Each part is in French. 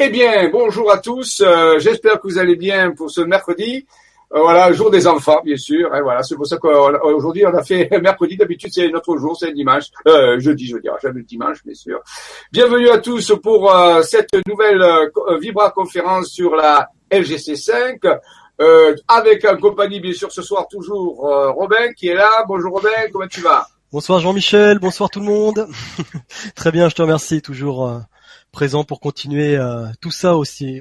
Eh bien, bonjour à tous. Euh, j'espère que vous allez bien pour ce mercredi. Euh, voilà, jour des enfants, bien sûr. Et voilà, c'est pour ça qu'aujourd'hui on a fait mercredi. D'habitude, c'est notre jour, c'est dimanche. Euh, jeudi, je veux jamais le dimanche, bien sûr. Bienvenue à tous pour euh, cette nouvelle Vibra conférence sur la LGC 5. avec en compagnie, bien sûr, ce soir toujours Robin qui est là. Bonjour Robin, comment tu vas? Bonsoir Jean-Michel, bonsoir tout le monde. Très bien, je te remercie. Toujours présent pour continuer euh, tout ça aussi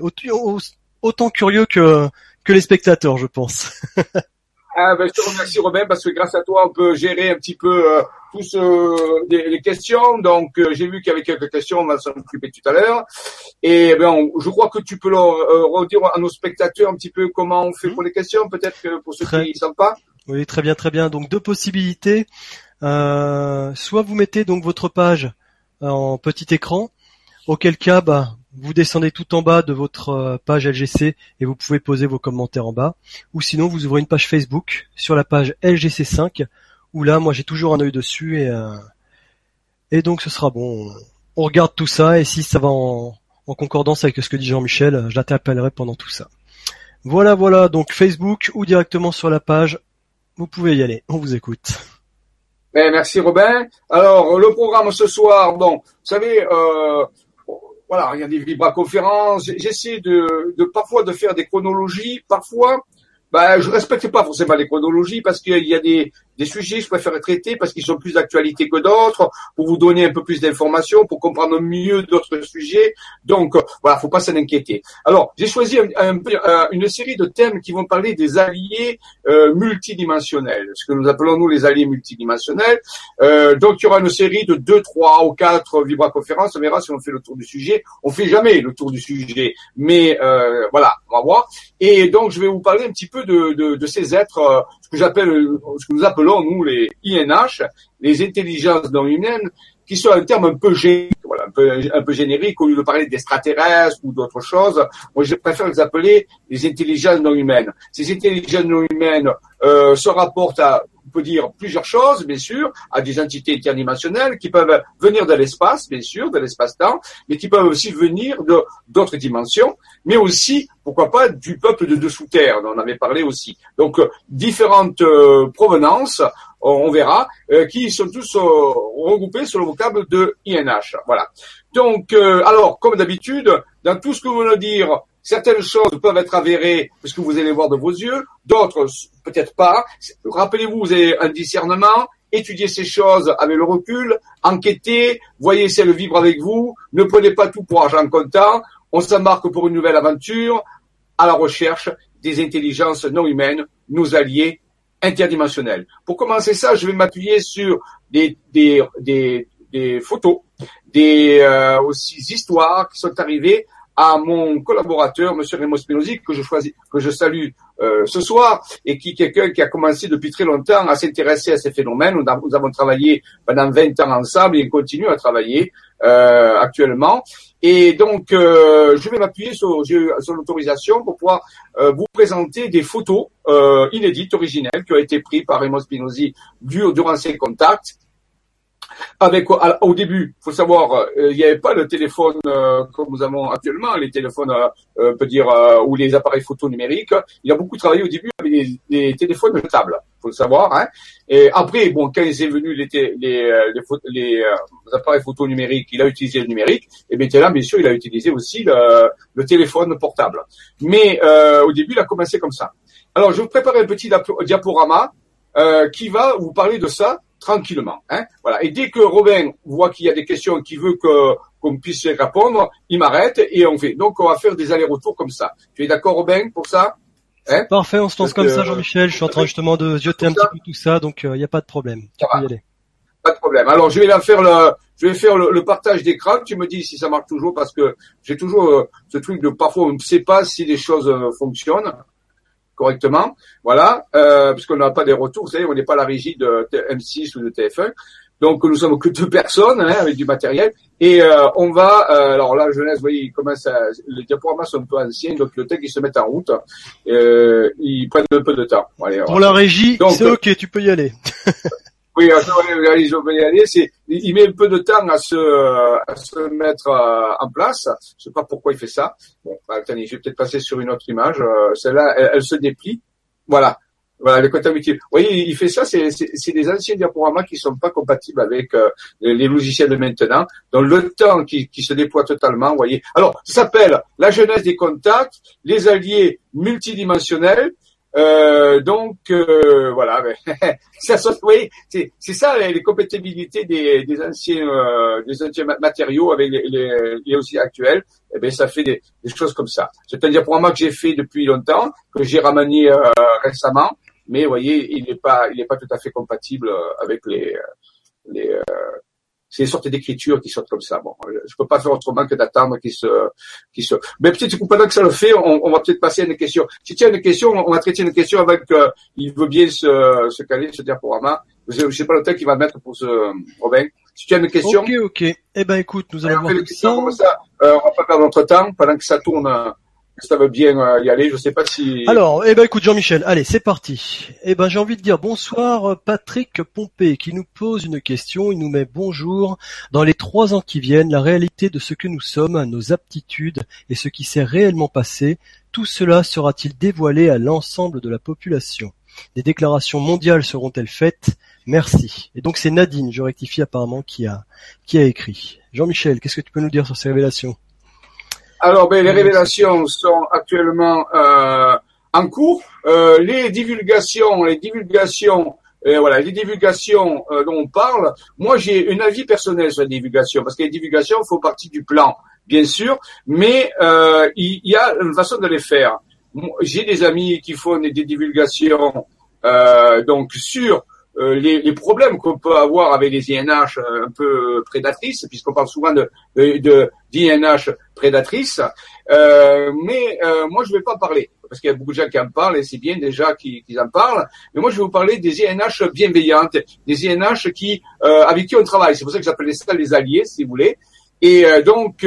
autant curieux que que les spectateurs, je pense. ah, ben, je te remercie Robin parce que grâce à toi on peut gérer un petit peu euh, tous euh, les, questions. Donc euh, j'ai vu qu'il y avait quelques questions, on va s'en occuper tout à l'heure. Et ben je crois que tu peux leur redire à nos spectateurs un petit peu comment on fait mmh. pour les questions, peut-être que pour ceux qui ne savent pas. Oui, très bien, très bien. Donc deux possibilités. soit vous mettez donc votre page en petit écran Auquel cas, bah, vous descendez tout en bas de votre euh, page LGC et vous pouvez poser vos commentaires en bas. Ou sinon, vous ouvrez une page Facebook sur la page LGC5 où là, moi, j'ai toujours un œil dessus et euh, et donc ce sera bon. On regarde tout ça et si ça va en, concordance avec ce que dit Jean-Michel, je t'appellerai pendant tout ça. Voilà, voilà. Donc Facebook ou directement sur la page, vous pouvez y aller. On vous écoute. Ben, merci Robin. Alors le programme ce soir, bon, vous savez, euh, voilà, il y a des vibra-conférences. J'essaie de, de parfois de faire des chronologies, parfois bah, je respecte pas forcément les chronologies parce qu'il y a des, des sujets que je préfère traiter parce qu'ils sont plus d'actualité que d'autres, pour vous donner un peu plus d'informations, pour comprendre mieux d'autres sujets. Donc voilà, faut pas s'en inquiéter. Alors j'ai choisi un, une série de thèmes qui vont parler des alliés euh, multidimensionnels, ce que nous appelons nous les alliés multidimensionnels. Euh, donc il y aura une série de deux, trois ou quatre vibra-conférences. On verra si on fait le tour du sujet. On fait jamais le tour du sujet, mais euh, voilà, on va voir. Et donc je vais vous parler un petit peu de, de, ces êtres, euh, ce que j'appelle, ce que nous appelons nous les INH, les intelligences non humaines, qui sont un terme un peu générique, voilà, un peu, un peu générique, au lieu de parler d'extraterrestres ou d'autres choses. Moi, je préfère les appeler les intelligences non humaines. Ces intelligences non humaines euh, se rapportent à on peut dire plusieurs choses, bien sûr, à des entités interdimensionnelles qui peuvent venir de l'espace, bien sûr, de l'espace-temps, mais qui peuvent aussi venir de d'autres dimensions, mais aussi, pourquoi pas, du peuple de dessous terre, dont on avait parlé aussi. Donc, euh, différentes euh, provenances, on verra, euh, qui sont tous regroupés sur le vocable de INH. Voilà. Donc, alors, comme d'habitude, dans tout ce que vous de dire, Certaines choses peuvent être avérées parce que vous allez voir de vos yeux, d'autres peut-être pas. Rappelez-vous, vous avez un discernement, étudiez ces choses avec le recul, enquêtez, voyez si elles vibrent avec vous, ne prenez pas tout pour argent comptant, on s'embarque pour une nouvelle aventure à la recherche des intelligences non humaines, nos alliés interdimensionnels. Pour commencer ça, je vais m'appuyer sur des, des, des, des photos, des euh, aussi histoires qui sont arrivées à mon collaborateur, Monsieur Remo Spinozzi, que je choisis, que je salue euh, ce soir, et qui quelqu'un qui a commencé depuis très longtemps à s'intéresser à ces phénomènes. Nous, avons travaillé pendant 20 ans ensemble et on continue à travailler euh, actuellement. Et donc, euh, je vais m'appuyer sur, sur l'autorisation pour pouvoir euh, vous présenter des photos euh, inédites, originelles, qui ont été prises par Remo Spinozzi durant ses contacts avec au début, faut savoir, euh, il n'y avait pas le téléphone euh, comme nous avons actuellement, les téléphones, euh, peut dire, ou les appareils photo numériques. Il a beaucoup travaillé au début avec les, les téléphones jetables, faut le savoir. Hein. Et après, bon, quand est venu les, les, les, les appareils photo numériques, il a utilisé le numérique. Et maintenant, bien sûr, il a utilisé aussi le, le téléphone portable. Mais au début, il a commencé comme ça. Alors, je vais vous préparer un petit diaporama qui va vous parler de ça tranquillement. Hein voilà. Et dès que Robin voit qu'il y a des questions et qu'il veut que qu'on puisse répondre, il m'arrête et on fait. Donc on va faire des allers-retours comme ça. Tu es d'accord, Robin, pour ça hein? Parfait, on se lance comme ça, Jean-Michel. Je suis en train justement de zioter un petit peu tout ça, donc il euh, n'y a pas de problème. Tu peux y aller. Pas de problème. Alors je vais faire le, je vais faire le, partage d'écran. Tu me dis si ça marche toujours parce que j'ai toujours euh, ce truc de parfois on ne sait pas si les choses euh, fonctionnent correctement. Voilà, euh, puisqu'on n'a pas des retours, vous savez, on n'est pas la régie de M6 ou de TF1. Donc nous sommes que deux personnes hein, avec du matériel et euh, on va euh, alors là jeunesse vous voyez il commence à, les diaporamas sont un peu anciens donc le temps qu'ils se mettent en route euh, ils prennent un peu de temps. Pour la régie c'est ok tu peux y aller. Oui, vais y aller. Il met un peu de temps à se, à se mettre euh, en place. Je sais pas pourquoi il fait ça. Bon, bah, attendez, je vais peut-être passer sur une autre image. Euh, celle-là, elle, se déplie. Voilà. Voilà, les comptabilités. Vous voyez, il fait ça, c'est, des anciens diaporamas qui sont pas compatibles avec euh, les logiciels de maintenant. Donc le temps qui, qui se déploie totalement, vous voyez. Alors, ça s'appelle la jeunesse des contacts, les alliés multidimensionnels, euh, donc euh, voilà, ça, oui, c'est ça les, compatibilités des, des anciens euh, des anciens matériaux avec les, les, les aussi actuels. Eh ben ça fait des, des choses comme ça. C'est-à-dire pour moi que j'ai fait depuis longtemps, que j'ai ramanié euh, récemment, mais vous voyez, il n'est pas il n'est pas tout à fait compatible avec les les c'est une sorte d'écriture qui sortent comme ça. Bon, je peux pas faire autrement que d'attendre qu'il se, qu'il se. Mais peut-être que pendant que ça le fait, on, on va peut-être passer à une question. Si tu as une question, on va traiter une question avec. Euh, il veut bien se, se caler, se dire pour Ama. Je sais pas le temps qu'il va mettre pour ce Robin. Si tu as une question. Ok, ok. Eh ben, écoute, nous allons voir ça. ça euh, on va pas perdre notre temps pendant que ça tourne ça veut bien euh, y aller. Je sais pas si. Alors, eh ben écoute Jean-Michel, allez, c'est parti. Eh ben j'ai envie de dire bonsoir Patrick Pompé qui nous pose une question. Il nous met bonjour. Dans les trois ans qui viennent, la réalité de ce que nous sommes, nos aptitudes et ce qui s'est réellement passé, tout cela sera-t-il dévoilé à l'ensemble de la population? Des déclarations mondiales seront-elles faites? Merci. Et donc c'est Nadine, je rectifie apparemment, qui a qui a écrit. Jean-Michel, qu'est-ce que tu peux nous dire sur ces révélations? Alors, ben, les révélations sont actuellement euh, en cours. Euh, les divulgations, les divulgations, euh, voilà, les divulgations euh, dont on parle. Moi, j'ai un avis personnel sur les divulgations parce que les divulgations font partie du plan, bien sûr, mais euh, il y, a une façon de les faire. J'ai des amis qui font des divulgations donc sur euh, les, les, problèmes qu'on peut avoir avec les INH euh, un peu prédatrices, puisqu'on parle souvent de, de, d'INH prédatrices. Euh, mais euh, moi, je ne vais pas parler, parce qu'il y a beaucoup de gens qui en parlent, et c'est bien déjà qu'ils, en parlent. Mais moi, je vais vous parler des INH bienveillantes, des INH qui, avec qui on travaille. C'est pour ça que j'appelle ça les alliés, si vous voulez. Et donc,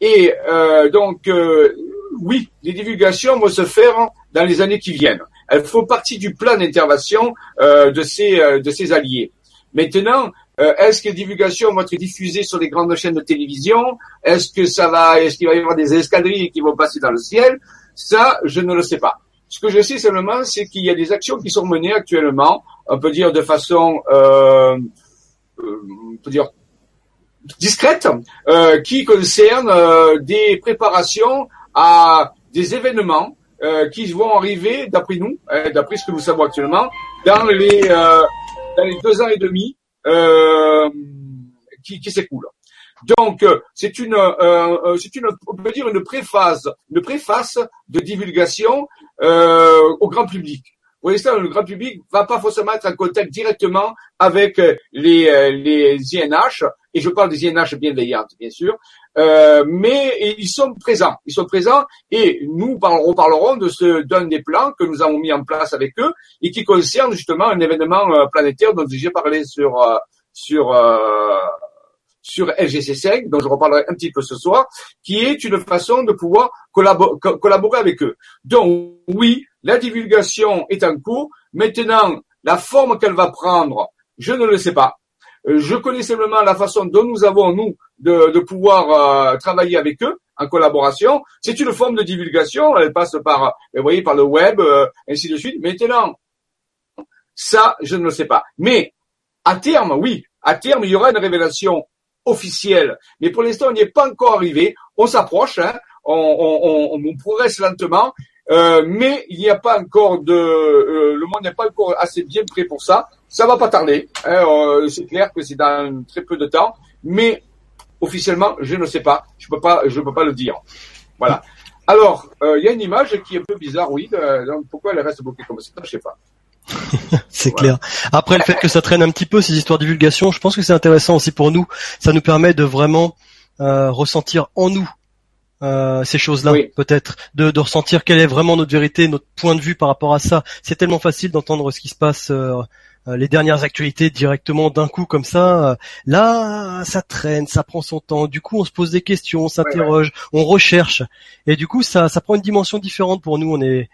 et donc, oui, les divulgations vont se faire dans les années qui viennent. Elles font partie du plan d'intervention euh, de ces euh, de ces alliés. Maintenant, euh, est-ce que les divulgations vont être diffusées sur les grandes chaînes de télévision? Est-ce que ça va Est-ce qu'il va y avoir des escadrilles qui vont passer dans le ciel? Ça, je ne le sais pas. Ce que je sais seulement, c'est qu'il y a des actions qui sont menées actuellement, on peut dire de façon, euh, on peut dire discrète, euh, qui concernent des préparations à des événements euh, qui vont arriver, d'après nous, hein, d'après ce que nous savons actuellement, dans les, euh, dans les deux ans et demi euh, qui, qui s'écoulent. Donc, euh, c'est une, euh, c'est une, on peut dire une préface, une préface de divulgation au grand public. Pour l'instant, le grand public va pas forcément être en contact directement avec les, les INH, et je parle des INH bienveillantes, bien sûr, euh, mais ils sont présents. Ils sont présents et nous parlerons, parlerons de ce d'un des plans que nous avons mis en place avec eux et qui concerne justement un événement euh, planétaire dont j'ai parlé sur euh, sur sur LGC5, dont je reparlerai un petit peu ce soir, qui est une façon de pouvoir collaborer avec eux. Donc oui, la divulgation est en cours. Maintenant, la forme qu'elle va prendre, je ne le sais pas. Euh, je connais simplement la façon dont nous avons, nous, de, de pouvoir euh, travailler avec eux en collaboration. C'est une forme de divulgation, elle passe par, euh, vous voyez, par le web, ainsi de suite. Maintenant, ça, je ne le sais pas. Mais à terme, oui, à terme, il y aura une révélation officielle. Mais pour l'instant, on n'y est pas encore arrivé. On s'approche, hein, on, on, on, progresse lentement, euh, mais il n'y a pas encore de, euh, le monde n'est pas encore assez bien prêt pour ça. Ça va pas tarder. Hein, euh, c'est clair que c'est dans très peu de temps, mais officiellement, je ne sais pas. Je peux pas, je peux pas le dire. Voilà. Alors, il y a une image qui est un peu bizarre, oui. donc pourquoi elle reste bloquée comme ça Je sais pas. c'est clair. Après le fait que ça traîne un petit peu ces histoires de divulgation, je pense que c'est intéressant aussi pour nous. Ça nous permet de vraiment ressentir en nous euh, ces choses-là, peut-être, de, ressentir quelle est vraiment notre vérité, notre point de vue par rapport à ça. C'est tellement facile d'entendre ce qui se passe, euh, euh, les dernières actualités directement d'un coup comme ça. Là, ça traîne, ça prend son temps. Du coup, on se pose des questions, on s'interroge, on recherche, et du coup, ça, ça prend une dimension différente pour nous. On est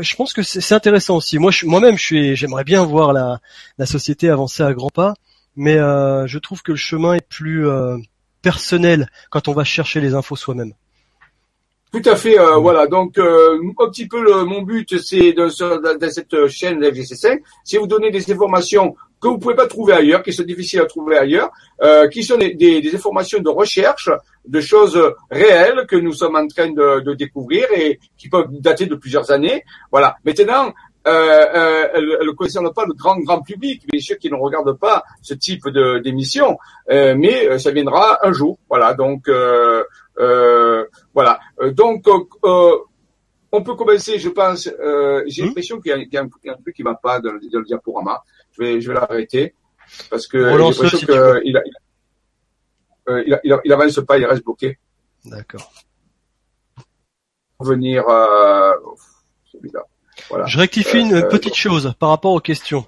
je pense que c'est intéressant aussi. Moi, moi-même, je suis, j'aimerais bien voir la, la société avancer à grands pas, mais euh, je trouve que le chemin est plus euh, personnel quand on va chercher les infos soi-même. Tout à fait, euh, voilà. Donc, euh, un petit peu le, mon but, c'est de, de, cette chaîne FGC5, c'est vous donner des informations que vous pouvez pas trouver ailleurs, qui sont difficiles à trouver ailleurs, euh, qui sont des, des, informations de recherche, de choses réelles que nous sommes en train de, de découvrir et qui peuvent dater de plusieurs années. Voilà. Maintenant, euh, euh, elle ne concerne pas le grand grand public, bien sûr qui ne regarde pas ce type de d'émission, euh, mais ça viendra un jour. Voilà, donc euh, voilà. Euh, donc, euh, on peut commencer, je pense. J'ai hmm. l'impression qu'il y, a un truc qui va pas dans le, le diaporama. Je vais, je vais l'arrêter parce que j'ai l'impression qu'il il, il, il, il, avance pas, il reste bloqué. D'accord. Venir euh, celui-là. Voilà. Je rectifie une petite chose par rapport aux questions.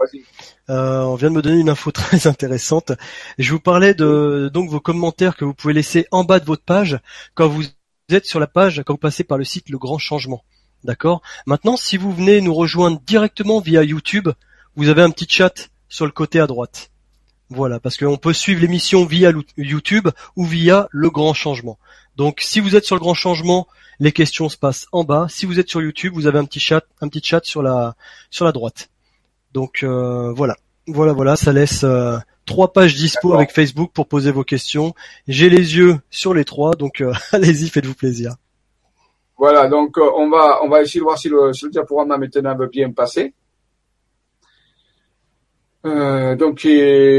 Euh, on vient de me donner une info très intéressante. Je vous parlais de donc vos commentaires que vous pouvez laisser en bas de votre page quand vous êtes sur la page, quand vous passez par le site Le Grand Changement. D'accord? Maintenant, si vous venez nous rejoindre directement via YouTube, vous avez un petit chat sur le côté à droite. Voilà, parce qu'on peut suivre l'émission via YouTube ou via Le Grand Changement. Donc, si vous êtes sur Le Grand Changement, les questions se passent en bas. Si vous êtes sur YouTube, vous avez un petit chat, un petit chat sur la sur la droite. Donc euh, voilà, voilà, voilà, ça laisse euh, trois pages dispo avec Facebook pour poser vos questions. J'ai les yeux sur les trois, donc euh, allez-y, faites-vous plaisir. Voilà, donc on va on va essayer de voir si le, si le diaporama maintenant veut bien passer. donc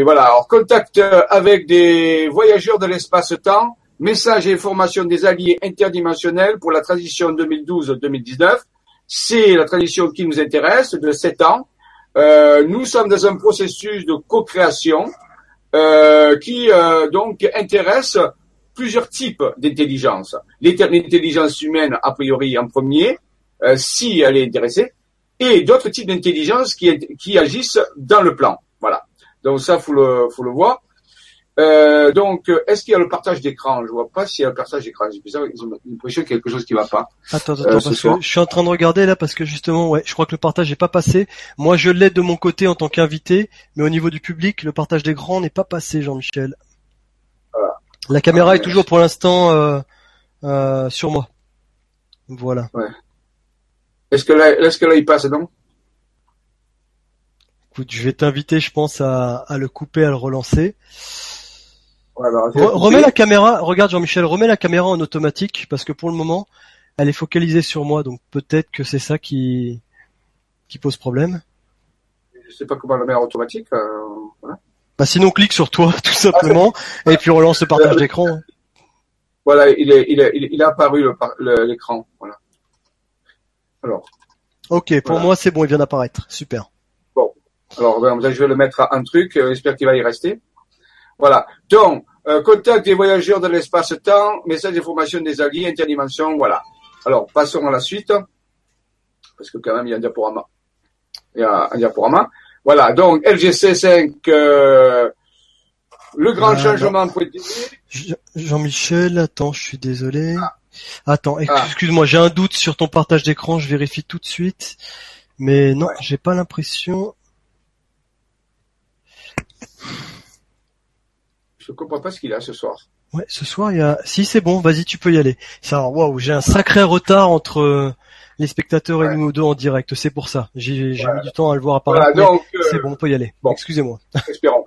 voilà, alors contact avec des voyageurs de l'espace-temps, message et information des alliés interdimensionnels pour la transition 2012-2019. C'est la transition qui nous intéresse de 7 ans. Euh, nous sommes dans un processus de co-création euh, qui euh, donc intéresse plusieurs types d'intelligence. L'intelligence humaine, a priori en premier, si elle est intéressée, et d'autres types d'intelligence qui, qui agissent dans le plan. Voilà. Donc ça, faut le, faut le voir. Euh, donc, est-ce qu'il y a le partage d'écran? Je vois pas s'il y a le partage d'écran. J'ai l'impression qu'il y a quelque chose qui va pas. Attends, attends, euh, parce que je suis en train de regarder là parce que justement, ouais, je crois que le partage n'est pas passé. Moi, je l'ai de mon côté en tant qu'invité, mais au niveau du public, le partage d'écran n'est pas passé, Jean-Michel. La caméra est toujours pour l'instant euh, euh, sur moi. Voilà. Ouais. Est-ce que là, est-ce que là il passe donc Écoute, je vais t'inviter, je pense, à, à le couper, à le relancer remets la caméra, regarde Jean-Michel, remets la caméra en automatique parce que pour le moment, elle est focalisée sur moi, donc peut-être que c'est ça qui qui pose problème. Je sais pas comment la mettre en automatique. Euh, voilà. Bah sinon clique sur toi tout simplement et puis relance le partage d'écran. Voilà, il est il est il est apparu l'écran, voilà. Alors. Ok, pour moi c'est bon, il vient d'apparaître, super. Bon, alors ben, je vais le mettre à un truc, euh, j'espère qu'il va y rester. Voilà. Donc, euh, contact des voyageurs de l'espace-temps, message d'information des alliés, interdimension, voilà. Alors, passons à la suite, parce que quand même, il y a un diaporama. Il y a un diaporama. Voilà, donc LGC5, euh, le grand ah, changement Jean-Michel, attends, je suis désolé. Ah. Attends, ah. excuse-moi, j'ai un doute sur ton partage d'écran, je vérifie tout de suite. Mais non, j'ai pas l'impression. Je comprends pas ce qu'il a ce soir. Ouais, ce soir il y a. Si c'est bon, vas-y, tu peux y aller. Ça, waouh, j'ai un sacré retard entre euh, les spectateurs et nous deux en direct. C'est pour ça. J'ai mis du temps à le voir apparaître. Voilà, donc euh, c'est bon, on peut y aller. Bon, excusez-moi. Espérons.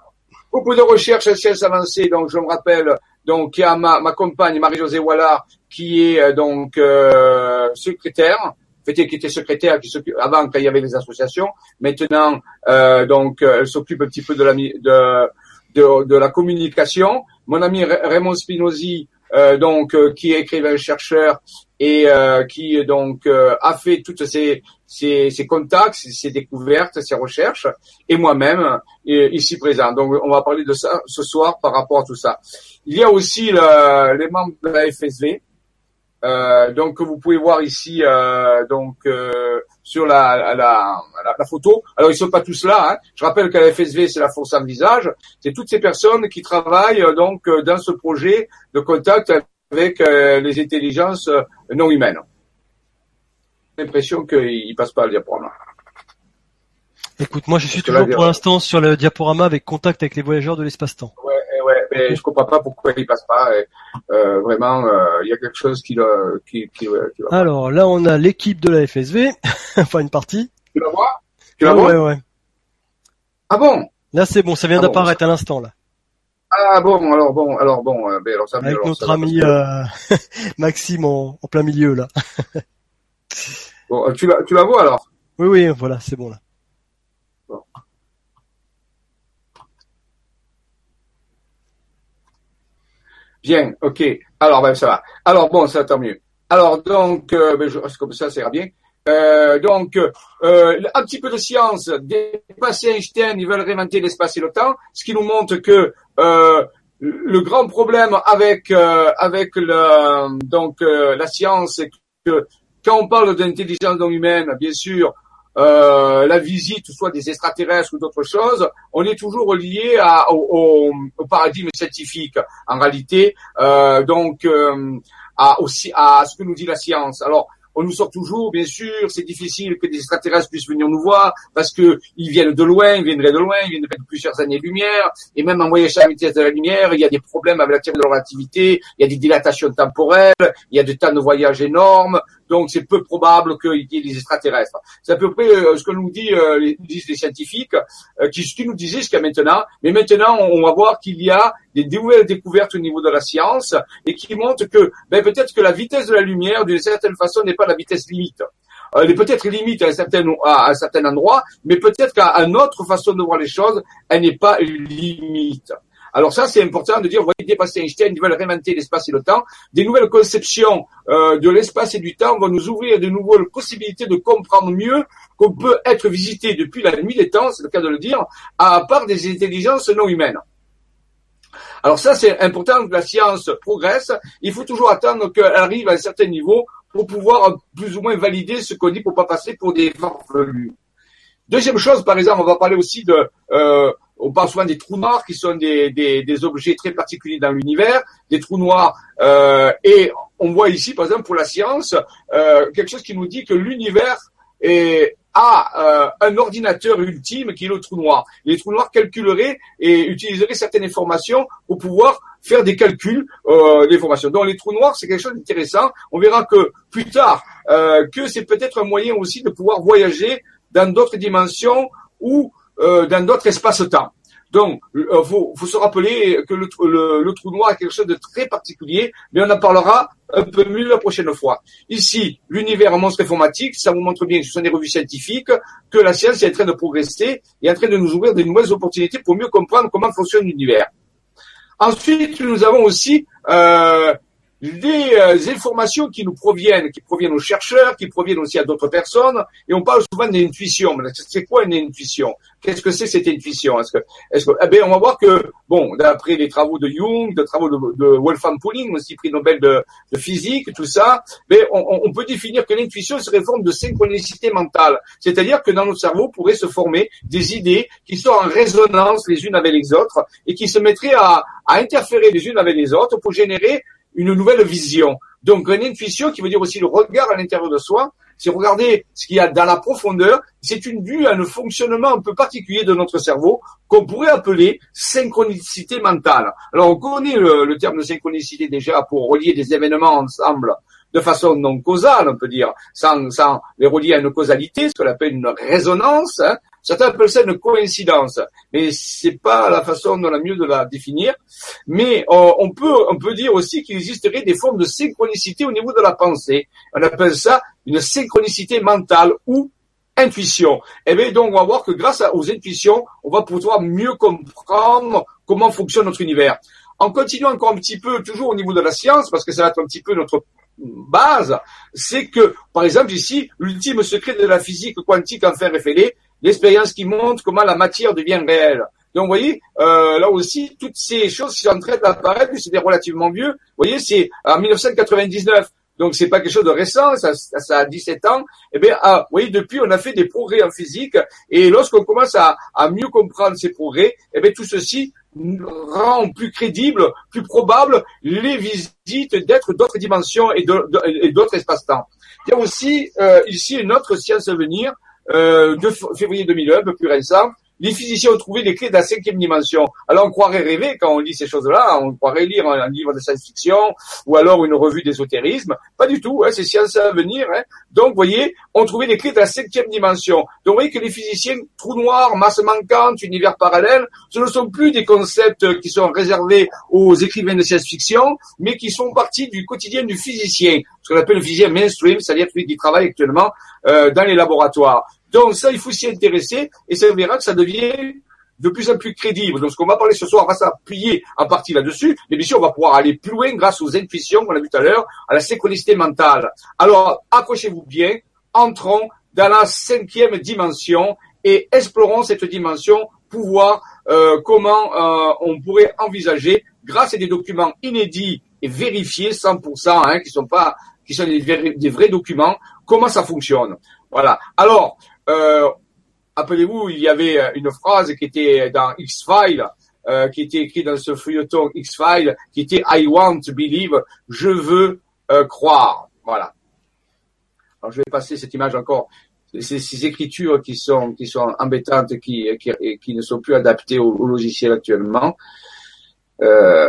Beaucoup de recherches en sciences avancées. Donc je me rappelle. Donc il y a ma, ma compagne Marie-Josée Wallard qui est euh, donc euh, secrétaire qui était secrétaire, qui avant quand il y avait les associations. Maintenant, euh, donc, elle s'occupe un petit peu de la de de, de, la communication. Mon ami Raymond Spinozzi, euh, donc euh, qui est écrivain chercheur et euh, qui donc euh, a fait toutes ces, ces, ces contacts, ces, découvertes, ces recherches, et moi-même ici présent. Donc on va parler de ça ce soir par rapport à tout ça. Il y a aussi le, les membres de la FSV, euh, donc vous pouvez voir ici euh, donc euh, sur la, la, la, photo. Alors ils sont pas tous là. Hein. Je rappelle que la FSV c'est la force en visage. C'est toutes ces personnes qui travaillent donc dans ce projet de contact avec les intelligences non humaines. l'impression qu'il passe pas le diaporama. Écoute, moi je suis toujours pour l'instant sur le diaporama avec contact avec les voyageurs de l'espace-temps. Ouais, mais je comprends pas pourquoi il passe pas. Euh, vraiment, euh, il y a quelque chose qui, qui, qui, qui va Alors là, on a l'équipe de la FSV, enfin une partie. Tu la vois? Tu la vois? Ouais, ouais. Ah bon? Là, c'est bon, ça vient ah d'apparaître à l'instant là. Ah bon, alors bon, alors bon, euh, ben, alors ça. Avec notre ami Maxime en, en, plein milieu là. bon, tu la, tu la vois alors? Oui, oui, voilà, c'est bon là. Bien, ok. Alors, ben, ça va. Alors, bon, ça tant mieux. Alors, donc, euh, ben, je, comme ça, ça ira bien. Euh, donc, euh, un petit peu de science, dépasser Einstein, ils veulent réinventer l'espace et le temps, ce qui nous montre que euh, le grand problème avec euh, avec le, donc la science, c'est que quand on parle d'intelligence humaine, bien sûr, euh, la visite, soit des extraterrestres ou d'autres choses, on est toujours lié à, au, au, paradigme scientifique. En réalité, euh, donc euh, à, aussi, à ce que nous dit la science. Alors, on nous sort toujours, bien sûr, c'est difficile que des extraterrestres puissent venir nous voir parce que ils viennent de loin, ils viendraient de loin, ils viendraient de plusieurs années-lumière, et même en voyageant à la vitesse de la lumière, il y a des problèmes avec la théorie de la relativité, il y a des dilatations temporelles, il y a des temps de voyage énormes, donc c'est peu probable qu'il y ait des extraterrestres. C'est à peu près euh, ce que nous, dit, euh, disent les scientifiques, euh, qui, ce qu'ils nous disaient jusqu'à maintenant. Mais maintenant, on, va voir qu'il y a des nouvelles découvertes au niveau de la science et qui montrent que ben, peut-être que la vitesse de la lumière, d'une certaine façon, n'est pas la vitesse limite. Elle est peut-être limite à un certain, à un certain endroit, mais peut-être qu'à une autre façon de voir les choses, elle n'est pas limite. Alors ça, c'est important de dire, vous voyez, dépasser Einstein, ils veulent réinventer l'espace et le temps. Des nouvelles conceptions euh, de l'espace et du temps vont nous ouvrir de nouvelles possibilités de comprendre mieux qu'on peut être visité depuis la nuit des temps, c'est le cas de le dire, à part des intelligences non humaines. Alors ça, c'est important que la science progresse. Il faut toujours attendre qu'elle arrive à un certain niveau pour pouvoir plus ou moins valider ce qu'on dit pour pas passer pour des farfelus. Deuxième chose, par exemple, on va parler aussi de euh, on parle souvent des trous noirs qui sont des, des, des objets très particuliers dans l'univers, des trous noirs. Euh, et on voit ici, par exemple, pour la science, euh, quelque chose qui nous dit que l'univers est, a euh, un ordinateur ultime qui est le trou noir. les trous noirs calculeraient et utiliseraient certaines informations pour pouvoir faire des calculs euh, d'informations. Donc les trous noirs, c'est quelque chose d'intéressant. On verra que plus tard, euh, que c'est peut-être un moyen aussi de pouvoir voyager dans d'autres dimensions ou euh, dans d'autres espaces-temps. Donc, il euh, faut, faut, se rappeler que le, le, trou noir est quelque chose de très particulier, mais on en parlera un peu mieux la prochaine fois. Ici, l'univers monstre informatique, ça vous montre bien ce sont des revues scientifiques, que la science est en train de progresser et en train de nous ouvrir de nouvelles opportunités pour mieux comprendre comment fonctionne l'univers. Ensuite, nous avons aussi euh, des euh, informations qui nous proviennent, qui proviennent aux chercheurs, qui proviennent aussi à d'autres personnes, et on parle souvent d'intuition. C'est quoi une intuition? Qu'est-ce que c'est cette intuition? Est-ce que, est-ce que, eh bien, on va voir que, bon, d'après les travaux de Jung, des travaux de, de Pauling, aussi prix Nobel de, de physique, tout ça, mais on, peut définir que l'intuition serait une forme de synchronicité mentale, c'est-à-dire que dans notre cerveau pourrait se former des idées qui sont en résonance les unes avec les autres et qui se mettraient à, à interférer les unes avec les autres pour générer une nouvelle vision. Donc une intuition qui veut dire aussi le regard à l'intérieur de soi, c'est regarder ce qu'il y a dans la profondeur, c'est une vue à un fonctionnement un peu particulier de notre cerveau qu'on pourrait appeler synchronicité mentale. Alors on connaît le, terme de synchronicité déjà pour relier des événements ensemble de façon non causale, on peut dire, sans, sans les relier à une causalité, ce qu'on appelle une résonance. Hein. Certains appellent ça une coïncidence, mais c'est pas la façon dont la mieux de la définir. Mais euh, on peut on peut dire aussi qu'il existerait des formes de synchronicité au niveau de la pensée. On appelle ça une synchronicité mentale ou intuition. Et eh bien donc on va voir que grâce aux intuitions, on va pouvoir mieux comprendre comment fonctionne notre univers. En continuant encore un petit peu, toujours au niveau de la science, parce que ça va être un petit peu notre base, c'est que, par exemple, ici, l'ultime secret de la physique quantique enfin révélé, l'expérience qui montre comment la matière devient réelle. Donc, vous voyez, euh, là aussi, toutes ces choses qui sont en train d'apparaître, c'est relativement vieux. Vous voyez, c'est en 1999. Donc, c'est pas quelque chose de récent, ça, ça a 17 ans. Eh bien, ah, vous voyez, depuis, on a fait des progrès en physique. Et lorsqu'on commence à, à, mieux comprendre ces progrès, eh bien, tout ceci rend plus crédible, plus probable les visites d'êtres d'autres dimensions et d'autres espaces-temps. Il y a aussi euh, ici une autre science à venir euh, de février 2001, un peu plus récent, les physiciens ont trouvé les clés de la cinquième dimension. Alors on croirait rêver quand on lit ces choses-là, on croirait lire un, livre de science-fiction ou alors une revue d'ésotérisme. Pas du tout, hein, c'est science à venir. Hein. Donc, vous voyez, on trouvait les clés de la cinquième dimension. Donc, vous voyez que les physiciens, trous noirs, masse manquante, univers parallèle, ce ne sont plus des concepts qui sont réservés aux écrivains de science-fiction, mais qui font partie du quotidien du physicien, ce qu'on appelle le physicien mainstream, c'est-à-dire celui qui travaille actuellement euh, dans les laboratoires. Donc ça, il faut s'y intéresser et ça verra que ça devient de plus en plus crédible. Donc ce qu'on va parler ce soir va s'appuyer en partie là-dessus, mais bien sûr on va pouvoir aller plus loin grâce aux intuitions qu'on a vu tout à l'heure, à la synchronicité mentale. Alors accrochez-vous bien, entrons dans la cinquième dimension et explorons cette dimension pour voir euh, comment euh, on pourrait envisager, grâce à des documents inédits et vérifiés 100%, hein, qui sont pas, qui sont des vrais documents, comment ça fonctionne. Voilà. Alors, euh, Appelez-vous, il y avait euh, une phrase qui était dans X-Files, euh, qui était écrite dans ce feuilleton X-Files, qui était I want to believe, je veux euh, croire. Voilà. Alors je vais passer cette image encore. Ces, ces écritures qui sont qui sont embêtantes, qui qui, qui ne sont plus adaptées au, au logiciel actuellement. Euh,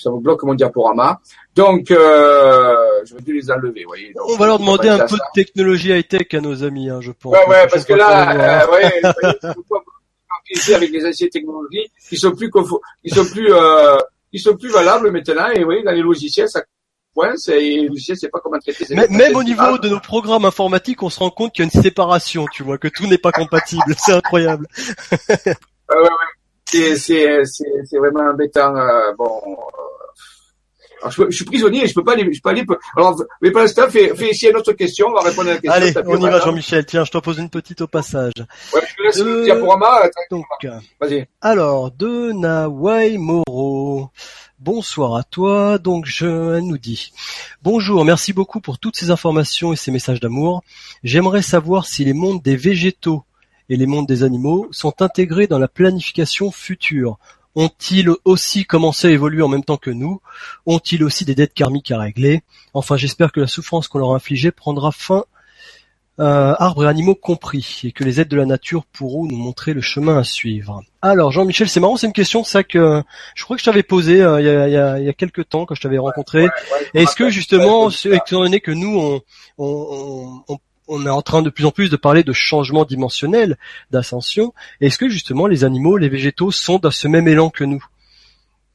ça vous bloque mon diaporama. Donc, euh, je vais dû les enlever. Voyez. on va leur demander un peu de technologie high-tech à nos amis, hein, je pense. Ouais, ouais, parce que là, euh, ouais, avec les anciennes technologies qui sont plus, qui sont plus, euh, qui sont plus valables maintenant. Et oui, dans les logiciels, ça coince et les logiciels, c'est pas comment traiter. Mais, même au niveau de nos programmes informatiques, on se rend compte qu'il y a une séparation, tu vois, que tout n'est pas compatible. c'est incroyable. ouais, ouais, ouais. C'est, c'est, c'est, vraiment embêtant. Euh, bon. Euh, alors, je, je, suis prisonnier, je peux pas aller, je peux pas aller. Alors, mais pour l'instant, fais, fais ici une autre question, on va répondre à la question. Allez, on y va, Jean-Michel. Tiens, je t'en pose une petite au passage. Ouais, je te laisse le diaporama. Donc, vas-y. Alors, de Nawai Moro. Bonsoir à toi. Donc, je nous dit. Bonjour, merci beaucoup pour toutes ces informations et ces messages d'amour. J'aimerais savoir si les mondes des végétaux et les mondes des animaux sont intégrés dans la planification future ont-ils aussi commencé à évoluer en même temps que nous? Ont-ils aussi des dettes karmiques à régler? Enfin, j'espère que la souffrance qu'on leur a infligée prendra fin, euh, arbres et animaux compris, et que les aides de la nature pourront nous montrer le chemin à suivre. Alors, Jean-Michel, c'est marrant, c'est une question ça que je crois que je t'avais posée euh, il, y a, il, y a, il y a quelques temps quand je t'avais rencontré. Est-ce que justement, étant donné que nous, on, on, on on est en train de plus en plus de parler de changement dimensionnel, d'ascension. Est-ce que justement les animaux, les végétaux sont dans ce même élan que nous?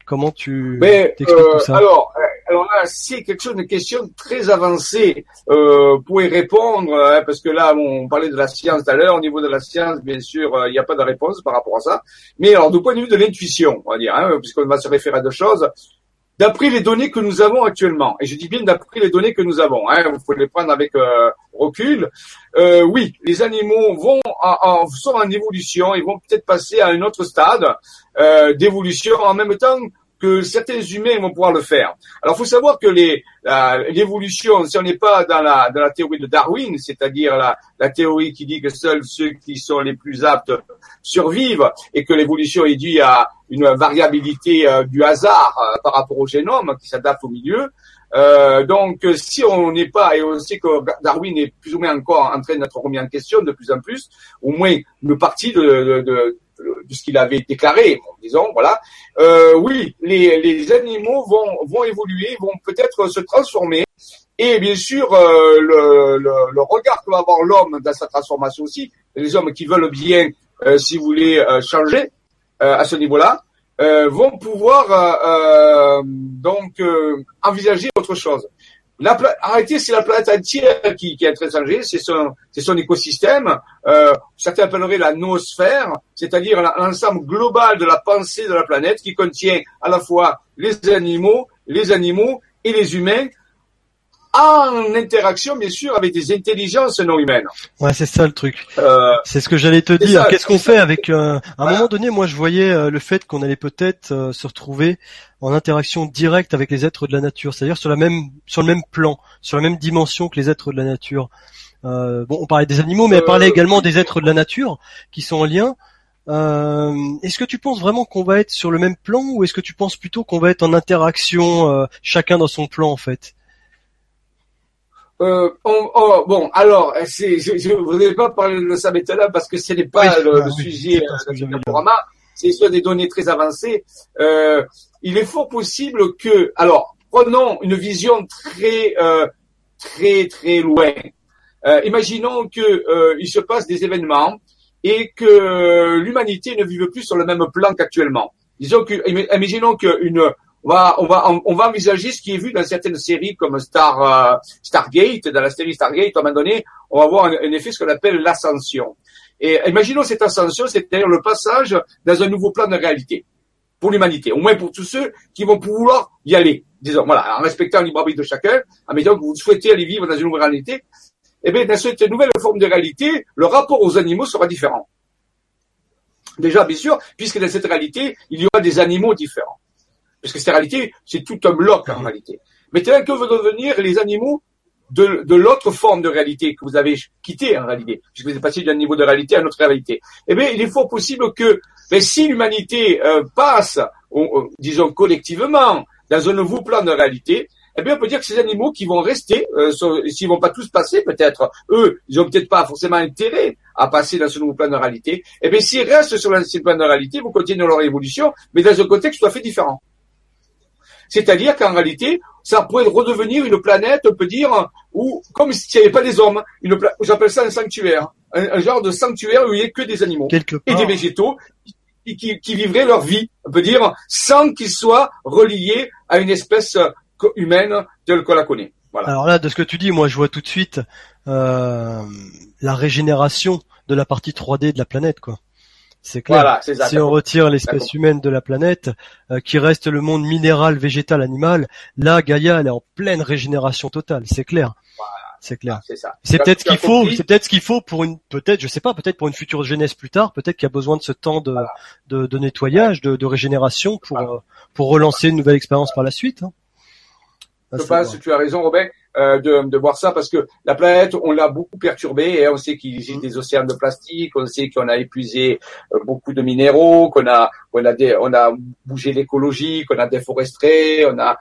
Comment tu t'expliques tout ça? euh, Alors, euh, alors là, c'est quelque chose, une question très avancée euh, pour y répondre, hein, parce que là, on parlait de la science tout à l'heure. Au niveau de la science, bien sûr, euh, il n'y a pas de réponse par rapport à ça. Mais alors, du point de vue de l'intuition, on va dire, hein, puisqu'on va se référer à deux choses, d'après les données que nous avons actuellement, et je dis bien d'après les données que nous avons, hein, vous pouvez les prendre avec euh, recul, euh, oui, les animaux vont en, sont en évolution, ils vont peut-être passer à un autre stade euh, d'évolution en même temps que certains humains vont pouvoir le faire. Alors, il faut savoir que l'évolution, si on n'est pas dans la dans la théorie de Darwin, c'est-à-dire la, la théorie qui dit que seuls ceux qui sont les plus aptes survivent et que l'évolution est due à une variabilité euh, du hasard euh, par rapport au génome qui s'adapte au milieu. Euh, donc, si on n'est pas, et on sait que Darwin est plus ou moins encore en train d'être remis en question de plus en plus, au moins une partie de, de, de, de ce qu'il avait déclaré, disons, voilà. Euh, oui, les, les, animaux vont, vont évoluer, vont peut-être se transformer. Et bien sûr, euh, le, le, le, regard que va avoir l'homme dans sa transformation aussi, les hommes qui veulent bien, euh, si vous voulez, euh, changer euh, à ce niveau-là, vont pouvoir donc envisager autre chose. La arrêtez, c'est la planète entière qui, qui est très changée, c'est son, c'est son écosystème. Euh, certains appelleraient la noosphère, c'est-à-dire l'ensemble global de la pensée de la planète qui contient à la fois les animaux, les animaux et les humains en interaction, bien sûr, avec des intelligences non humaines. Ouais, c'est ça le truc. Euh, c'est ce que j'allais te dire. Qu'est-ce qu'on fait avec euh, À un moment donné, moi, je voyais euh, le fait qu'on allait peut-être euh, se retrouver en interaction directe avec les êtres de la nature, c'est-à-dire sur la même, sur le même plan, sur la même dimension que les êtres de la nature. bon, on parlait des animaux, mais on parlait également des êtres de la nature qui sont en lien. est-ce que tu penses vraiment qu'on va être sur le même plan ou est-ce que tu penses plutôt qu'on va être en interaction chacun dans son plan en fait? Euh, on, oh, bon, alors, c'est, je ne voudrais pas parler de ça maintenant parce que ce n'est pas Oui, le, ah le oui, sujet ce euh, j'avais du programme. C'est sur des données très avancées. Euh, il est fort possible que, alors, prenons une vision très, euh, très, très loin. Euh, imaginons que euh, il se passe des événements et que l'humanité ne vive plus sur le même plan qu'actuellement. Disons que, imaginons qu'une on va, envisager ce qui est vu dans certaines séries comme Star, euh, Stargate. Dans la série Stargate, à un moment donné, on va avoir un, effet ce qu'on appelle l'ascension. Et imaginons cette ascension, c'est-à-dire le passage dans un nouveau plan de réalité pour l'humanité, au moins pour tous ceux qui vont pouvoir y aller. Disons, voilà, en respectant le libre de chacun, en disant que vous souhaitez aller vivre dans une nouvelle réalité, eh bien, dans cette nouvelle forme de réalité, le rapport aux animaux sera différent. Déjà, bien sûr, puisque dans cette réalité, il y aura des animaux différents. Parce que cette réalité, c'est tout un bloc en réalité. Maintenant, que vont devenir les animaux de, de l'autre forme de réalité que vous avez quitté en réalité, puisque vous êtes passé d'un niveau de réalité à une autre réalité Eh bien, il est fort possible que ben, si l'humanité euh, passe, on- on- disons collectivement, dans un nouveau plan de réalité, eh bien, on peut dire que ces animaux qui vont rester, euh, s'ils vont pas tous passer, peut-être, eux, ils ont peut-être pas forcément intérêt à passer dans ce nouveau plan de réalité. Eh bien, s'ils restent sur l'ancien plan de réalité, ils vont continuer leur évolution, mais dans un contexte tout à fait différent. C'est-à-dire qu'en réalité, ça pourrait redevenir une planète, on peut dire, où, comme s'il n'y avait pas des hommes, une j'appelle ça un sanctuaire, un, un genre de sanctuaire où il n'y a que des animaux Quelque et part. des végétaux qui, qui, qui vivraient leur vie, on peut dire, sans qu'ils soient reliés à une espèce euh, humaine telle qu'on la connaît. Voilà. Alors là, de ce que tu dis, moi, je vois tout de suite euh, la régénération de la partie 3D de la planète, quoi. C'est clair. Voilà, c'est ça. si on retire l'espèce humaine de la planète, euh, qui reste le monde minéral, végétal, animal, là, Gaïa, elle est en pleine régénération totale. C'est clair. C'est clair. C'est ça. C'est as- peut-être ce qu'il faut, c'est peut-être ce qu'il faut pour une, peut-être, je sais pas, peut-être pour une future jeunesse plus tard, peut-être qu'il y a besoin de ce temps de, de, de nettoyage, de, de régénération pour, Voilà. euh, pour relancer une nouvelle expérience par la suite. hein. Je pense tu as raison, Robin, euh, de, de voir ça parce que la planète, on l'a beaucoup perturbée et on sait qu'il existe des océans de plastique, on sait qu'on a épuisé euh, beaucoup de minéraux, qu'on a, on a, des, on a bougé l'écologie, qu'on a déforesté, on a,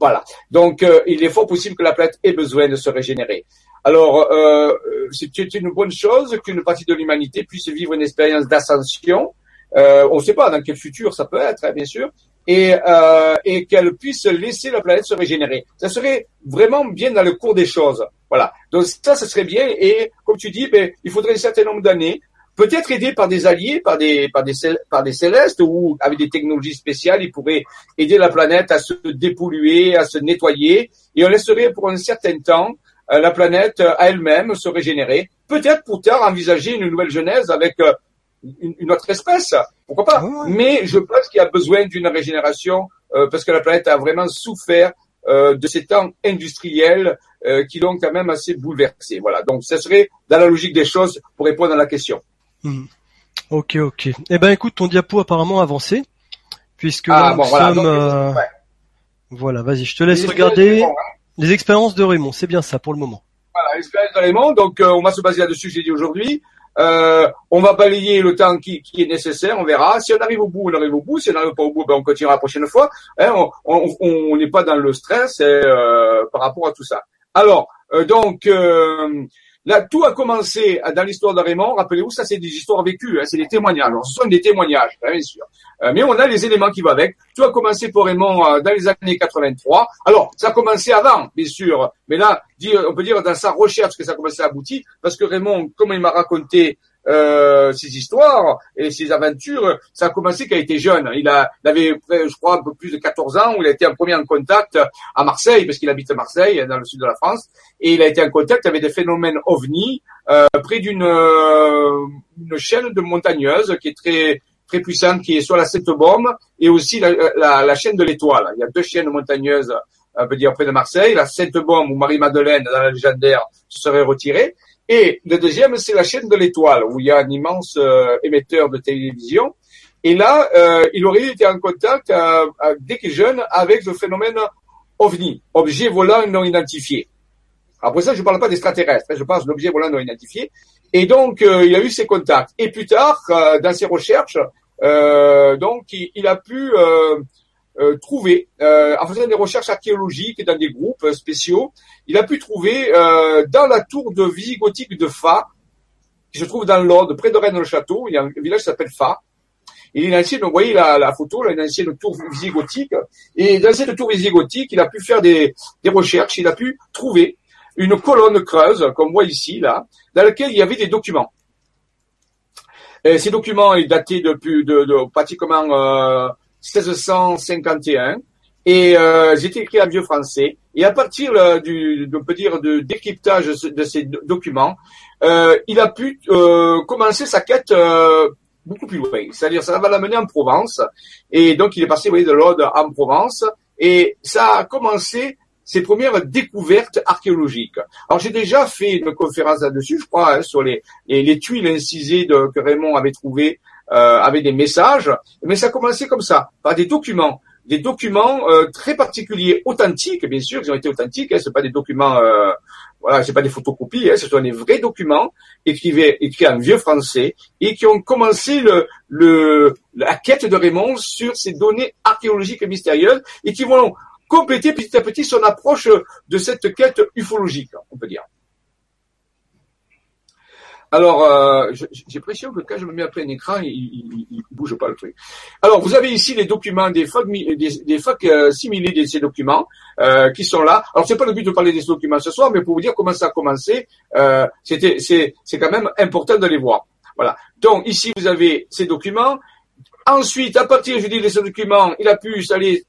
voilà. Donc, euh, il est fort possible que la planète ait besoin de se régénérer. Alors, euh, c'est c'est une bonne chose qu'une partie de l'humanité puisse vivre une expérience d'ascension. Euh, on ne sait pas dans quel futur ça peut être, hein, bien sûr, et, euh, et qu'elle puisse laisser la planète se régénérer. Ça serait vraiment bien dans le cours des choses. Voilà. Donc ça, ça serait bien. Et comme tu dis, ben, il faudrait un certain nombre d'années, peut-être aidé par des alliés, par des, par des, par des célestes, ou avec des technologies spéciales, ils pourraient aider la planète à se dépolluer, à se nettoyer, et on laisserait pour un certain temps euh, la planète à elle-même se régénérer. Peut-être pour tard envisager une nouvelle genèse avec euh, une, une autre espèce, pourquoi pas. Mais je pense qu'il y a besoin d'une régénération euh, parce que la planète a vraiment souffert euh, de ces temps industriels euh, qui l'ont quand même assez bouleversé. Voilà. Donc, ce serait dans la logique des choses pour répondre à la question. Hmm. Ok, ok. Eh ben, écoute, ton diapo apparemment avancé, puisque Ah là, bon, nous voilà. sommes, Donc, ouais. voilà, vas-y, je te laisse Les regarder hein. les expériences de Raymond. C'est bien ça pour le moment. Voilà, l'expérience de Raymond. Donc, on va se baser là-dessus, j'ai dit aujourd'hui. Euh, on va balayer le temps qui, qui est nécessaire, on verra. Si on arrive au bout, on arrive au bout. Si on n'arrive pas au bout, ben, on continuera la prochaine fois. Hein, on- n'est pas dans le stress euh, par rapport à tout ça. Alors, euh, donc, euh, tout a commencé dans l'histoire de Raymond. Rappelez-vous, ça, c'est des histoires vécues, hein, c'est des témoignages. Alors, ce sont des témoignages, hein, bien sûr. Euh, mais on a les éléments qui vont avec. Tout a commencé pour Raymond euh, dans les années 83. Alors, ça a commencé avant, bien sûr. Mais là, on peut dire dans sa recherche que ça a commencé à aboutir, parce que Raymond, comme il m'a raconté euh, ses histoires et ses aventures, ça a commencé quand il était jeune. Il, a, il avait, je crois, un peu plus de 14 ans, où il a été en premier en contact à Marseille, parce qu'il habite à Marseille, dans le sud de la France, et il a été en contact avec des phénomènes ovni euh, près d'une euh, une chaîne de montagneuses qui est très très puissante, qui est sur la Sainte-Baume, et aussi la, la, la chaîne de l'Étoile. Il y a deux chaînes montagneuses, on peut dire près de Marseille, la Sainte-Baume où Marie-Madeleine, dans la légendaire, se serait retirée, et le deuxième, c'est la chaîne de l'Étoile, où il y a un immense euh, émetteur de télévision. Et là, euh, il aurait été en contact, euh, euh, dès qu'il est jeune, avec le phénomène OVNI, objet volant non identifié. Après ça, je ne parle pas d'extraterrestres, hein, je parle d'objet volant non identifié. Et donc, euh, il a eu ses contacts. Et plus tard, euh, dans ses recherches, euh, donc, il, il a pu euh, trouvé, en faisant des recherches archéologiques dans des groupes spéciaux, il a pu trouver dans la tour de visigothique de Fa, qui se trouve dans l'Aude, près de Rennes-le-Château, il y a un village qui s'appelle Fa, et une ancienne, vous voyez la, photo, là, une ancienne tour visigothique. Et dans cette tour visigothique, il a pu faire des, recherches, il a pu trouver une colonne creuse, comme moi ici, là, dans laquelle il y avait des documents. Et ces documents datés depuis de, de, pratiquement euh, 1651 et euh, étaient écrits en vieux français. Et à partir euh, du, on peut dire, de décryptage de ces documents, euh, il a pu euh, commencer sa quête euh, beaucoup plus loin. C'est-à-dire, ça va l'amener en Provence. Et donc, il est passé, vous voyez, de l'Aude en Provence. Et ça a commencé ses premières découvertes archéologiques. Alors j'ai déjà fait une conférence là-dessus, je crois, hein, sur les, les, tuiles incisées que Raymond avait trouvées euh, avec des messages, mais ça a commencé comme ça, par des documents, des documents euh, très particuliers, authentiques, bien sûr, ils ont été authentiques, hein, c'est pas des documents, euh, voilà, c'est pas des photocopies, hein, ce sont des vrais documents écrivés, écrits en vieux français et qui ont commencé le, le, la quête de Raymond sur ces données archéologiques mystérieuses et qui vont compléter petit à petit son approche de cette quête ufologique, on peut dire. Alors, euh, j'ai l'impression que quand je me mets après un écran, il, il, bouge pas le truc. Alors, vous avez ici les documents des facs, des, euh, similés de ces documents euh, qui sont là. Alors, c'est pas le but de parler des documents ce soir, mais pour vous dire comment ça a commencé, euh, c'était, c'est, c'est quand même important de les voir. Voilà. Donc, ici, vous avez ces documents. Ensuite, à partir, je dis, de ces documents, il a pu aller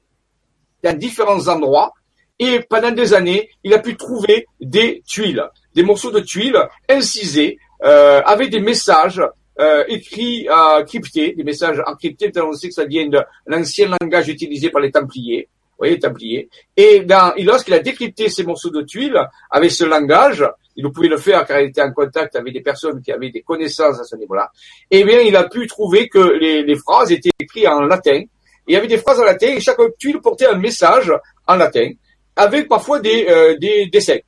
dans différents endroits. Et pendant des années, il a pu trouver des tuiles, des morceaux de tuiles incisés euh, avec des messages euh, écrits cryptés, des messages encryptés, on sait que ça vient de l'ancien langage utilisé par les Templiers. Vous voyez, Templiers. Et, lorsqu'il a décrypté ces morceaux de tuiles avec ce langage, il pouvait le faire car il était en contact avec des personnes qui avaient des connaissances à ce niveau-là. Eh bien, il a pu trouver que les, les phrases étaient écrites en latin il y avait des phrases en latin et chaque tuile portait un message en latin avec parfois des, euh, des dessins.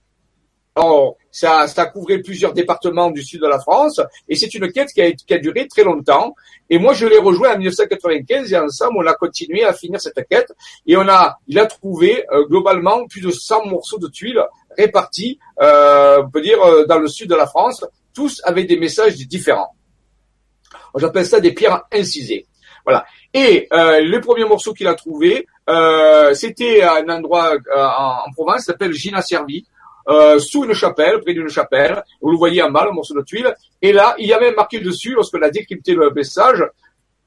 Alors, ça, ça couvrait plusieurs départements du sud de la France et c'est une quête qui a, qui a, duré très longtemps. Et moi, je l'ai rejoint en 1995 et ensemble, on a continué à finir cette quête et on a, il a trouvé euh, globalement plus de 100 morceaux de tuiles répartis, euh, on peut dire, euh, dans le sud de la France, tous avec des messages différents. J'appelle ça des pierres incisées. Voilà. Et euh, le premier morceau qu'il a trouvé, euh, c'était un endroit euh, en, Provence, s'appelle Gina Servi, euh, sous une chapelle, près d'une chapelle. Vous le voyez en bas, le morceau de tuile. Et là, il y avait marqué dessus, lorsqu'on a décrypté le message,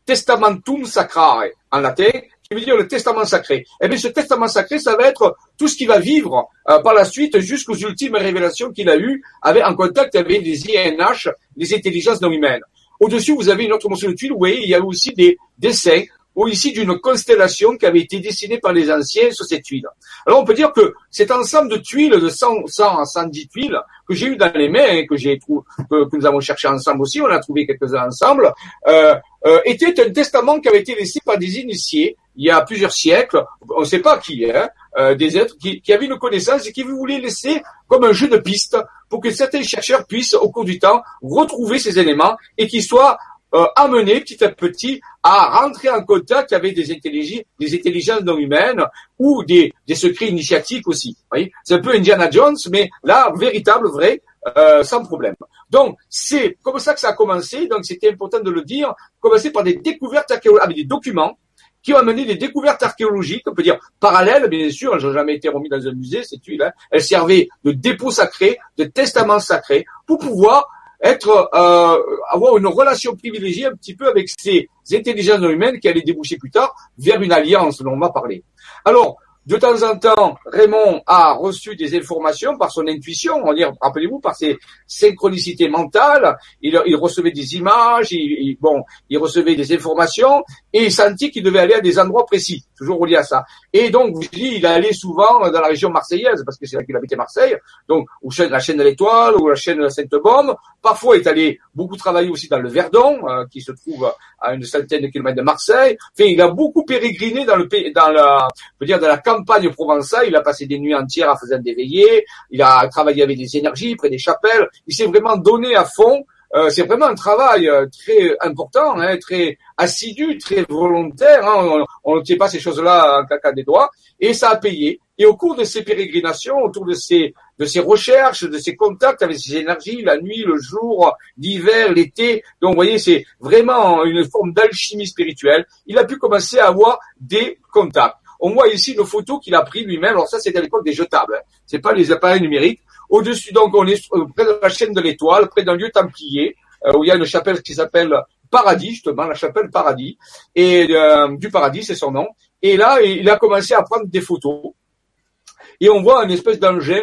Testamentum Sacrare, en latin, qui veut dire le testament sacré. Eh bien, ce testament sacré, ça va être tout ce qui va vivre euh, par la suite jusqu'aux ultimes révélations qu'il a eues avec, en contact avec les INH, les intelligences non humaines. Au-dessus, vous avez une autre morceau de tuile. Vous voyez, il y a aussi des dessins ou ici d'une constellation qui avait été dessinée par les anciens sur cette tuile. Alors on peut dire que cet ensemble de tuiles, de 100, 100 à 110 tuiles, que j'ai eu dans les mains, et que j'ai que, que, nous avons cherché ensemble aussi, on a trouvé quelques-uns ensemble, euh, euh, était un testament qui avait été laissé par des initiés il y a plusieurs siècles, on ne sait pas qui, hein, euh, des êtres qui, qui, avaient une connaissance et qui voulaient laisser comme un jeu de piste pour que certains chercheurs puissent, au cours du temps, retrouver ces éléments et qu'ils soient euh, amenés petit à petit à rentrer en contact avec des intelligences, des intelligences non humaines ou des, des secrets initiatiques aussi. C'est un peu Indiana Jones, mais là, véritable, vrai, euh, sans problème. Donc, c'est comme ça que ça a commencé. Donc, c'était important de le dire. Commencer par des découvertes archéologiques, avec des documents qui ont amené des découvertes archéologiques, on peut dire parallèles, bien sûr, elles n'ont jamais été remis dans un musée, ces tuiles, hein. elles servaient de dépôt sacré, de testament sacré, pour pouvoir être euh, avoir une relation privilégiée un petit peu avec ces intelligences humaines qui allaient déboucher plus tard vers une alliance dont on va parler. Alors, de temps en temps, Raymond a reçu des informations par son intuition, on dire, rappelez-vous, par ses synchronicités mentales. Il, il recevait des images, il, bon, il recevait des informations et il sentit qu'il devait aller à des endroits précis, toujours reliés à ça. Et donc, vous dites, il allait souvent dans la région marseillaise, parce que c'est là qu'il habitait Marseille, donc ou la chaîne de l'Étoile ou la chaîne de la Sainte-Baume. Parfois, il est allé beaucoup travailler aussi dans le Verdon, euh, qui se trouve à une centaine de kilomètres de Marseille. Il a beaucoup pérégriné dans le pays, dans la, peut dire dans la campagne provençale, il a passé des nuits entières à faisant des veillées, il a travaillé avec des énergies, près des chapelles, il s'est vraiment donné à fond euh, c'est vraiment un travail euh, très important, hein, très assidu, très volontaire. Hein. On ne tient pas ces choses-là en caca des doigts, et ça a payé. Et au cours de ces pérégrinations, autour de ces de ces recherches, de ces contacts avec ces énergies, la nuit, le jour, l'hiver, l'été. Donc, vous voyez, c'est vraiment une forme d'alchimie spirituelle. Il a pu commencer à avoir des contacts. On voit ici une photo qu'il a pris lui-même. Alors ça, c'est à l'époque des jetables. Hein. C'est pas les appareils numériques. Au-dessus, donc, on est près de la chaîne de l'étoile, près d'un lieu templier, euh, où il y a une chapelle qui s'appelle Paradis, justement, la chapelle Paradis, et euh, du Paradis, c'est son nom. Et là, il a commencé à prendre des photos. Et on voit une espèce d'engin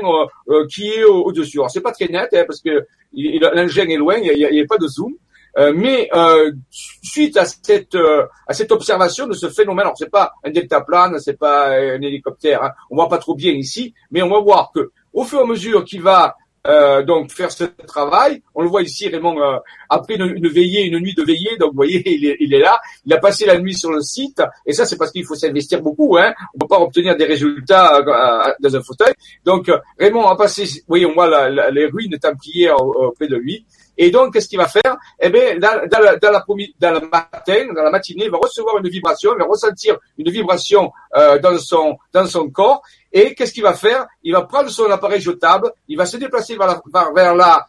euh, qui est au-dessus. Alors, c'est pas très net, hein, parce que l'engin est loin, il n'y a, pas de zoom. mais suite à cette à cette observation de ce phénomène, alors c'est pas un deltaplane, c'est pas un hélicoptère, hein, on voit pas trop bien ici, mais on va voir que au fur et à mesure qu'il va euh, donc faire ce travail. On le voit ici, Raymond, euh, après une, veillée, une nuit de veillée, donc vous voyez, il est, il est, là. Il a passé la nuit sur le site, et ça, c'est parce qu'il faut s'investir beaucoup. Hein. On ne peut pas obtenir des résultats euh, dans un fauteuil. Donc Raymond a passé, vous voyez, on voit la, la, les ruines templières auprès de lui. Et donc, qu'est-ce qu'il va faire? Eh bien, dans, la, dans, la, dans le matin, dans la matinée, il va recevoir une vibration, il va ressentir une vibration euh, dans son dans son corps. Et qu'est-ce qu'il va faire? Il va prendre son appareil jetable, il va se déplacer vers la, vers la,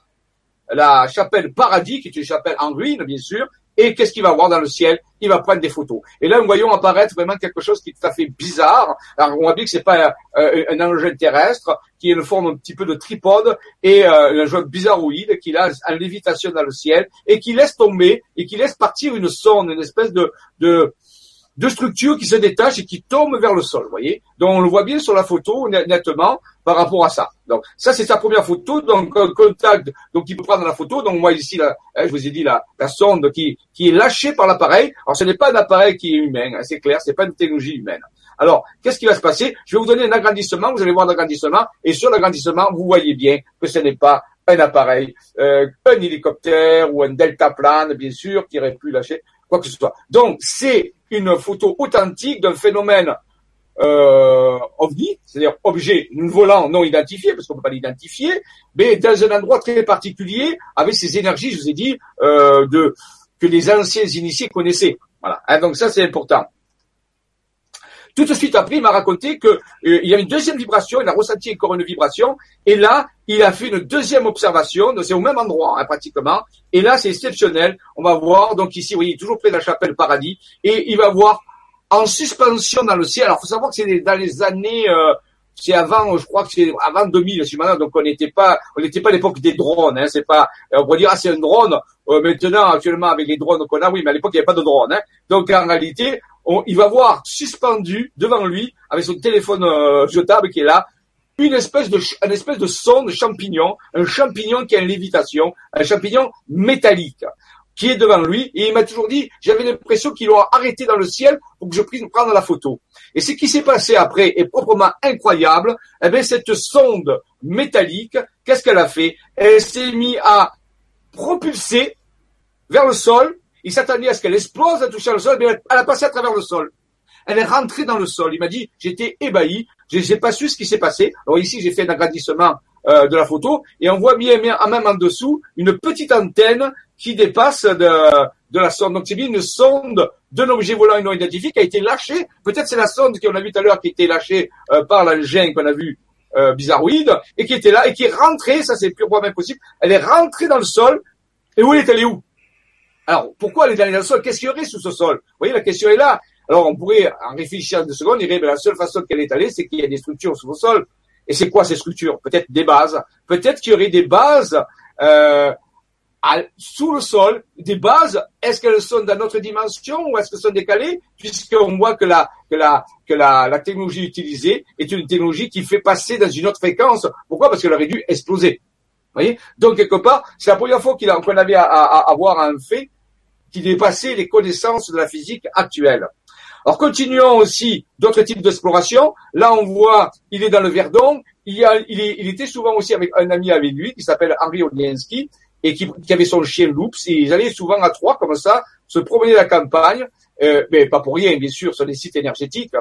la chapelle Paradis, qui est une chapelle en ruine, bien sûr, et qu'est-ce qu'il va voir dans le ciel? Il va prendre des photos. Et là, nous voyons apparaître vraiment quelque chose qui est tout à fait bizarre. Alors, on voit bien que c'est pas euh, un engin terrestre, qui est une forme un petit peu de tripode et euh, un jeu bizarroïde qui a en lévitation dans le ciel et qui laisse tomber et qui laisse partir une sonde, une espèce de, de de structures qui se détachent et qui tombent vers le sol, voyez. Donc on le voit bien sur la photo nettement par rapport à ça. Donc ça c'est sa première photo, donc un contact, donc il peut prendre la photo. Donc moi ici, là, hein, je vous ai dit la, la sonde qui qui est lâchée par l'appareil. Alors ce n'est pas un appareil qui est humain, hein, c'est clair, c'est pas une technologie humaine. Alors qu'est-ce qui va se passer? Je vais vous donner un agrandissement, vous allez voir l'agrandissement, et sur l'agrandissement vous voyez bien que ce n'est pas un appareil, euh, un hélicoptère ou un deltaplane, bien sûr, qui aurait pu lâcher quoi. Donc c'est une photo authentique d'un phénomène euh, ovni, c'est-à-dire objet volant non identifié, parce qu'on ne peut pas l'identifier, mais dans un endroit très particulier, avec ces énergies, je vous ai dit, euh, que les anciens initiés connaissaient. Voilà. Hein, donc ça, c'est important. Tout de suite après, il m'a raconté qu'il euh, y a une deuxième vibration, il a ressenti encore une vibration, et là, il a fait une deuxième observation, c'est au même endroit hein, pratiquement, et là, c'est exceptionnel. On va voir, donc ici, vous voyez, toujours près de la chapelle Paradis, et il va voir en suspension dans le ciel. Alors, faut savoir que c'est dans les années, euh, c'est avant, je crois que c'est avant 2000, donc on n'était pas, on n'était pas à l'époque des drones. Hein, c'est pas, on pourrait dire ah c'est un drone. Euh, maintenant, actuellement avec les drones qu'on a, oui, mais à l'époque il n'y avait pas de drone. Hein. Donc en réalité, il va voir suspendu devant lui avec son téléphone euh, jetable qui est là une espèce de une espèce de son de champignon, un champignon qui a une lévitation, un champignon métallique qui est devant lui et il m'a toujours dit j'avais l'impression qu'il aura arrêté dans le ciel pour que je puisse prendre la photo. Et ce qui s'est passé après est proprement incroyable. Eh bien cette sonde métallique, qu'est-ce qu'elle a fait? Elle s'est mise à propulser vers le sol il s'attendait à ce qu'elle explose en touchant le sol, mais elle a passé à travers le sol. Elle est rentrée dans le sol. Il m'a dit, j'étais ébahi, je n'ai pas su ce qui s'est passé. Alors ici, j'ai fait un agrandissement euh, de la photo, et on voit bien, même en dessous une petite antenne qui dépasse de, la sonde. Donc c'est bien une sonde d'un objet volant non identifié qui a été lâchée. Peut-être c'est la sonde qu'on a vue tout à l'heure qui a été lâchée euh, par l'engin qu'on a vu euh, bizarroïde, et qui était là, et qui est rentrée, ça c'est purement impossible, elle est rentrée dans le sol, et où elle est allée où? Alors, pourquoi aller dans le sol? Qu'est-ce qu'il y aurait sous ce sol? Vous voyez, la question est là. Alors, on pourrait, en réfléchissant deux secondes, dire, la seule façon qu'elle est allée, c'est qu'il y a des structures sous le sol. Et c'est quoi ces structures? Peut-être des bases. Peut-être qu'il y aurait des bases euh, sous le sol. Des bases, est-ce qu'elles sont dans notre dimension ou est-ce qu'elles sont décalées? Puisqu'on voit que la, que, la, que la, la technologie utilisée est une technologie qui fait passer dans une autre fréquence. Pourquoi? Parce qu'elle aurait dû exploser voyez? Donc, quelque part, c'est la première fois qu'on avait à, à, à, voir un fait qui dépassait les connaissances de la physique actuelle. Alors, continuons aussi d'autres types d'exploration. Là, on voit, il est dans le Verdon. Il, y a, il, était souvent aussi avec un ami avec lui qui s'appelle Henri Odnienski et qui, qui, avait son chien Loops. Et ils allaient souvent à trois, comme ça, se promener la campagne, euh, mais pas pour rien, bien sûr, sur les sites énergétiques.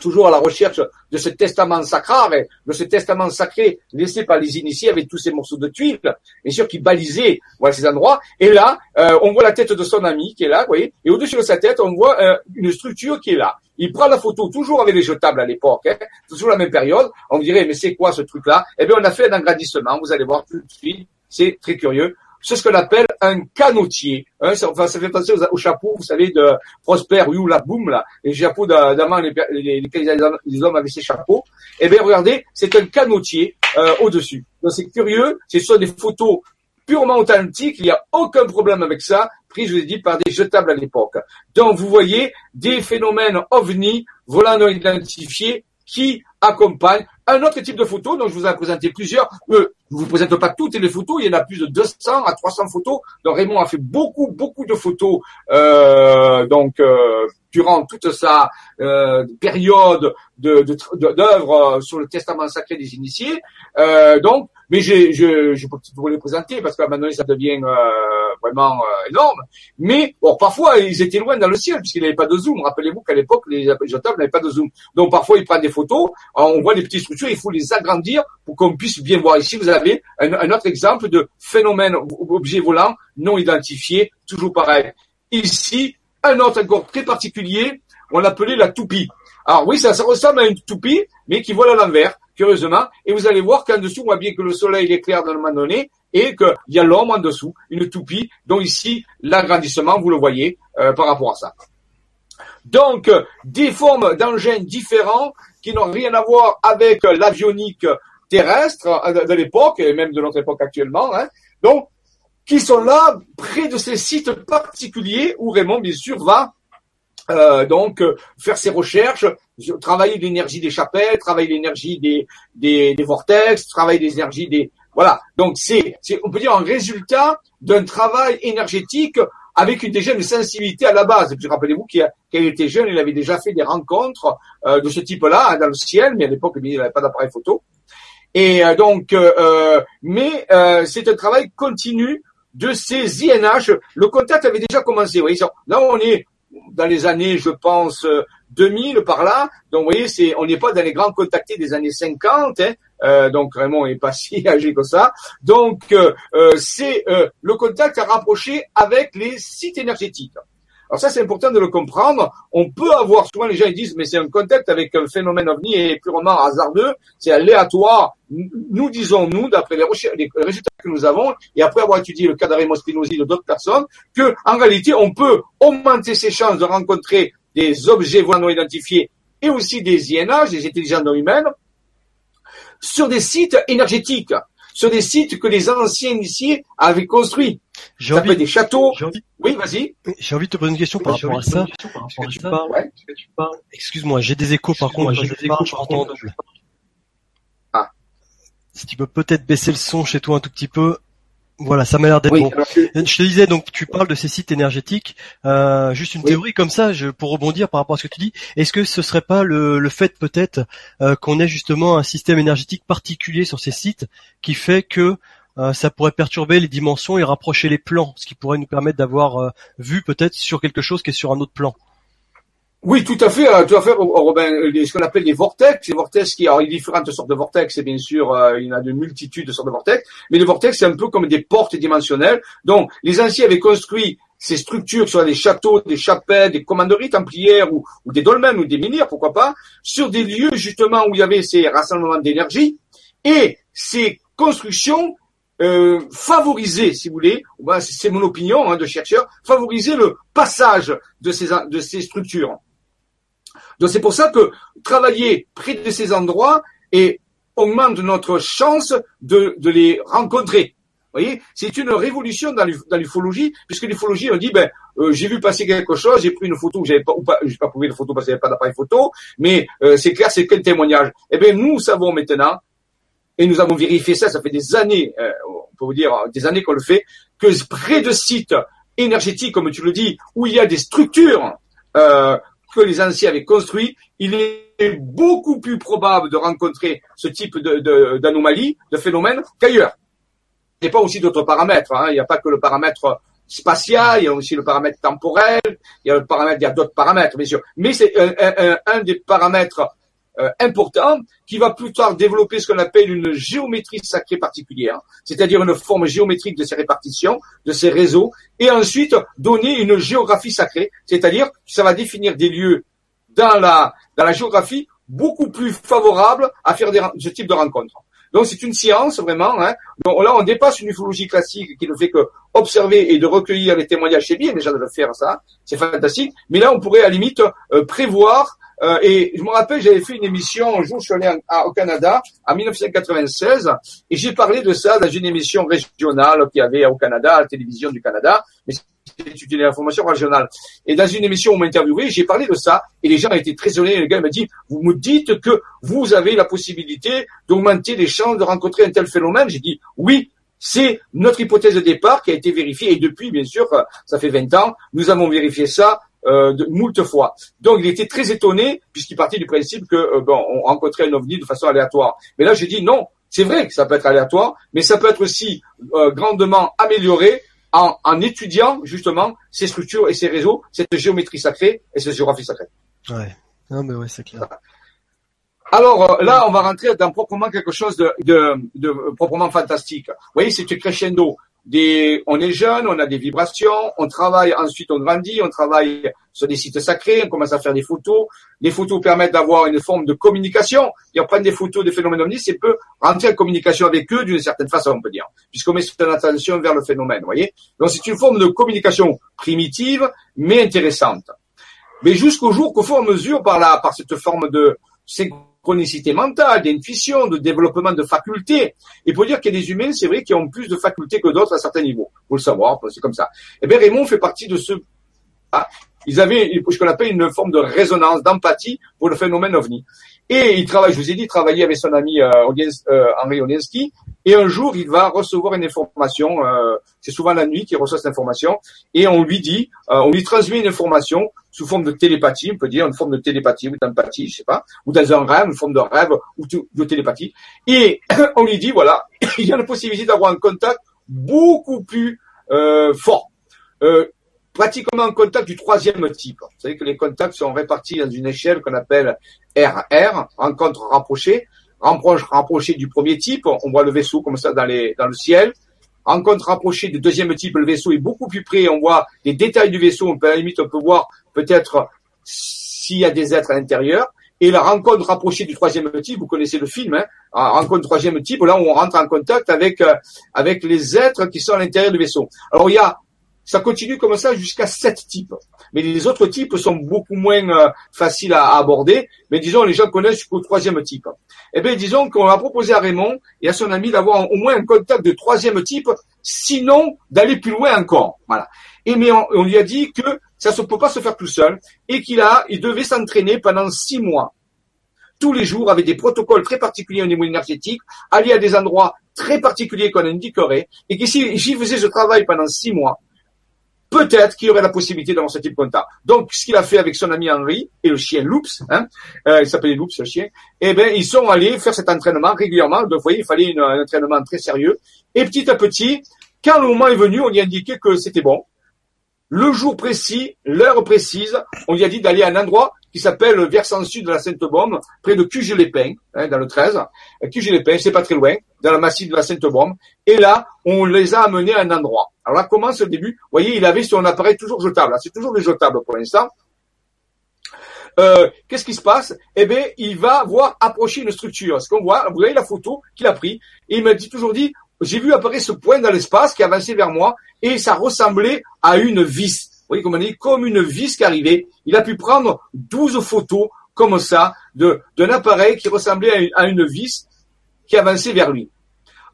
toujours à la recherche de ce testament sacré, de ce testament sacré laissé par les initiés avec tous ces morceaux de tuiles, bien sûr, qui balisaient voilà, ces endroits. Et là, euh, on voit la tête de son ami qui est là, vous voyez, et au-dessus de sa tête, on voit euh, une structure qui est là. Il prend la photo toujours avec les jetables à l'époque, hein, toujours la même période. On dirait, mais c'est quoi ce truc-là? Eh bien, on a fait un agrandissement, vous allez voir tout de suite, c'est très curieux c'est ce qu'on appelle un canotier. Hein, ça, enfin, ça fait penser au chapeau, vous savez, de Prosper ou la boum là, les chapeaux d'amant les, les, les, hommes avaient ces chapeaux. Eh bien, regardez, c'est un canotier euh, au-dessus. Donc c'est curieux, ce sont des photos purement authentiques, il n'y a aucun problème avec ça, pris, je vous ai dit, par des jetables à l'époque. Donc vous voyez des phénomènes ovni, volants non identifiés, qui accompagnent un autre type de photo dont je vous ai présenté plusieurs. Euh, je vous présente pas toutes les photos, il y en a plus de 200 à 300 photos. Donc Raymond a fait beaucoup, beaucoup de photos euh, donc euh, durant toute sa euh, période de d'œuvre sur le testament sacré des initiés. Euh, donc, mais je, je, peux vous les présenter parce qu'à un moment donné, ça devient euh, vraiment euh, énorme. Mais bon, parfois, ils étaient loin dans le ciel puisqu'il n'avait pas de zoom. Rappelez-vous qu'à l'époque, les jetables n'avaient pas de zoom. Donc parfois, ils prennent des photos, on voit des petites structures, il faut les agrandir pour qu'on puisse bien voir. Ici, vous avez un, autre exemple de phénomène objet volant non identifié, toujours pareil. Ici, un autre encore très particulier, on l'appelait la toupie. Alors oui, ça, ça ressemble à une toupie, mais qui vole à l'envers, curieusement. Et vous allez voir qu'en dessous, on voit bien que le soleil éclaire dans le moment donné et qu'il y a l'ombre en dessous, une toupie, dont ici, l'agrandissement, vous le voyez, euh, par rapport à ça. Donc, des formes d'engins différents qui n'ont rien à voir avec l'avionique terrestre euh, de l'époque, et même de notre époque actuellement. Hein. Donc, qui sont là près de ces sites particuliers où Raymond, bien sûr, va euh, donc euh, faire ses recherches, travailler l'énergie des chapelles, travailler l'énergie des, des, des, vortex, travailler l'énergie des voilà. Donc c'est on peut dire un résultat d'un travail énergétique avec une déjà une sensibilité à la base. Rappelez-vous qu'il était jeune, il avait déjà fait des rencontres euh, de ce type-là dans le ciel, mais à l'époque il n'avait pas d'appareil photo. Et euh, donc, mais c'est un travail continu de ces INH. Le contact avait déjà commencé. Vous voyez, là on est dans les années, je pense, 2000 euh, par là. Donc, vous voyez, c'est, on n'est pas dans les grands contactés des années 50. Hein. Euh, donc, Raymond n'est pas si âgé que ça. Donc, euh, c'est le contact à rapprocher avec les sites énergétiques. Alors ça, c'est important de le comprendre. On peut avoir, souvent les gens ils disent, mais c'est un contact avec un phénomène ovni et purement hasardeux, c'est aléatoire. Nous disons, nous, d'après les, résultats que nous avons, et après avoir étudié le cas d'Aremo de d'autres personnes, que en réalité, on peut augmenter ses chances de rencontrer des objets volants non identifiés et aussi des INH, des intelligences non humaines, sur des sites énergétiques sur des sites que les anciens initiés avaient construits. Ça envie, des châteaux. Oui, vas-y. J'ai envie de te poser une question par rapport à ça. Excuse-moi, j'ai des échos par contre. J'ai des échos, je en double. Ah. Si tu peux peut-être baisser le son chez toi un tout petit peu. Voilà, ça m'a l'air d'être bon. Je te disais donc, tu parles de ces sites énergétiques. Euh, juste une théorie comme ça, je, pour rebondir par rapport à ce que tu dis. Est-ce que ce serait pas le, le fait peut-être euh, qu'on ait justement un système énergétique particulier sur ces sites qui fait que euh, ça pourrait perturber les dimensions et rapprocher les plans, ce qui pourrait nous permettre d'avoir euh, vu peut-être sur quelque chose qui est sur un autre plan? Oui, tout à fait, euh, tout à fait, Robin. Ce qu'on appelle les vortex, les vortex qui, alors, il y a différentes sortes de vortex, et bien sûr, euh, il y en a de multitudes de sortes de vortex, mais les vortex, c'est un peu comme des portes dimensionnelles. Donc, les anciens avaient construit ces structures, soit des châteaux, des chapelles, des commanderies templières ou, des dolmens ou des minières, pourquoi pas, sur des lieux justement où il y avait ces rassemblements d'énergie, et ces constructions euh, si vous voulez, c'est mon opinion hein, de chercheur, favoriser le passage de ces, de ces structures. Donc c'est pour ça que travailler près de ces endroits et augmente notre chance de, de les rencontrer. Vous voyez, c'est une révolution dans l'ufologie, puisque l'ufologie, on dit, ben, euh, j'ai vu passer quelque chose, j'ai pris une photo, j'avais pas, ou pas, j'ai pas prouvé une photo parce qu'il n'y avait pas d'appareil photo, mais euh, c'est clair, c'est quel témoignage. Eh bien, nous savons maintenant, et nous avons vérifié ça, ça fait des années, euh, on peut vous dire des années qu'on le fait, que près de sites énergétiques, comme tu le dis, où il y a des structures euh, que les anciens avaient construit, il est beaucoup plus probable de rencontrer ce type d'anomalie, de, de phénomène qu'ailleurs. Il n'y a pas aussi d'autres paramètres. Hein. Il n'y a pas que le paramètre spatial, il y a aussi le paramètre temporel, il y a le paramètre, il y a d'autres paramètres, bien sûr. Mais c'est un, des paramètres euh, importants qui va plus tard développer ce qu'on appelle une géométrie sacrée particulière, c'est-à-dire une forme géométrique de ces répartitions, de ces réseaux, et ensuite donner une géographie sacrée, c'est-à-dire ça va définir des lieux dans la, dans la géographie beaucoup plus favorables à faire ce type de rencontres. Donc c'est une science vraiment. Hein. Donc là, on dépasse une ufologie classique qui ne fait que observer et de recueillir les témoignages. C'est bien déjà de le faire, ça. C'est fantastique. Mais là, on pourrait à la limite euh, prévoir. Euh, et je me rappelle, j'avais fait une émission un jour, je suis allé au Canada en 1996 et j'ai parlé de ça dans une émission régionale qu'il y avait au Canada, à la télévision du Canada. Mais étudier l'information régionale. Et dans une émission on m'a interviewé, j'ai parlé de ça, et les gens étaient très étonnés. Le gars m'a dit, vous me dites que vous avez la possibilité d'augmenter les chances de rencontrer un tel phénomène. J'ai dit, oui, c'est notre hypothèse de départ qui a été vérifiée, et depuis, bien sûr, ça fait 20 ans, nous avons vérifié ça euh, de moult fois. Donc il était très étonné puisqu'il partait du principe que euh, bon, on rencontrait un ovni de façon aléatoire. Mais là j'ai dit non, c'est vrai que ça peut être aléatoire, mais ça peut être aussi euh, grandement amélioré en, en, étudiant justement ces structures et ces réseaux, cette géométrie sacrée et cette géographie sacrée. Ouais, non mais ouais, c'est clair. Alors euh, là, on va rentrer dans proprement quelque chose de, de, de proprement fantastique. Vous voyez, c'est crescendo des, on est jeune, on a des vibrations, on travaille, ensuite on grandit, on travaille sur des sites sacrés, on commence à faire des photos. Les photos permettent d'avoir une forme de communication. Et on prend des photos des phénomènes omnis et peut rentrer en communication avec eux d'une certaine façon, on peut dire, puisqu'on met son attention vers le phénomène, voyez. Donc c'est une forme de communication primitive, mais intéressante. Mais jusqu'au jour qu'au fur et à mesure, par la, par cette forme de chronicité mentale, d'intuition, de développement de facultés. Et pour dire qu'il y a des humains, c'est vrai, qui ont plus de facultés que d'autres à certains niveaux. Faut le savoir, c'est comme ça. Eh bien, Raymond fait partie de ce... Ah, ils avaient ce qu'on appelle une forme de résonance, d'empathie pour le phénomène ovni. Et il travaille, je vous ai dit, travailler avec son ami euh, euh, Henri Olienski. Et un jour, il va recevoir une information. Euh, c'est souvent la nuit qu'il reçoit cette information. Et on lui dit, on lui transmet une information sous forme de télépathie, on peut dire une forme de télépathie ou d'empathie, je sais pas, ou dans un rêve, une forme de rêve ou de télépathie. Et on lui dit, voilà, il y a la possibilité d'avoir un contact beaucoup plus euh, fort. Euh, pratiquement un contact du troisième type. Vous savez que les contacts sont répartis dans une échelle qu'on appelle RR, rencontre rapprochée. Rencontre rapprochée du premier type, on voit le vaisseau comme ça dans le ciel. Rencontre rapprochée du deuxième type, le vaisseau est beaucoup plus près, on voit les détails du vaisseau, on peut à la limite, on peut voir peut-être s'il y a des êtres à l'intérieur. Et la rencontre rapprochée du troisième type, vous connaissez le film, hein, rencontre troisième type, là où on rentre en contact avec euh, avec les êtres qui sont à l'intérieur du vaisseau. Alors il y a ça continue comme ça jusqu'à sept types. Mais les autres types sont beaucoup moins euh, faciles à, aborder. Mais disons, les gens connaissent jusqu'au troisième type. Eh bien, disons qu'on a proposé à Raymond et à son ami d'avoir au moins un contact de troisième type, sinon d'aller plus loin encore. Voilà. Et mais on, lui a dit que ça ne peut pas se faire tout seul et qu'il a, il devait s'entraîner pendant six mois tous les jours avec des protocoles très particuliers au niveau énergétique, aller à des endroits très particuliers qu'on indiquerait, et que si j'y faisais ce travail pendant six mois, peut-être qu'il y aurait la possibilité d'avoir ce type de contact. Donc, ce qu'il a fait avec son ami Henri et le chien Loops, hein, euh, il s'appelait Loops, le chien, eh bien, ils sont allés faire cet entraînement régulièrement. Donc, vous voyez, il fallait un entraînement très sérieux. Et petit à petit, quand le moment est venu, on lui a indiqué que c'était bon. Le jour précis, l'heure précise, on lui a dit d'aller à un endroit qui s'appelle le versant sud de la Sainte-Baume, près de Cuges-les-Pins, hein, dans le 13. Cuges-les-Pins, c'est pas très loin, dans le massif de la Sainte-Baume. Et là, on les a amenés à un endroit. Alors là commence le début. Vous voyez, il avait son appareil toujours jetable. C'est toujours des jetables pour l'instant. Euh, qu'est-ce qui se passe? Eh bien, il va voir approcher une structure. Ce qu'on voit, vous voyez la photo qu'il a pris, et il m'a dit toujours dit, j'ai vu apparaître ce point dans l'espace qui avançait vers moi, et ça ressemblait à une vis. Voyez comme on dit, comme une vis qui arrivait. Il a pu prendre 12 photos comme ça d'un appareil qui ressemblait à une, vis qui avançait vers lui.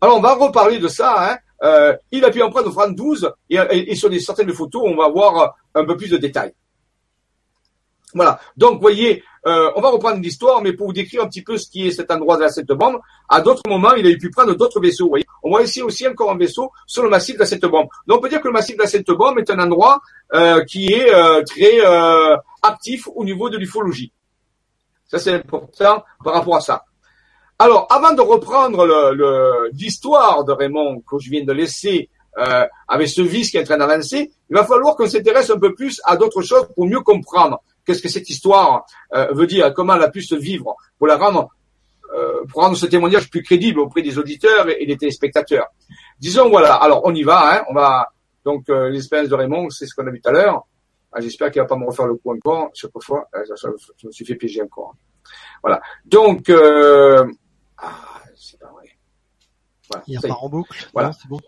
Alors on va reparler de ça. Hein. Euh, il a pu en prendre 12 et, et, sur des certaines photos, on va voir un peu plus de détails. Voilà. Donc, voyez, euh, on va reprendre l'histoire, mais pour vous décrire un petit peu ce qui est cet endroit de la Sainte Bombe, à d'autres moments, il a pu prendre d'autres vaisseaux. Vous voyez, on voit ici aussi encore un vaisseau sur le massif de la Sainte Bombe. Donc, on peut dire que le massif de la Sainte Bombe est un endroit euh, qui est euh, très actif au niveau de l'ufologie. Ça, c'est important par rapport à ça. Alors, avant de reprendre l'histoire de Raymond que je viens de laisser avec ce vice qui est en train d'avancer, il va falloir qu'on s'intéresse un peu plus à d'autres choses pour mieux comprendre qu'est-ce que cette histoire euh, veut dire, comment elle a pu se vivre, pour la rendre, euh, pour rendre ce témoignage plus crédible auprès des auditeurs et, des téléspectateurs. Disons voilà, alors on y va, hein, on va donc euh, l'expérience de Raymond, c'est ce qu'on a vu tout à l'heure. Ah, J'espère qu'il va pas me refaire le coup encore chaque fois. Ah, je me suis fait piéger encore. Voilà. Donc euh, ah, c'est pas vrai. Voilà, il repart en boucle. Voilà, c'est bon.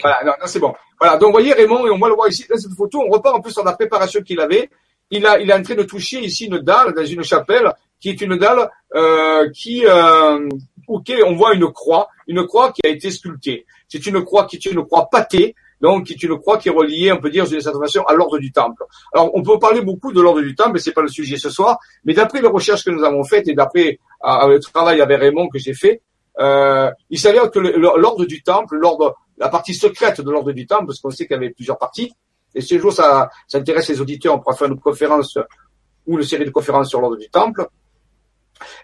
Voilà, non, non c'est bon. Voilà, donc vous voyez Raymond, et on va le voir ici, dans cette photo, on repart un peu sur la préparation qu'il avait il, a, il est en train de toucher ici une dalle dans une chapelle qui est une dalle euh, qui euh, on voit une croix, une croix qui a été sculptée. C'est une croix qui est une croix pâtée, donc qui est une croix qui est reliée, on peut dire, d'une certaine façon, à l'ordre du temple. Alors, on peut parler beaucoup de l'ordre du temple, mais c'est pas le sujet ce soir. Mais d'après les recherches que nous avons faites et d'après euh, le travail avec Raymond que j'ai fait, euh, il s'avère que l'ordre du temple, l'ordre, la partie secrète de l'ordre du temple, parce qu'on sait qu'il y avait plusieurs parties, et si un jour ça, intéresse les auditeurs, on pourra faire une conférence ou une série de conférences sur l'ordre du temple.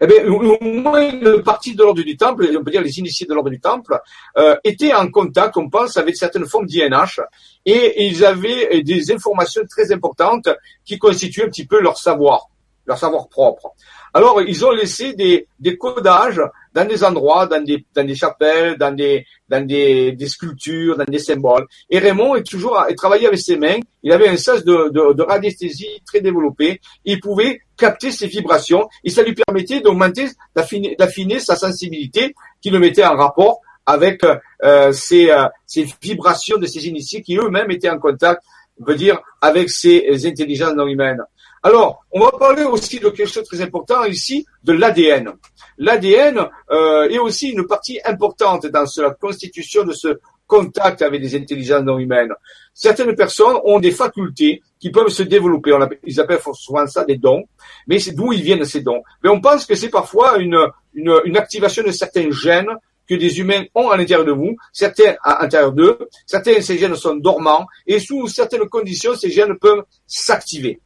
Eh bien, au moins une partie de l'ordre du temple, on peut dire les initiés de l'ordre du temple, euh, étaient en contact, on pense, avec certaines formes d'INH, et ils avaient des informations très importantes qui constituaient un petit peu leur savoir, leur savoir propre. Alors, ils ont laissé des, codages dans des endroits, dans des, dans des chapelles, dans des, dans des, sculptures, dans des symboles. Et Raymond est toujours travaillé avec ses mains. Il avait un sens de, de, radiesthésie très développé. Il pouvait capter ses vibrations et ça lui permettait d'augmenter, d'affiner sa sensibilité qui le mettait en rapport avec euh, ces, euh, ces vibrations de ces initiés qui eux-mêmes étaient en contact, on peut dire, avec ces intelligences non humaines. Alors, on va parler aussi de quelque chose de très important ici, de l'ADN. L'ADN euh, est aussi une partie importante dans la constitution de ce contact avec des intelligences non humaines. Certaines personnes ont des facultés qui peuvent se développer. Ils appellent souvent ça des dons. Mais c'est d'où ils viennent ces dons? Mais on pense que c'est parfois une, une, une, activation de certains gènes que des humains ont à l'intérieur de vous, certains à l'intérieur d'eux. Certains ces gènes sont dormants et sous certaines conditions, ces gènes peuvent s'activer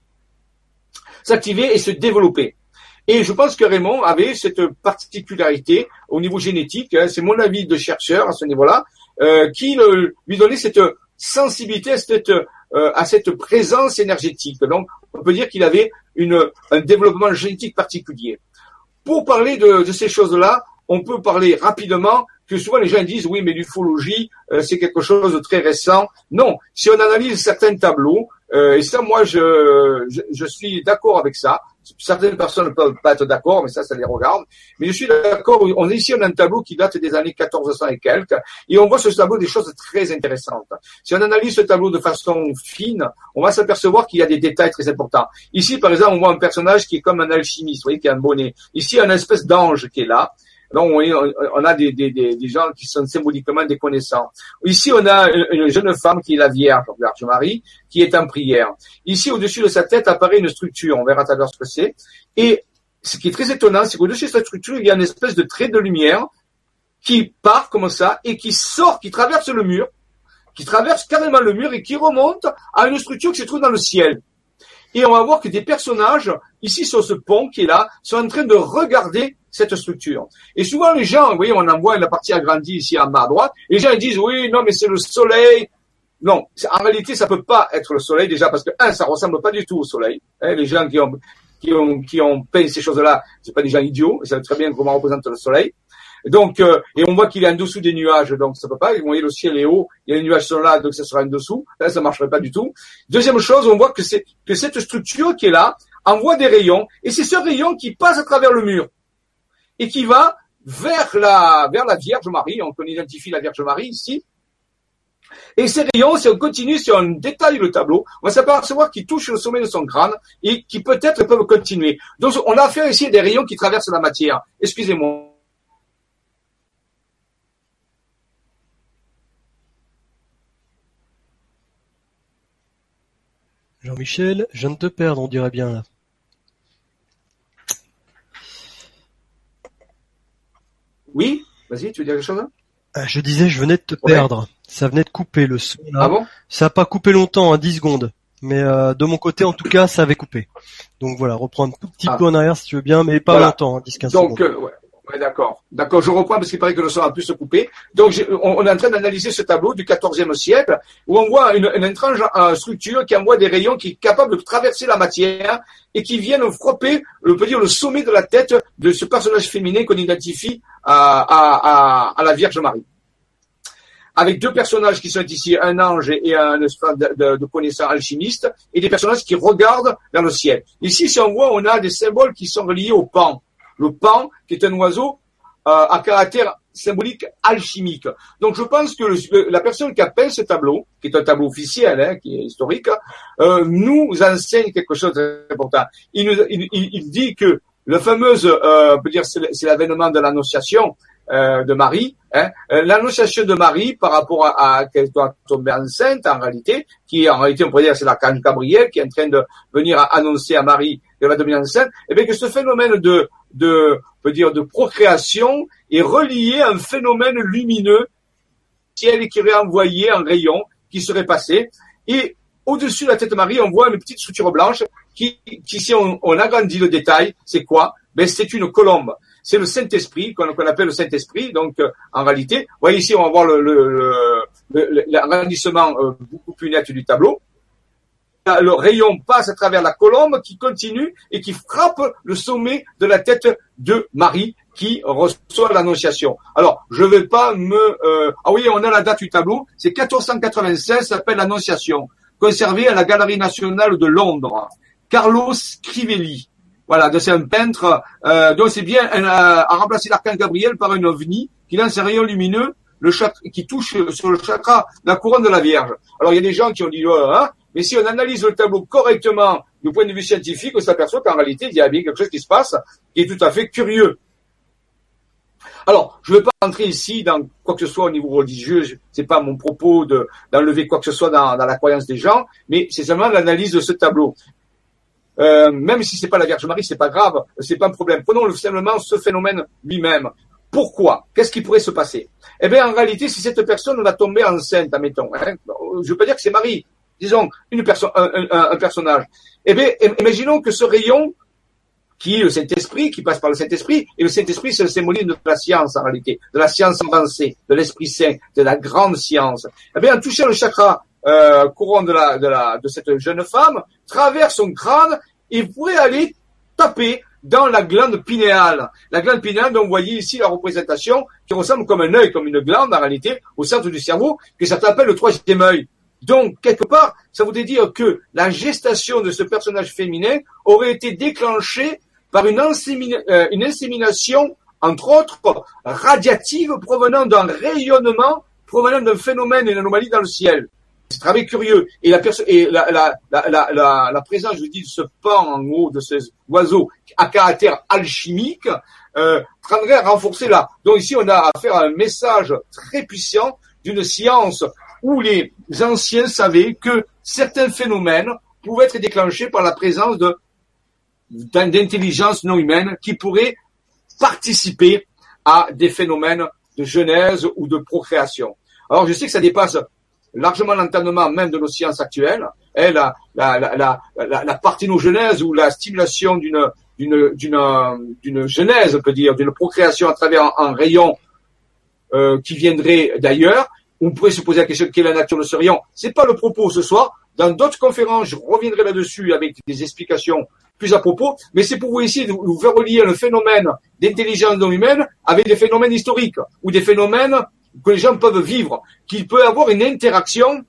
s'activer et se développer. Et je pense que Raymond avait cette particularité au niveau génétique, hein, c'est mon avis de chercheur à ce niveau-là, euh, qui lui donnait cette sensibilité à cette, euh, à cette présence énergétique. Donc, on peut dire qu'il avait une, un développement génétique particulier. Pour parler de, de ces choses-là, on peut parler rapidement que souvent les gens disent oui mais l'ufologie euh, c'est quelque chose de très récent. Non, si on analyse certains tableaux, et ça, moi, je, je, suis d'accord avec ça. Certaines personnes ne peuvent pas être d'accord, mais ça, ça les regarde. Mais je suis d'accord. On est ici on a un tableau qui date des années 1400 et quelques, et on voit ce tableau des choses très intéressantes. Si on analyse ce tableau de façon fine, on va s'apercevoir qu'il y a des détails très importants. Ici, par exemple, on voit un personnage qui est comme un alchimiste, vous voyez, qui a un bonnet. Ici, on a une espèce d'ange qui est là. Donc, on a des, gens qui sont symboliquement des connaissants. Ici, on a une, jeune femme qui est la Vierge, Vierge Marie, qui est en prière. Ici, au-dessus de sa tête, apparaît une structure. On verra tout à l'heure ce que c'est. Et ce qui est très étonnant, c'est qu'au-dessus de cette structure, il y a une espèce de trait de lumière qui part comme ça et qui sort, qui traverse le mur, qui traverse carrément le mur et qui remonte à une structure qui se trouve dans le ciel. Et on va voir que des personnages, ici sur ce pont qui est là, sont en train de regarder cette structure. Et souvent, les gens, vous voyez, on en voit la partie agrandie ici en bas à droite, et les gens disent, oui, non, mais c'est le soleil. Non, en réalité, ça peut pas être le soleil, déjà, parce que, un, ça ressemble pas du tout au soleil. Hein, les gens qui ont, qui ont, qui ont peint ces choses-là, c'est pas des gens idiots, ils savent très bien comment représente le soleil. Donc, euh, et on voit qu'il est en dessous des nuages, donc ça peut pas. Vous voyez, le ciel est haut, il y a les nuages sont là, donc ça sera en dessous. Là, ça marcherait pas du tout. Deuxième chose, on voit que c'est que cette structure qui est là envoie des rayons, et c'est ce rayon qui passe à travers le mur et qui va vers la, vers la Vierge Marie. On identifie la Vierge Marie ici. Et ces rayons, si on continue, si on détaille le tableau, on va s'apercevoir qu'ils touchent le sommet de son crâne et qui peut-être peuvent continuer. Donc, on a affaire ici à des rayons qui traversent la matière. Excusez-moi. Jean-Michel, je viens de te perdre, on dirait bien là. Oui, vas-y, tu veux dire quelque chose ah, Je disais, je venais de te perdre. Ça venait de couper le son. Ah bon? Ça n'a pas coupé longtemps, hein, 10 secondes. Mais euh, de mon côté, en tout cas, ça avait coupé. Donc voilà, reprendre un tout petit ah. peu en arrière si tu veux bien, mais pas longtemps, hein, 10-15 secondes. Donc, euh, ouais. Ouais, d'accord. D'accord, je reprends parce qu'il paraît que le son a pu se couper. Donc, on, est en train d'analyser ce tableau du XIVe siècle où on voit une, une étrange euh, structure qui envoie des rayons qui est capable de traverser la matière et qui viennent frapper, on peut dire, le sommet de la tête de ce personnage féminin qu'on identifie à, à, à, la Vierge Marie. Avec deux personnages qui sont ici, un ange et un de, de connaisseurs alchimistes, et des personnages qui regardent vers le ciel. Ici, si on voit, on a des symboles qui sont reliés au pan le pan, qui est un oiseau euh, à caractère symbolique alchimique. Donc je pense que la personne qui a peint ce tableau, qui est un tableau officiel, hein, qui est historique, euh, nous enseigne quelque chose d'important. Il, nous, il, il, dit que le fameux, euh, on peut dire, c'est l'avènement de l'annonciation euh, de Marie, hein, euh, l'annonciation de Marie par rapport à, à qu'elle doit tomber enceinte en réalité, qui en réalité on pourrait dire c'est la canne Gabriel qui est en train de venir annoncer à Marie va devenir enceinte, et eh bien que ce phénomène de de, peut dire, de procréation est relié à un phénomène lumineux ciel qui envoyé un rayon qui serait passé. Et au-dessus de la tête de Marie, on voit une petite structure blanche qui, qui si on, agrandit le détail, c'est quoi Ben c'est une colombe. C'est le Saint-Esprit qu'on appelle le Saint-Esprit. Donc euh, en réalité, vous voyez ici, on va voir euh, beaucoup plus net du tableau le rayon passe à travers la colombe qui continue et qui frappe le sommet de la tête de Marie qui reçoit l'annonciation. Alors, je vais pas me... Euh, ah oui, on a la date du tableau, c'est 1496, s'appelle l'annonciation, conservée à la Galerie nationale de Londres. Carlos Crivelli. Voilà, c'est un peintre, euh, donc c'est bien, euh, a remplacé l'archange Gabriel par un ovni qui lance un rayon lumineux le qui touche sur le chakra la couronne de la Vierge. Alors il y a des gens qui ont dit, oh, mais si on analyse le tableau correctement du point de vue scientifique, on s'aperçoit qu'en réalité, il y a bien quelque chose qui se passe qui est tout à fait curieux. Alors, je ne vais pas entrer ici dans quoi que ce soit au niveau religieux, c'est pas mon propos de, d'enlever quoi que ce soit dans, la croyance des gens, mais c'est seulement l'analyse de ce tableau. Euh, même si c'est pas la Vierge Marie, c'est pas grave, c'est pas un problème. Prenons simplement ce phénomène lui-même. Pourquoi? Qu'est-ce qui pourrait se passer? Eh bien, en réalité, si cette personne va tomber enceinte, admettons, hein, je ne veux pas dire que c'est Marie, disons, une un, personnage. Eh bien, imaginons que ce rayon, qui est le Saint-Esprit, qui passe par le Saint-Esprit, et le Saint-Esprit, c'est le symbolisme de la science, en réalité, de la science avancée, de l'Esprit Saint, de la grande science. Eh bien, en touchant le chakra euh, courant de, la, de, la, de cette jeune femme, traverse son crâne, il pourrait aller taper dans la glande pinéale. La glande pinéale, dont vous voyez ici la représentation, qui ressemble comme un œil, comme une glande en réalité, au centre du cerveau, que ça s'appelle le troisième œil. Donc, quelque part, ça voudrait dire que la gestation de ce personnage féminin aurait été déclenchée par une, euh, une insémination, entre autres, radiative provenant d'un rayonnement, provenant d'un phénomène, une anomalie dans le ciel. C'est très curieux. Et la, et la, la, la, la, présence, je vous dis, de ce pan en haut de ces oiseaux à caractère alchimique, euh, à renforcer là. Donc ici, on a affaire à un message très puissant d'une science où les anciens savaient que certains phénomènes pouvaient être déclenchés par la présence d'intelligence non humaine qui pourraient participer à des phénomènes de genèse ou de procréation. Alors je sais que ça dépasse largement l'entendement même de nos sciences actuelles, et la, parthénogenèse ou la stimulation d'une genèse, on peut dire, d'une procréation à travers un, rayon euh, qui viendrait d'ailleurs, on pourrait se poser la question quelle est la nature de ce rayon? C'est pas le propos ce soir. Dans d'autres conférences, je reviendrai là-dessus avec des explications plus à propos, mais c'est pour vous essayer de vous faire relier le phénomène d'intelligence non humaine avec des phénomènes historiques ou des phénomènes que les gens peuvent vivre, qu'il peut avoir une interaction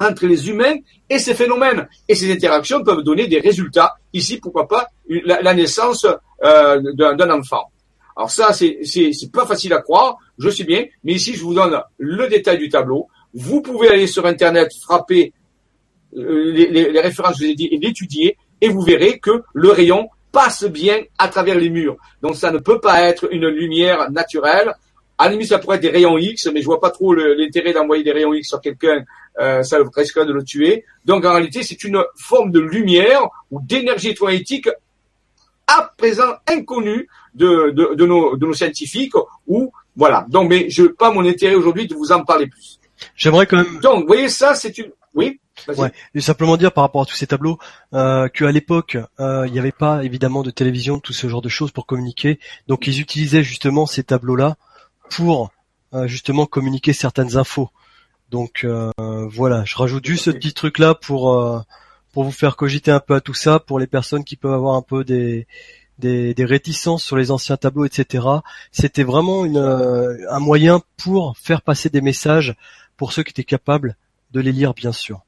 entre les humains et ces phénomènes. Et ces interactions peuvent donner des résultats. Ici, pourquoi pas, la, naissance euh, d'un enfant. Alors ça, c'est pas facile à croire, je sais bien, mais ici, je vous donne le détail du tableau. Vous pouvez aller sur Internet, frapper euh, les, références que je vous ai dit et l'étudier, et vous verrez que le rayon passe bien à travers les murs. Donc ça ne peut pas être une lumière naturelle. À la limite, ça pourrait être des rayons X, mais je vois pas trop l'intérêt d'envoyer des rayons X sur quelqu'un. Euh, ça risquerait de le tuer. Donc en réalité, c'est une forme de lumière ou d'énergie électromagnétique à présent inconnue de, de, de, nos, de nos scientifiques ou voilà. Donc, mais je pas mon intérêt aujourd'hui de vous en parler plus. J'aimerais quand même. Donc, vous voyez, ça, c'est une. Oui. Ouais. Et simplement dire par rapport à tous ces tableaux euh, qu'à l'époque euh, il n'y avait pas évidemment de télévision, tout ce genre de choses pour communiquer. Donc ils utilisaient justement ces tableaux-là pour euh, justement communiquer certaines infos. Donc euh, voilà, je rajoute juste ce petit truc-là pour euh, pour vous faire cogiter un peu à tout ça, pour les personnes qui peuvent avoir un peu des des, réticences sur les anciens tableaux, etc. C'était vraiment une, un moyen pour faire passer des messages pour ceux qui étaient capables de les lire, bien sûr.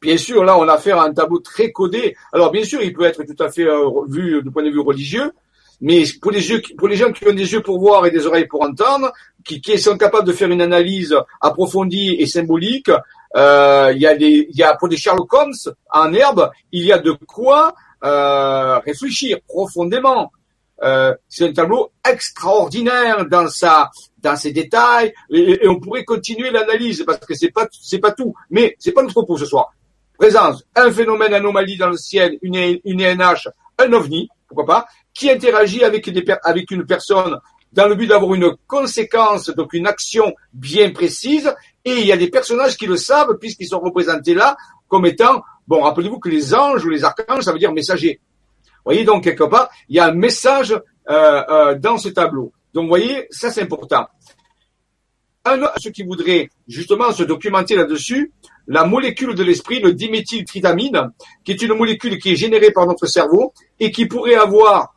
Bien sûr, là, on a affaire à un tableau très codé. Alors, bien sûr, il peut être tout à fait euh, vu du point de vue religieux, mais pour les, yeux, pour les gens qui ont des yeux pour voir et des oreilles pour entendre, qui, sont capables de faire une analyse approfondie et symbolique, euh, il y a des, il y a pour des Sherlock Holmes en herbe, il y a de quoi euh, réfléchir profondément. Euh, c'est un tableau extraordinaire dans sa dans ses détails et, on pourrait continuer l'analyse parce que c'est pas c'est pas tout mais c'est pas notre propos ce soir présence un phénomène anomalie dans le ciel, une, une INH, un ovni, pourquoi pas, qui interagit avec, des, avec une personne dans le but d'avoir une conséquence, donc une action bien précise, et il y a des personnages qui le savent puisqu'ils sont représentés là comme étant, bon, rappelez-vous que les anges ou les archanges, ça veut dire messager. Vous voyez, donc quelque part, il y a un message euh, euh, dans ce tableau. Donc, vous voyez, ça c'est important. Un, ceux qui voudraient justement se documenter là-dessus, la molécule de l'esprit, le diméthyltritamine, qui est une molécule qui est générée par notre cerveau et qui pourrait avoir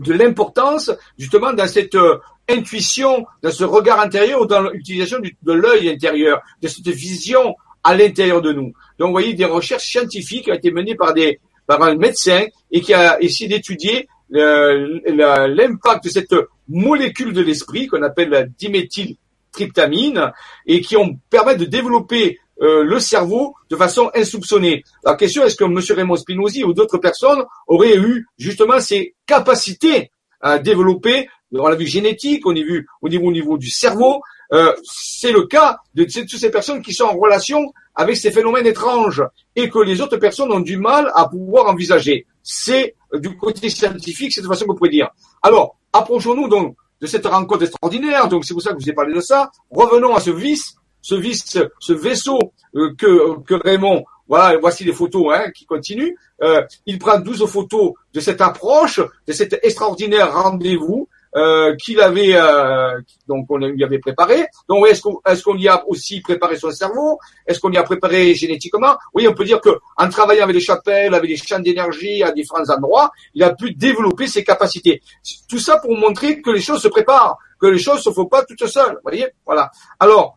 de l'importance justement dans cette euh, intuition, dans ce regard intérieur ou dans l'utilisation de l'œil intérieur, de cette vision à l'intérieur de nous. Donc, vous voyez, des recherches scientifiques ont été menées par des par un médecin et qui a essayé d'étudier l'impact de cette molécule de l'esprit qu'on appelle la diméthyltryptamine et qui ont permis de développer euh, le cerveau de façon insoupçonnée. La question est-ce que M. Raymond Spinozzi ou d'autres personnes auraient eu justement ces capacités à développer, on l'a vu génétique, au niveau, au niveau du cerveau, euh, c'est le cas de toutes ces personnes qui sont en relation avec ces phénomènes étranges et que les autres personnes ont du mal à pouvoir envisager. C'est euh, du côté scientifique, c'est de façon qu'on pourrait dire. Alors, approchons-nous donc de cette rencontre extraordinaire, donc c'est pour ça que je vous ai parlé de ça. Revenons à ce vice ce, ce vaisseau euh, que, que Raymond, voilà, voici les photos hein, qui continuent. Euh, il prend 12 photos de cette approche, de cet extraordinaire rendez-vous euh, qu'il avait, euh, donc on lui avait préparé. Donc est-ce qu'on est-ce qu'on y a aussi préparé son cerveau? Est-ce qu'on y a préparé génétiquement? Oui, on peut dire que en travaillant avec les chapelles, avec les champs d'énergie à différents endroits, il a pu développer ses capacités. Tout ça pour montrer que les choses se préparent, que les choses se font pas toutes seules. Vous voyez? Voilà. Alors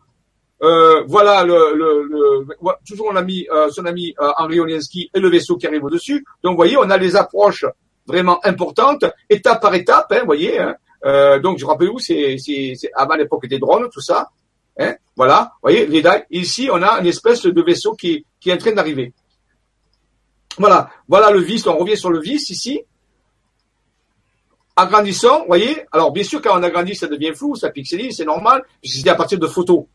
euh, voilà le, toujours on a mis euh, son ami euh, Henri Olienski et le vaisseau qui arrive au-dessus. Donc vous voyez, on a les approches vraiment importantes, étape par étape, hein, vous voyez. Hein. Euh, donc je rappelle vous, c'est, avant l'époque des drones, tout ça. Hein, voilà, vous voyez, les Ici, on a une espèce de vaisseau qui, est en train d'arriver. Voilà, voilà le vis, on revient sur le vis ici. Agrandissons, voyez. Alors bien sûr, quand on agrandit, ça devient flou, ça pixelise, c'est normal, c'est à partir de photos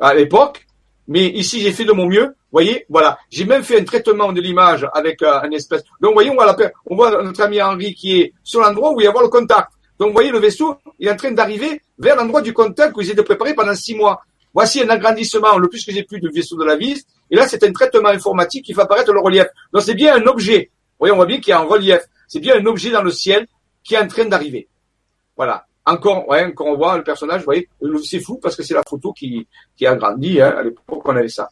à l'époque. Mais ici, j'ai fait de mon mieux. Voyez, voilà. J'ai même fait un traitement de l'image avec euh, un espèce. Donc, voyez, on voit, la... on voit notre ami Henri qui est sur l'endroit où il y a le contact. Donc, voyez, le vaisseau, il est en train d'arriver vers l'endroit du contact où ils étaient préparés pendant six mois. Voici un agrandissement, le plus que j'ai pu du vaisseau de la vis. Et là, c'est un traitement informatique qui fait apparaître le relief. Donc, c'est bien un objet. Voyez, on voit bien qu'il y a un relief. C'est bien un objet dans le ciel qui est en train d'arriver. Voilà. Encore, ouais, quand on voit le personnage, vous voyez, c'est fou parce que c'est la photo qui, qui a grandi, hein, à l'époque on avait ça.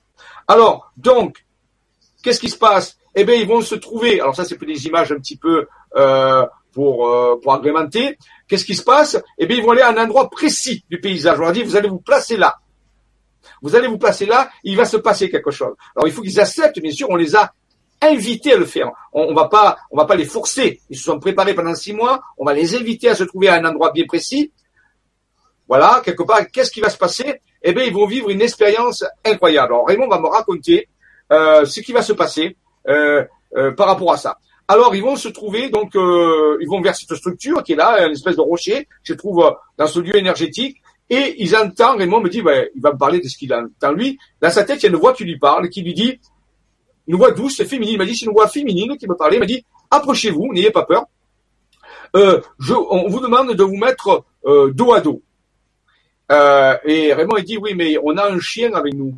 Alors, donc, qu'est-ce qui se passe? Eh bien, ils vont se trouver, alors ça c'est des images un petit peu euh, pour, euh, pour agrémenter, qu'est-ce qui se passe? Eh bien, ils vont aller à un endroit précis du paysage. On leur dit, vous allez vous placer là. Vous allez vous placer là, il va se passer quelque chose. Alors, il faut qu'ils acceptent, bien sûr, on les a inviter à le faire. On, on va pas, on va pas les forcer. Ils se sont préparés pendant six mois. On va les inviter à se trouver à un endroit bien précis. Voilà, quelque part, qu'est-ce qui va se passer? Eh bien, ils vont vivre une expérience incroyable. Alors, Raymond va me raconter euh, ce qui va se passer euh, euh, par rapport à ça. Alors, ils vont se trouver, donc, ils vont vers cette structure qui est là, une espèce de rocher, je trouve dans ce lieu énergétique, et ils entendent, Raymond me dit, ben, il va me parler de ce qu'il entend lui. Dans sa tête, il y a une voix qui lui parle, qui lui dit, une voix douce, féminine. Il m'a dit, c'est une voix féminine qui me parlait. Il m'a dit, approchez-vous, n'ayez pas peur. Euh, je, on vous demande de vous mettre euh, dos à dos. Euh, et Raymond il dit, oui, mais on a un chien avec nous.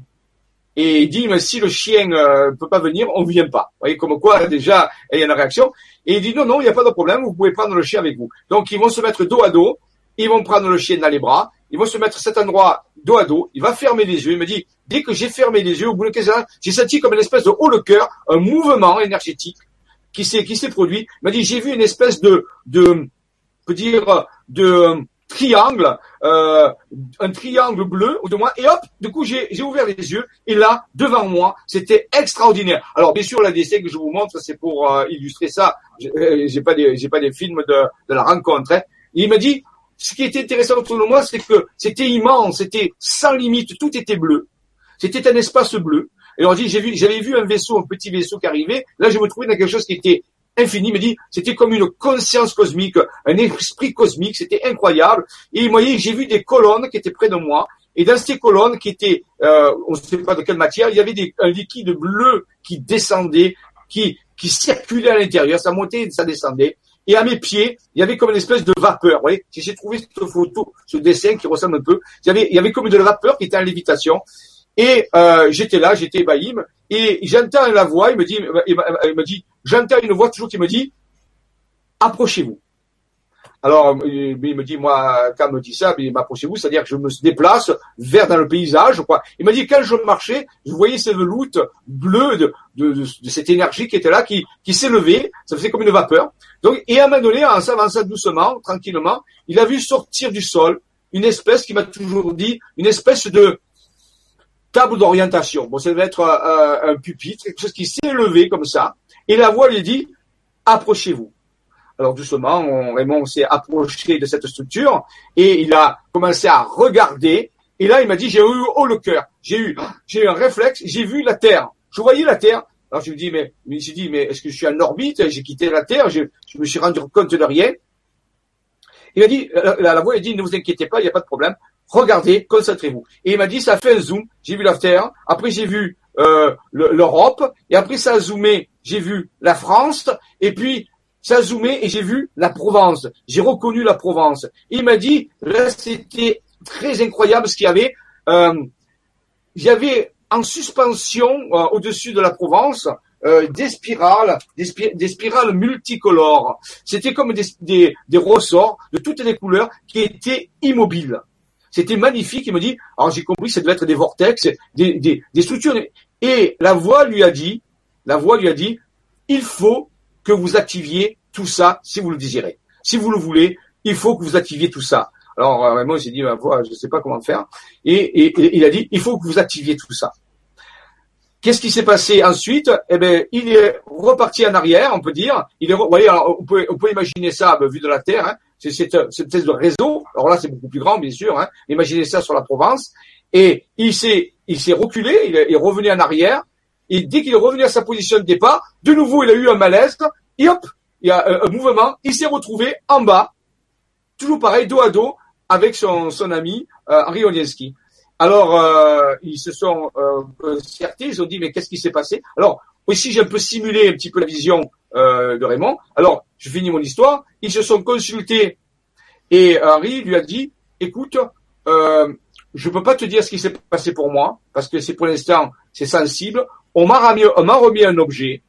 Et il dit, mais si le chien euh, peut pas venir, on vient pas. Vous voyez, comme quoi, déjà, il y a une réaction. Et il dit, non, non, il n'y a pas de problème, vous pouvez prendre le chien avec vous. Donc, ils vont se mettre dos à dos, ils vont prendre le chien dans les bras, ils vont se mettre cet endroit dos à dos, il va fermer les yeux, il me dit, dès que j'ai fermé les yeux, au bout de 15 ans, j'ai senti comme une espèce de haut le cœur, un mouvement énergétique qui s'est, qui s'est produit. Il m'a dit, j'ai vu une espèce de, de, peut dire, de, triangle, euh, un triangle bleu, ou de moins, et hop, du coup, j'ai, j'ai ouvert les yeux, et là, devant moi, c'était extraordinaire. Alors, bien sûr, la décès que je vous montre, c'est pour euh, illustrer ça. J'ai, euh, j'ai pas des, j'ai pas des films de, de la rencontre. Hein. il m'a dit, ce qui était intéressant autour de moi, c'est que c'était immense, c'était sans limite, tout était bleu. C'était un espace bleu. Et on dit, vu, j'avais vu un vaisseau, un petit vaisseau qui arrivait. Là, je me trouvais dans quelque chose qui était infini, me dit, c'était comme une conscience cosmique, un esprit cosmique, c'était incroyable. Et vous voyez, j'ai vu des colonnes qui étaient près de moi, et dans ces colonnes qui étaient, euh, on ne sait pas de quelle matière, il y avait des, un liquide bleu qui descendait, qui, qui circulait à l'intérieur, ça montait, ça descendait. Et à mes pieds, il y avait comme une espèce de vapeur. Vous voyez, j'ai trouvé cette photo, ce dessin qui ressemble un peu. Il y avait, il y avait comme de la vapeur qui était en lévitation. Et euh, j'étais là, j'étais ébahi, et j'entends la voix, il me dit, il me dit, j'entends une voix toujours qui me dit, approchez-vous. Alors, il me dit, moi, quand il me dit ça, il m'approchez-vous, c'est-à-dire que je me déplace vers dans le paysage, quoi. Il m'a dit, quand je marchais, je voyais ces veloutes bleues de, cette énergie qui était là, qui, qui s'élevait, ça faisait comme une vapeur. Donc, et à un moment donné, en s'avançant doucement, tranquillement, il a vu sortir du sol une espèce qui m'a toujours dit, une espèce de, table d'orientation. Bon, ça devait être euh, un pupitre, quelque chose qui s'est levé comme ça. Et la voix lui dit, approchez-vous. Alors doucement, on, Raymond s'est approché de cette structure et il a commencé à regarder. Et là, il m'a dit, j'ai eu haut le cœur. J'ai eu, j'ai eu un réflexe. J'ai vu la Terre. Je voyais la Terre. Alors je me dis, mais, il s'est dit, mais est-ce que je suis en orbite? J'ai quitté la Terre. Je, me suis rendu compte de rien. Il a dit, la, la voix a dit, ne vous inquiétez pas, il n'y a pas de problème regardez, concentrez-vous. Et il m'a dit, ça fait un zoom, j'ai vu la Terre, après j'ai vu euh, l'Europe, et après ça a zoomé, j'ai vu la France, et puis ça zoomé et j'ai vu la Provence. J'ai reconnu la Provence. il m'a dit, là c'était très incroyable ce qu'il y avait. Euh, il y avait en suspension euh, au-dessus de la Provence euh, des spirales, des, spirales multicolores. C'était comme des, ressorts de toutes les couleurs qui étaient immobiles. C'était magnifique. Il me dit, alors j'ai compris ça devait être des vortex, des, des, des structures. Et la voix lui a dit, la voix lui a dit, il faut que vous activiez tout ça si vous le désirez. Si vous le voulez, il faut que vous activiez tout ça. Alors euh, moi j'ai dit, voix, je ne sais pas comment faire. Et, et, et, il a dit, il faut que vous activiez tout ça. Qu'est-ce qui s'est passé ensuite? Eh ben, il est reparti en arrière, on peut dire. Il est, vous voyez, alors, on peut, on peut imaginer ça ben, vu de la Terre. Hein c'est cette, espèce de réseau. Alors là, c'est beaucoup plus grand, bien sûr. Hein. Imaginez ça sur la Provence. Et il s'est, il s'est reculé, il est, revenu en arrière. Et dès qu'il est revenu à sa position de départ, de nouveau, il a eu un malaise. Et hop, il y a un, mouvement. Il s'est retrouvé en bas, toujours pareil, dos à dos, avec son, son ami euh, Henri Olienski. Alors, euh, ils se sont euh, ils ont dit, mais qu'est-ce qui s'est passé? Alors, aussi, j'ai un peu simulé un petit peu la vision euh, de Raymond. Alors, je finis mon histoire. Ils se sont consultés et Henri lui a dit, écoute, euh, je peux pas te dire ce qui s'est passé pour moi parce que c'est pour l'instant c'est sensible. On m'a remis, un objet.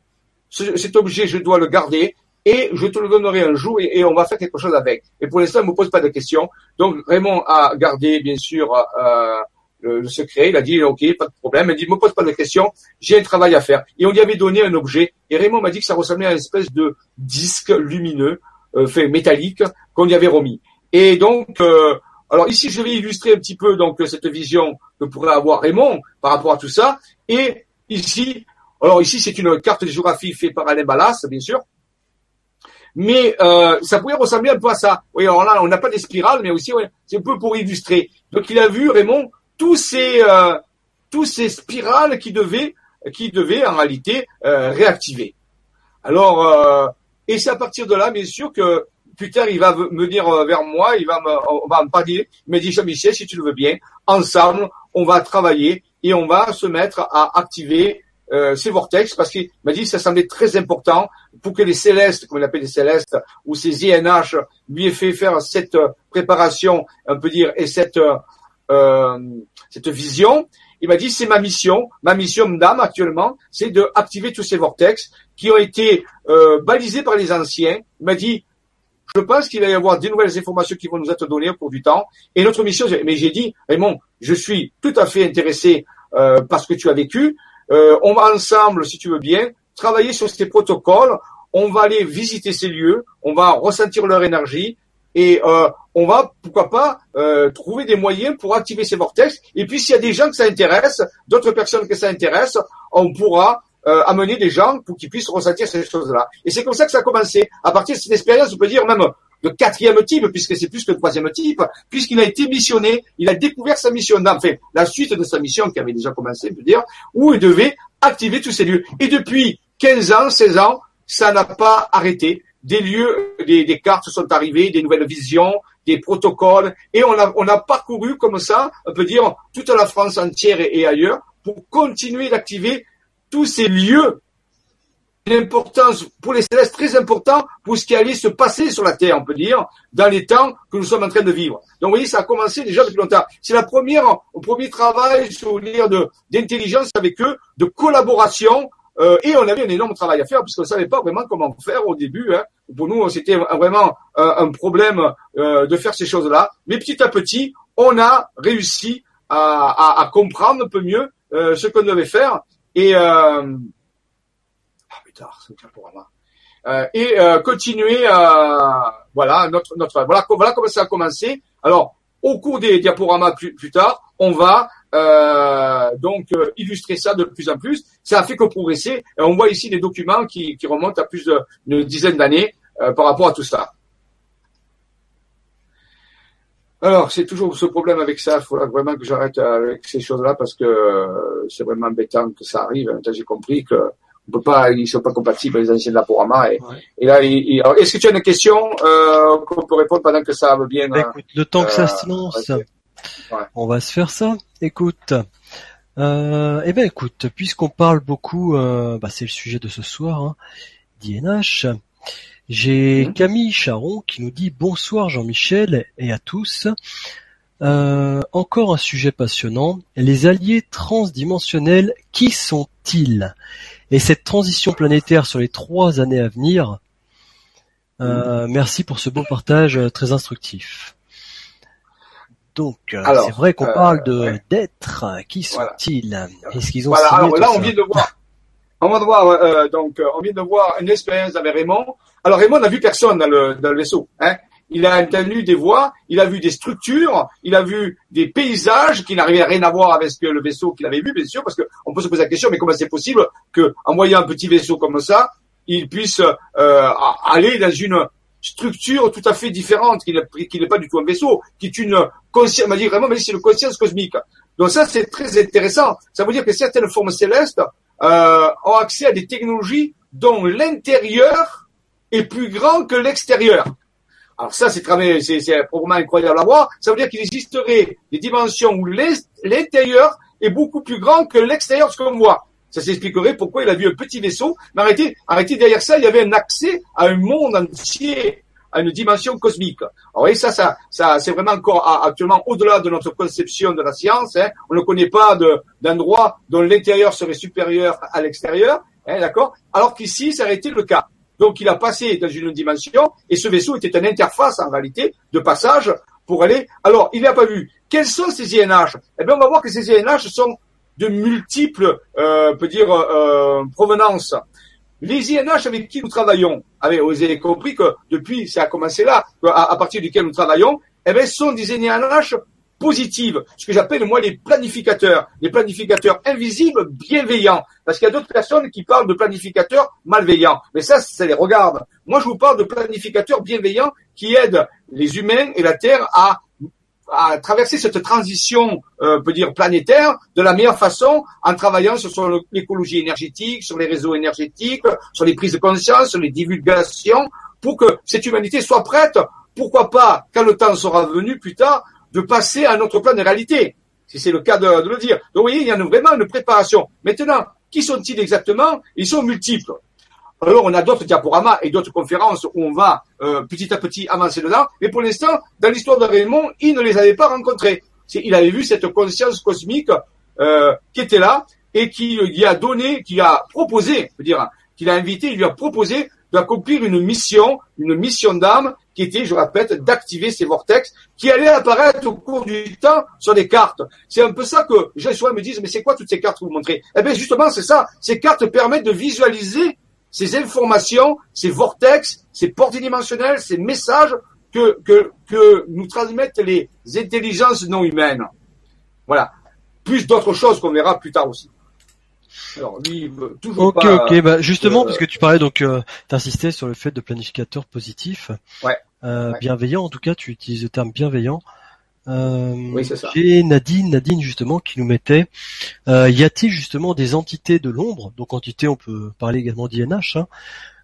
cet objet, je dois le garder et je te le donnerai un jour et, on va faire quelque chose avec. Et pour l'instant, il me pose pas de questions. Donc Raymond a gardé bien sûr euh, le, secret. Il a dit ok, pas de problème. Il dit me pose pas de questions, j'ai un travail à faire. Et on lui avait donné un objet. Et Raymond m'a dit que ça ressemblait à une espèce de disque lumineux, euh, fait métallique, qu'on lui avait remis. Et donc, euh, alors ici je vais illustrer un petit peu donc cette vision que pourrait avoir Raymond par rapport à tout ça. Et ici, alors ici c'est une carte de géographie faite par Alain Ballas, bien sûr. Mais euh, ça pourrait ressembler un peu à ça. Oui, alors là, on n'a pas des spirales, mais aussi, c'est un peu pour illustrer. Donc, il a vu, Raymond, tous ces euh, tous ces spirales qui devaient qui devaient en réalité euh, réactiver. Alors et c'est à partir de là, bien sûr que plus tard il va venir vers moi, il va me, on va me parler. Il m'a dit Jean-Michel, si tu le veux bien, ensemble on va travailler et on va se mettre à activer ces vortex parce qu'il m'a dit que ça semblait très important pour que les célestes, comme on appelle les célestes, ou ces INH lui aient fait faire cette préparation, on peut dire, et cette euh, cette vision. il m'a dit c'est ma mission, ma mission d'âme actuellement, c'est de activer tous ces vortex qui ont été euh, balisés par les anciens. Il m'a dit je pense qu'il va y avoir des nouvelles informations qui vont nous être données au cours du temps. Et notre mission, mais j'ai dit, Raymond, je suis tout à fait intéressé euh, par ce que tu as vécu. Euh, on va ensemble, si tu veux bien, travailler sur ces protocoles. On va aller visiter ces lieux, on va ressentir leur énergie et euh, on va, pourquoi pas, euh, trouver des moyens pour activer ces vortex. Et puis, s'il y a des gens que ça intéresse, d'autres personnes que ça intéresse, on pourra euh, amener des gens pour qu'ils puissent ressentir ces choses-là. Et c'est comme ça que ça a commencé. À partir de cette expérience, on peut dire même de quatrième type, puisque c'est plus que le troisième type, puisqu'il a été missionné, il a découvert sa mission, enfin, la suite de sa mission qui avait déjà commencé, on peut dire, où il devait activer tous ces lieux. Et depuis 15 ans, 16 ans, ça n'a pas arrêté. Des lieux, des, des, cartes sont arrivées, des nouvelles visions, des protocoles, et on a, on a parcouru comme ça, on peut dire, toute la France entière et, et ailleurs, pour continuer d'activer tous ces lieux d'importance pour les célestes très important pour ce qui allait se passer sur la Terre, on peut dire, dans les temps que nous sommes en train de vivre. Donc, vous voyez, ça a commencé déjà depuis longtemps. C'est la première, au premier travail, sur dire, de, d'intelligence avec eux, de collaboration, euh, et on avait un énorme travail à faire puisqu'on ne savait pas vraiment comment faire au début. Hein. Pour nous, c'était vraiment euh, un problème euh, de faire ces choses-là. Mais petit à petit, on a réussi à, à, à comprendre un peu mieux euh, ce qu'on devait faire et euh, ah putain, euh, et euh, continuer à voilà notre notre voilà voilà comment ça a commencé. Alors au cours des diaporamas plus, tard, on va euh, donc illustrer ça de plus en plus. Ça a fait que progresser. Et on voit ici des documents qui, qui remontent à plus d'une dizaine d'années par rapport à tout ça. Alors, c'est toujours ce problème avec ça. Il faudra vraiment que j'arrête avec ces choses-là parce que euh, c'est vraiment embêtant que ça arrive. J'ai compris que on peut pas, ils sont pas compatibles les anciens de la Et, ouais. et là, est-ce que tu as une question euh, qu'on peut répondre pendant que ça va bien bah, Écoute, le temps que ça se lance, ouais. on va se faire ça. Écoute. Euh, eh ben écoute, puisqu'on parle beaucoup, euh, bah, c'est le sujet de ce soir, hein, d'INH. J'ai mmh. Camille Charon qui nous dit bonsoir Jean-Michel et à tous. Euh, encore un sujet passionnant. Les alliés transdimensionnels, qui sont-ils? Et cette transition planétaire sur les trois années à venir. Euh, mmh. Merci pour ce beau partage euh, très instructif. Donc, c'est vrai qu'on parle de ouais. d'êtres. Qui sont-ils? Voilà. Est-ce qu'ils ont voilà, alors là, on vient de voir. On va voir euh, donc on vient de voir une expérience avec Raymond alors Raymond n'a vu personne dans le, dans le vaisseau. Hein. Il a entendu des voix, il a vu des structures, il a vu des paysages qui n'arrivaient rien à voir avec ce que le vaisseau qu'il avait vu, bien sûr, parce qu'on peut se poser la question, mais comment c'est possible qu'en voyant un petit vaisseau comme ça, il puisse euh, aller dans une structure tout à fait différente, qui n'est pas du tout un vaisseau, qui est une conscience, on va dire vraiment, mais c'est une conscience cosmique. Donc ça, c'est très intéressant. Ça veut dire que certaines formes célestes euh, ont accès à des technologies dont l'intérieur est plus grand que l'extérieur. Alors ça, c'est probablement incroyable à voir. Ça veut dire qu'il existerait des dimensions où l'intérieur est beaucoup plus grand que l'extérieur ce qu'on voit. Ça s'expliquerait pourquoi il a vu un petit vaisseau. Mais arrêtez, arrêtez derrière ça, il y avait un accès à un monde entier, à une dimension cosmique. Alors, voyez, ça, ça, ça, c'est vraiment encore actuellement au-delà de notre conception de la science. Hein. On ne connaît pas d'endroit dont l'intérieur serait supérieur à l'extérieur, hein, d'accord? Alors qu'ici, ça aurait été le cas. Donc il a passé dans une dimension et ce vaisseau était une interface en réalité de passage pour aller. Alors il n'a pas vu. Quels sont ces INH Eh bien on va voir que ces INH sont de multiples, euh, peut dire, euh, provenances. Les INH avec qui nous travaillons, vous avez compris que depuis, ça a commencé là, à, partir duquel nous travaillons, eh bien, sont des INH positive, ce que j'appelle moi les planificateurs, les planificateurs invisibles bienveillants, parce qu'il y a d'autres personnes qui parlent de planificateurs malveillants, mais ça, ça les regarde. Moi, je vous parle de planificateurs bienveillants qui aident les humains et la Terre à à traverser cette transition, euh, peut dire planétaire, de la meilleure façon, en travaillant sur, l'écologie énergétique, sur les réseaux énergétiques, sur les prises de conscience, sur les divulgations, pour que cette humanité soit prête. Pourquoi pas, quand le temps sera venu plus tard, de passer à un autre plan de réalité, si c'est le cas de, de, le dire. Donc vous voyez, il y a vraiment une préparation. Maintenant, qui sont-ils exactement? Ils sont multiples. Alors on a d'autres diaporamas et d'autres conférences où on va euh, petit à petit avancer dedans, mais pour l'instant, dans l'histoire de Raymond, il ne les avait pas rencontrés. Il avait vu cette conscience cosmique euh, qui était là et qui lui a donné, qui a proposé, je dire, qu'il a invité, il lui a proposé d'accomplir une mission, une mission d'âme qui était, je répète, d'activer ces vortex qui allaient apparaître au cours du temps sur des cartes. C'est un peu ça que les gens me disent, mais c'est quoi toutes ces cartes que vous montrez? Eh bien, justement, c'est ça. Ces cartes permettent de visualiser ces informations, ces vortex, ces portes dimensionnelles, ces messages que, que, que nous transmettent les intelligences non humaines. Voilà. Plus d'autres choses qu'on verra plus tard aussi. Alors lui, toujours ok, ok. Bah, justement, parce que tu parlais donc, euh, t'insistais sur le fait de planificateur positif, ouais, euh, bienveillant. En tout cas, tu utilises le terme bienveillant. Euh, oui, c'est ça. J'ai Nadine, Nadine justement, qui nous mettait. Euh, y a-t-il justement des entités de l'ombre? Donc entité, on peut parler également d'INH. Hein,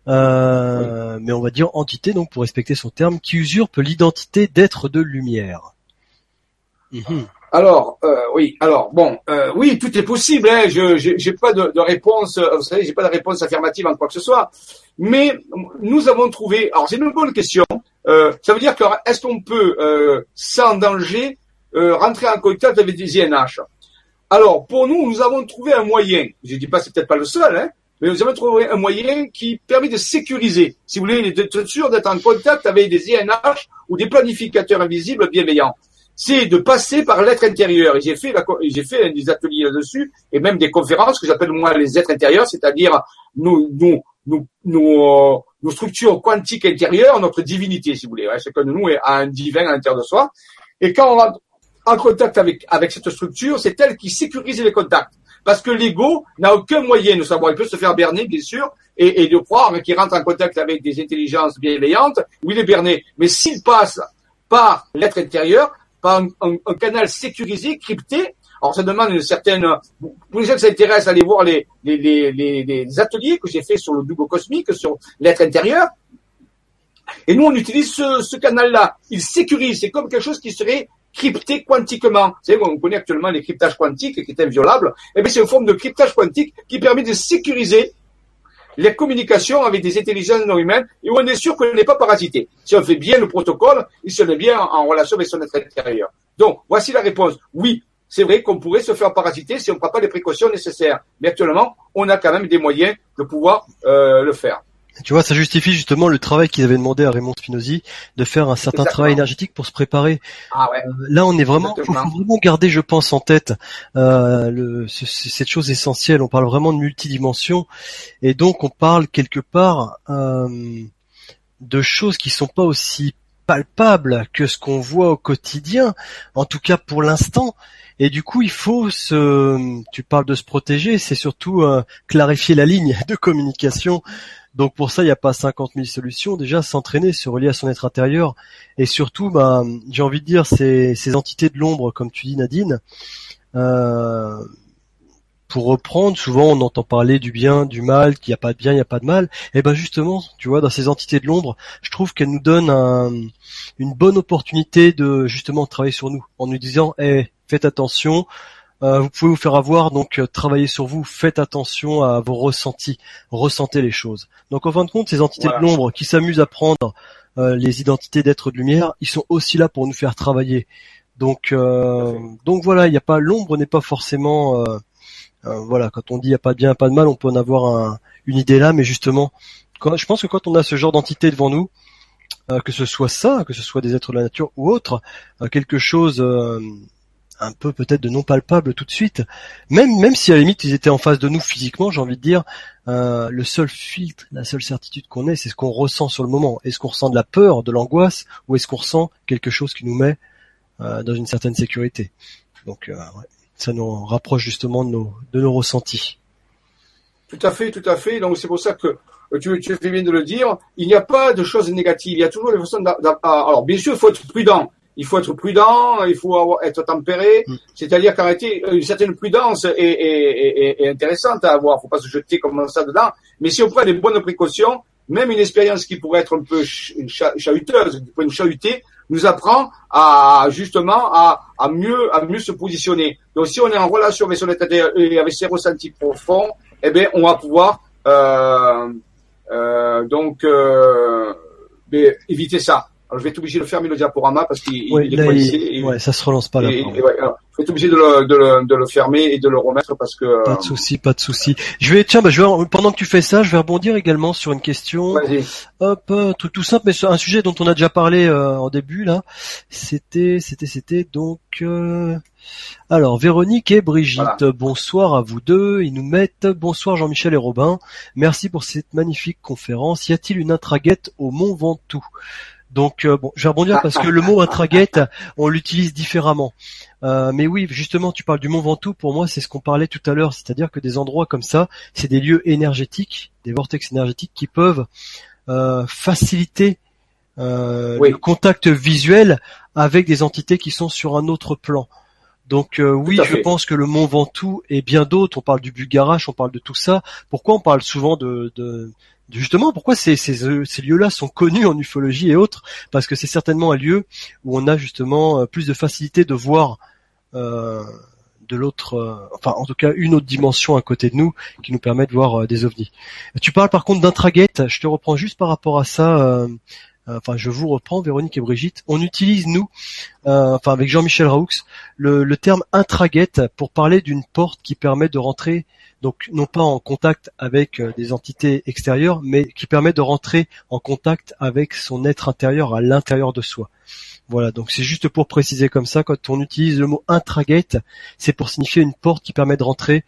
euh, mais on va dire entité, donc pour respecter son terme, qui usurpe l'identité d'être de lumière. Mhm. Alors, euh, oui, alors bon, euh, oui, tout est possible. Hein, je j'ai pas de, de, réponse, vous savez, j'ai pas de réponse affirmative en quoi que ce soit. Mais nous avons trouvé. Alors c'est une bonne question. Euh, ça veut dire que est-ce qu'on peut, euh, sans danger, euh, rentrer en contact avec des INH Alors pour nous, nous avons trouvé un moyen. Je dis pas, c'est peut-être pas le seul, hein, mais nous avons trouvé un moyen qui permet de sécuriser, si vous voulez, d'être sûr d'être en contact avec des INH ou des planificateurs invisibles bienveillants c'est de passer par l'être intérieur. J'ai fait, j'ai fait des ateliers là-dessus et même des conférences que j'appelle moi les êtres intérieurs, c'est-à-dire nos, nos, nos, nos, nos structures quantiques intérieures, notre divinité, si vous voulez. Ouais, que nous a un divin à l'intérieur de soi. Et quand on rentre en contact avec, avec cette structure, c'est elle qui sécurise les contacts. Parce que l'ego n'a aucun moyen de savoir. Il peut se faire berner, bien sûr, et, et de croire qu'il rentre en contact avec des intelligences bienveillantes, où il est berné. Mais s'il passe par l'être intérieur, par un, canal sécurisé, crypté. Alors ça demande une certaine. Pour les gens qui s'intéressent, allez voir les, ateliers que j'ai fait sur le double cosmique, sur l'être intérieur. Et nous, on utilise ce, ce canal-là. Il sécurise. C'est comme quelque chose qui serait crypté quantiquement. Vous savez, on connaît actuellement les cryptages quantiques qui est inviolable. Eh bien, c'est une forme de cryptage quantique qui permet de sécuriser les communications avec des intelligences non humaines et où on est sûr qu'on n'est pas parasité. Si on fait bien le protocole, il se met bien en relation avec son être intérieur. Donc, voici la réponse. Oui, c'est vrai qu'on pourrait se faire parasiter si on ne prend pas les précautions nécessaires. Mais actuellement, on a quand même des moyens de pouvoir euh, le faire. Tu vois, ça justifie justement le travail qu'ils avaient demandé à Raymond Spinozzi de faire un certain travail énergétique pour se préparer. Ah ouais. Euh, là, on est vraiment, faut, vraiment garder, je pense, en tête euh, le, cette chose essentielle. On parle vraiment de multidimension, et donc on parle quelque part euh, de choses qui sont pas aussi palpables que ce qu'on voit au quotidien, en tout cas pour l'instant. Et du coup, il faut se, tu parles de se protéger, c'est surtout euh, clarifier la ligne de communication donc pour ça, il n'y a pas 50 000 solutions. Déjà, s'entraîner, se relier à son être intérieur, et surtout, bah, j'ai envie de dire, ces, ces entités de l'ombre, comme tu dis, Nadine. Euh, pour reprendre, souvent on entend parler du bien, du mal, qu'il n'y a pas de bien, il n'y a pas de mal. Et eh ben justement, tu vois, dans ces entités de l'ombre, je trouve qu'elles nous donnent une bonne opportunité de justement travailler sur nous, en nous disant, eh, faites attention, euh, vous pouvez vous faire avoir, donc euh, travaillez sur vous, faites attention à vos ressentis, ressentez les choses. Donc en fin de compte, ces entités de l'ombre qui s'amusent à prendre euh, les identités d'êtres de lumière, ils sont aussi là pour nous faire travailler. Donc donc voilà, il n'y a pas l'ombre n'est pas forcément voilà quand on dit il n'y a pas de bien, pas de mal, on peut en avoir une idée là, mais justement, je pense que quand on a ce genre d'entité devant nous, que ce soit ça, que ce soit des êtres de la nature ou autre, quelque chose un peu peut-être de non palpable tout de suite. Même même si à la limite ils étaient en face de nous physiquement, j'ai envie de dire, euh, le seul filtre, la seule certitude qu'on ait, c'est ce qu'on ressent sur le moment. Est-ce qu'on ressent de la peur, de l'angoisse, ou est-ce qu'on ressent quelque chose qui nous met euh, dans une certaine sécurité? Donc euh, ça nous rapproche justement de nos de nos ressentis. Tout à fait, tout à fait. Donc c'est pour ça que tu, tu fais bien de le dire. Il n'y a pas de choses négatives. Il y a toujours des façons. Alors bien sûr, il faut être prudent il faut être prudent, il faut être tempéré. Mm. C'est-à-dire réalité, une certaine prudence est, est, est, intéressante à avoir. Il faut pas se jeter comme ça dedans. Mais si on prend des bonnes précautions, même une expérience qui pourrait être un peu chahuteuse, qui pourrait nous chahuter, nous apprend à justement à, à mieux à mieux se positionner. Donc si on est en relation avec son état et avec ses ressentis profonds, eh bien on va pouvoir euh, euh, donc euh, éviter ça. Alors, je vais être obligé de fermer le diaporama parce qu'il Ouais, est il- et- ouais, ça se relance pas là. et- pardon. et ouais, alors, je vais être obligé de le, de, le, de le fermer et de le remettre parce que. Pas de souci, pas de souci. Je vais, tiens, bah, je vais, pendant que tu fais ça, je vais rebondir également sur une question. Hop, un truc tout simple, mais sur un sujet dont on a déjà parlé euh, en début là. C'était, c'était, c'était donc. euh, Alors, Véronique et Brigitte, bonsoir à vous deux. Ils nous mettent bonsoir Jean-Michel et Robin. Merci pour cette magnifique conférence. Y a-t-il une intraguette au Mont Ventoux? Donc euh, bon, je vais rebondir parce que le mot intraguette, on l'utilise différemment. Euh, mais oui, justement, tu parles du Mont Ventoux. Pour moi, c'est ce qu'on parlait tout à l'heure, c'est-à-dire que des endroits comme ça, c'est des lieux énergétiques, des vortex énergétiques qui peuvent euh, faciliter euh, Oui. le contact visuel avec des entités qui sont sur un autre plan. Donc euh, oui, je fait. pense que le Mont Ventoux et bien d'autres, on parle du Bulgarache, on parle de tout ça. Pourquoi on parle souvent de- justement pourquoi euh, ces lieux-là sont connus en ufologie et autres? Parce que c'est certainement un lieu où on a justement euh, plus de facilité de voir euh, de l'autre, enfin en tout cas une autre dimension à côté de nous qui nous permet de voir des ovnis. Tu parles par contre d'intragate, je te reprends juste par rapport à ça. Euh, enfin, je vous reprends, Véronique et Brigitte. On utilise nous, euh, enfin avec Jean-Michel Raoux, le, le terme intragate pour parler d'une porte qui permet de rentrer, donc non pas en contact avec euh, des entités extérieures, mais qui permet de rentrer en contact avec son être intérieur à l'intérieur de soi. Voilà, donc c'est juste pour préciser comme ça, quand on utilise le mot intragate, c'est pour signifier une porte qui permet de rentrer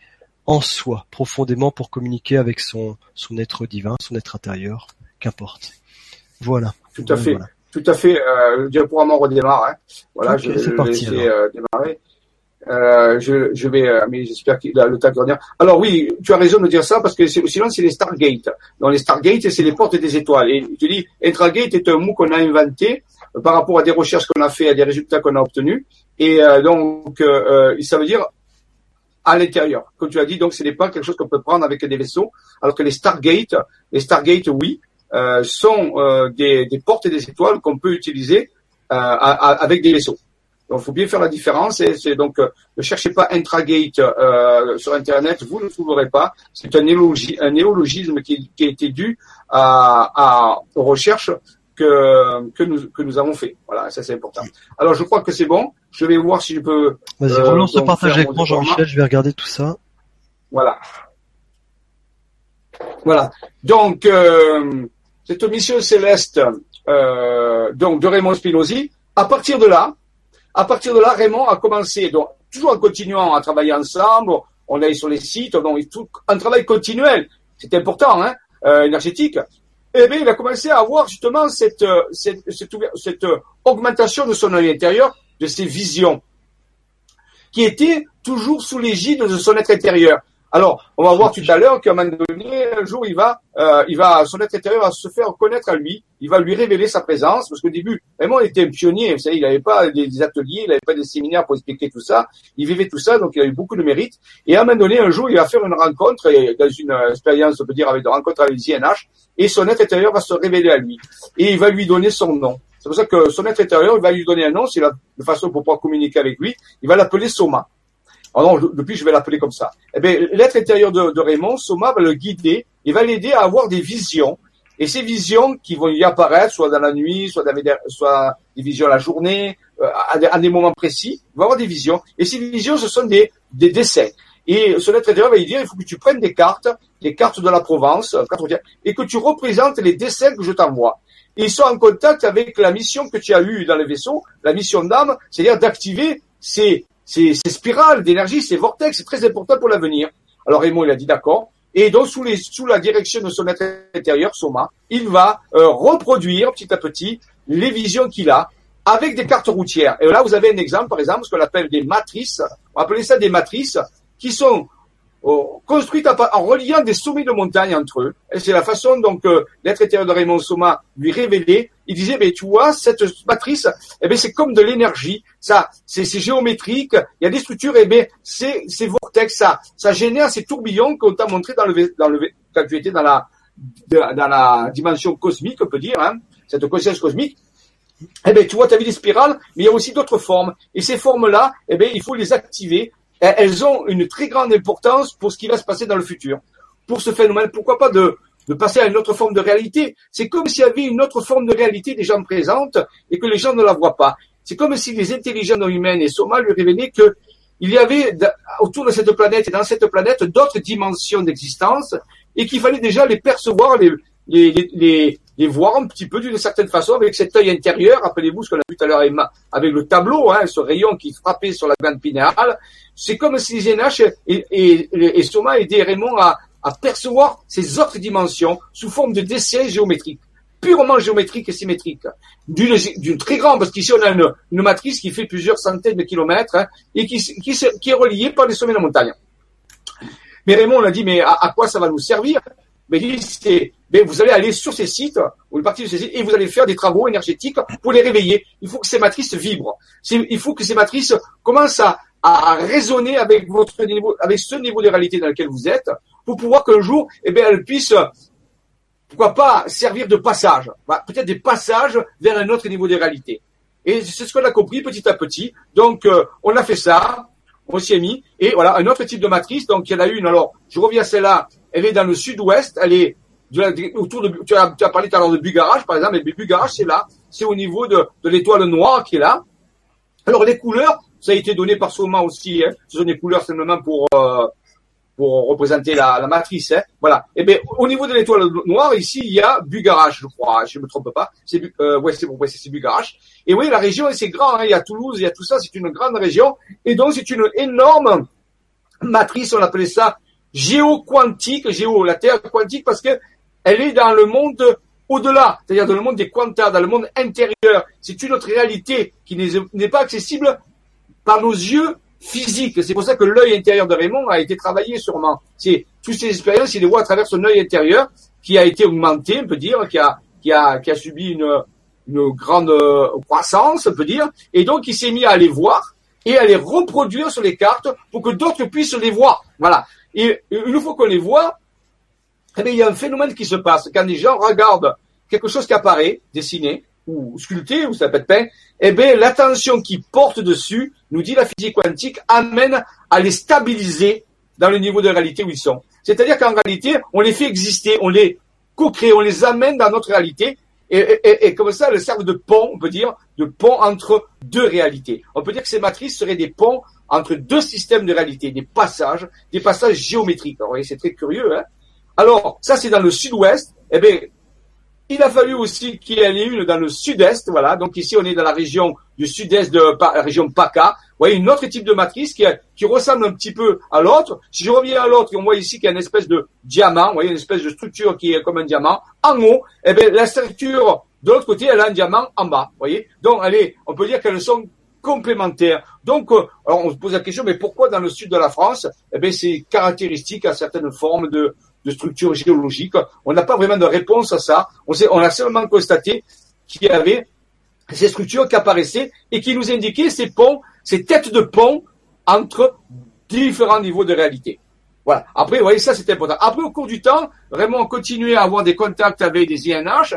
en soi, profondément, pour communiquer avec son, son être divin, son être intérieur, qu'importe. Voilà. Tout à fait. Voilà. Tout à fait. Euh, le diaporama redémarre. Hein. Voilà, je vais le parti, laisser euh, démarrer. Euh, je, je vais, euh, mais j'espère qu'il a le temps de revenir. Alors oui, tu as raison de dire ça parce que sinon c'est les Stargate. Dans les Stargate, c'est les portes des étoiles. Et je dis, Intragate est un mot qu'on a inventé euh, par rapport à des recherches qu'on a fait, à des résultats qu'on a obtenus. Et euh, donc, euh, euh, ça veut dire à l'intérieur. Comme tu as dit, donc ce n'est pas quelque chose qu'on peut prendre avec des vaisseaux, alors que les Stargate, les Stargate, oui, euh, sont euh, des, des portes et des étoiles qu'on peut utiliser euh, à- à- avec des vaisseaux. Donc, il faut bien faire la différence. Et c'est donc, euh, ne cherchez pas Intragate euh, sur Internet, vous ne trouverez pas. C'est un, néologi- un néologisme qui, qui a été dû à, à- aux recherches que, que, nous, que nous avons fait. Voilà, ça c'est important. Alors, je crois que c'est bon. Je vais voir si je peux. Vas-y, Euh, relance le partage avec moi. Jean-Michel, je vais regarder tout ça. Voilà. Voilà. Donc, euh, cette mission céleste euh, de Raymond Spinozzi, à partir de là, à partir de là, Raymond a commencé, donc, toujours en continuant à travailler ensemble, on est sur les sites, donc, un travail continuel, c'est important, hein, euh, énergétique. Eh bien, il a commencé à avoir justement cette, euh, augmentation de son œil intérieur, de ses visions, qui était toujours sous l'égide de son être intérieur. Alors, on va voir tout à l'heure qu'à un moment donné, un jour, il va, euh, il va, son être intérieur va se faire connaître à lui. Il va lui révéler sa présence, parce qu'au début, vraiment, il était un pionnier. Vous savez, il n'avait pas des, des ateliers, il n'avait pas des séminaires pour expliquer tout ça. Il vivait tout ça, donc il a eu beaucoup de mérite. Et à un moment donné, un jour, il va faire une rencontre, et dans une euh, expérience, on peut dire, avec une rencontre avec INH, et son être intérieur va se révéler à lui. Et il va lui donner son nom. C'est pour ça que son être intérieur, il va lui donner un nom, c'est la de façon pour pouvoir communiquer avec lui. Il va l'appeler Soma. Alors non, depuis je vais l'appeler comme ça. Eh bien, l'être intérieur de, de Raymond, Soma va le guider et va l'aider à avoir des visions. Et ces visions qui vont lui apparaître, soit dans la nuit, soit, dans des, soit des visions la journée, euh, à, des, à, des, moments précis, il va avoir des visions. Et ces visions, ce sont des, des dessins. Et son être intérieur va lui dire, il faut que tu prennes des cartes, des cartes de la Provence, et que tu représentes les dessins que je t'envoie. Ils sont en contact avec la mission que tu as eue dans le vaisseau, la mission d'âme, c'est-à-dire d'activer ces ces, spirales d'énergie, ces vortex, c'est très important pour l'avenir. Alors Raymond, il a dit d'accord. Et donc, sous, la direction de son être intérieur, Soma, il va euh, reproduire petit à petit les visions qu'il a avec des cartes routières. Et là, vous avez un exemple, par exemple, ce qu'on appelle des matrices. On appelle ça des matrices qui sont oh, construites en, reliant des sommets de montagne entre eux. C'est la façon donc euh, l'être intérieur de Raymond Soma lui révélait. Il disait, mais tu vois, cette matrice, eh bien, c'est comme de l'énergie. Ça, c'est géométrique. Il y a des structures, eh bien, c'est ces vortex, ça, ça génère ces tourbillons qu'on t'a montré dans le, dans le, quand tu étais dans la, dans la dimension cosmique, on peut dire, hein, cette conscience cosmique. Eh bien, tu vois, tu as vu des spirales, mais il y a aussi d'autres formes. Et ces formes-là, eh bien, il faut les activer. Elles ont une très grande importance pour ce qui va se passer dans le futur. Pour ce phénomène, pourquoi pas de, de passer à une autre forme de réalité? C'est comme s'il y avait une autre forme de réalité des gens présentes et que les gens ne la voient pas. C'est comme si les intelligences humaines et Soma lui révélaient que il y avait autour de cette planète et dans cette planète d'autres dimensions d'existence et qu'il fallait déjà les percevoir, les, les, les, les, voir un petit peu d'une certaine façon avec cet œil intérieur. Rappelez-vous ce qu'on a vu tout à l'heure avec le tableau, hein, ce rayon qui frappait sur la glande pinéale. C'est comme si Zénache et, et, Soma aidaient Raymond à, percevoir ces autres dimensions sous forme de dessins géométriques, purement géométriques et symétriques, d'une très grande, parce qu'ici on a une, matrice qui fait plusieurs centaines de kilomètres hein, et qui, est reliée par les sommets de montagne. Mais Raymond on a dit, mais à, quoi ça va nous servir? Mais vous allez aller sur ces sites, ou une partie de ces sites, et vous allez faire des travaux énergétiques pour les réveiller. Il faut que ces matrices vibrent. Il faut que ces matrices commencent à, à raisonner avec votre niveau, avec ce niveau de réalité dans lequel vous êtes, pour pouvoir qu'un jour, eh bien, elle puisse, pourquoi pas, servir de passage, bah, peut-être des passages vers un autre niveau de réalité. Et c'est ce qu'on a compris petit à petit. Donc, euh, on a fait ça, on s'y est mis, et voilà, un autre type de matrice. Donc, il y en a une. Alors, je reviens à celle-là. Elle est dans le sud-ouest. Elle est autour de. Tu as, parlé tout à l'heure de Bugarage, par exemple. Et Bugarage, c'est là. C'est au niveau de, l'étoile noire qui est là. Alors, les couleurs, ça a été donné par Soma aussi. Hein. Ce sont des couleurs simplement pour euh, pour représenter la, matrice. Hein. Voilà. Et eh bien, au niveau de l'étoile noire, ici, il y a Bugarache, je crois, je ne me trompe pas. C'est euh, ouais, c'est ouais, c'est. Et oui, la région, c'est grand. Hein. Il y a Toulouse, il y a tout ça. C'est une grande région. Et donc, c'est une énorme matrice. On appelait ça géoquantique, géo, la Terre quantique, parce que elle est dans le monde au-delà, c'est-à-dire dans le monde des quantas, dans le monde intérieur. C'est une autre réalité qui n'est pas accessible par nos yeux physique. C'est pour ça que l'œil intérieur de Raymond a été travaillé sûrement. C'est toutes ces expériences, il les voit à travers son œil intérieur qui a été augmenté, on peut dire, qui a qui a qui a subi une une grande euh, croissance, on peut dire, et donc il s'est mis à les voir et à les reproduire sur les cartes pour que d'autres puissent les voir. Voilà. Et une fois qu'on les voit, eh bien, il y a un phénomène qui se passe. Quand les gens regardent quelque chose qui apparaît, dessiné, ou sculpté, ou ça peut être peint, eh bien, l'attention qui porte dessus, nous dit la physique quantique, amène à les stabiliser dans le niveau de réalité où ils sont. C'est-à-dire qu'en réalité, on les fait exister, on les co-crée, on les amène dans notre réalité, et, comme ça, elles servent de pont, on peut dire, de pont entre deux réalités. On peut dire que ces matrices seraient des ponts entre deux systèmes de réalité, des passages, des passages géométriques. Alors, c'est très curieux, hein. Alors, ça, c'est dans le sud-ouest. Eh bien, il a fallu aussi qu'il y en ait une dans le sud-est, voilà. Donc ici, on est dans la région du sud-est de la région PACA. Vous voyez, une autre type de matrice qui, ressemble un petit peu à l'autre. Si je reviens à l'autre, on voit ici qu'il y a une espèce de diamant, vous voyez, une espèce de structure qui est comme un diamant. En haut, eh bien, la structure de l'autre côté, elle a un diamant en bas, vous voyez. Donc, allez, on peut dire qu'elles sont complémentaires. Donc, euh, on se pose la question, mais pourquoi dans le sud de la France Eh bien, c'est caractéristique à certaines formes de, de structure géologique. On n'a pas vraiment de réponse à ça. On, a seulement constaté qu'il y avait ces structures qui apparaissaient et qui nous indiquaient ces ponts, ces têtes de pont entre différents niveaux de réalité. Voilà. Après, vous voyez, ça c'est important. Après, au cours du temps, on continuait à avoir des contacts avec des INH,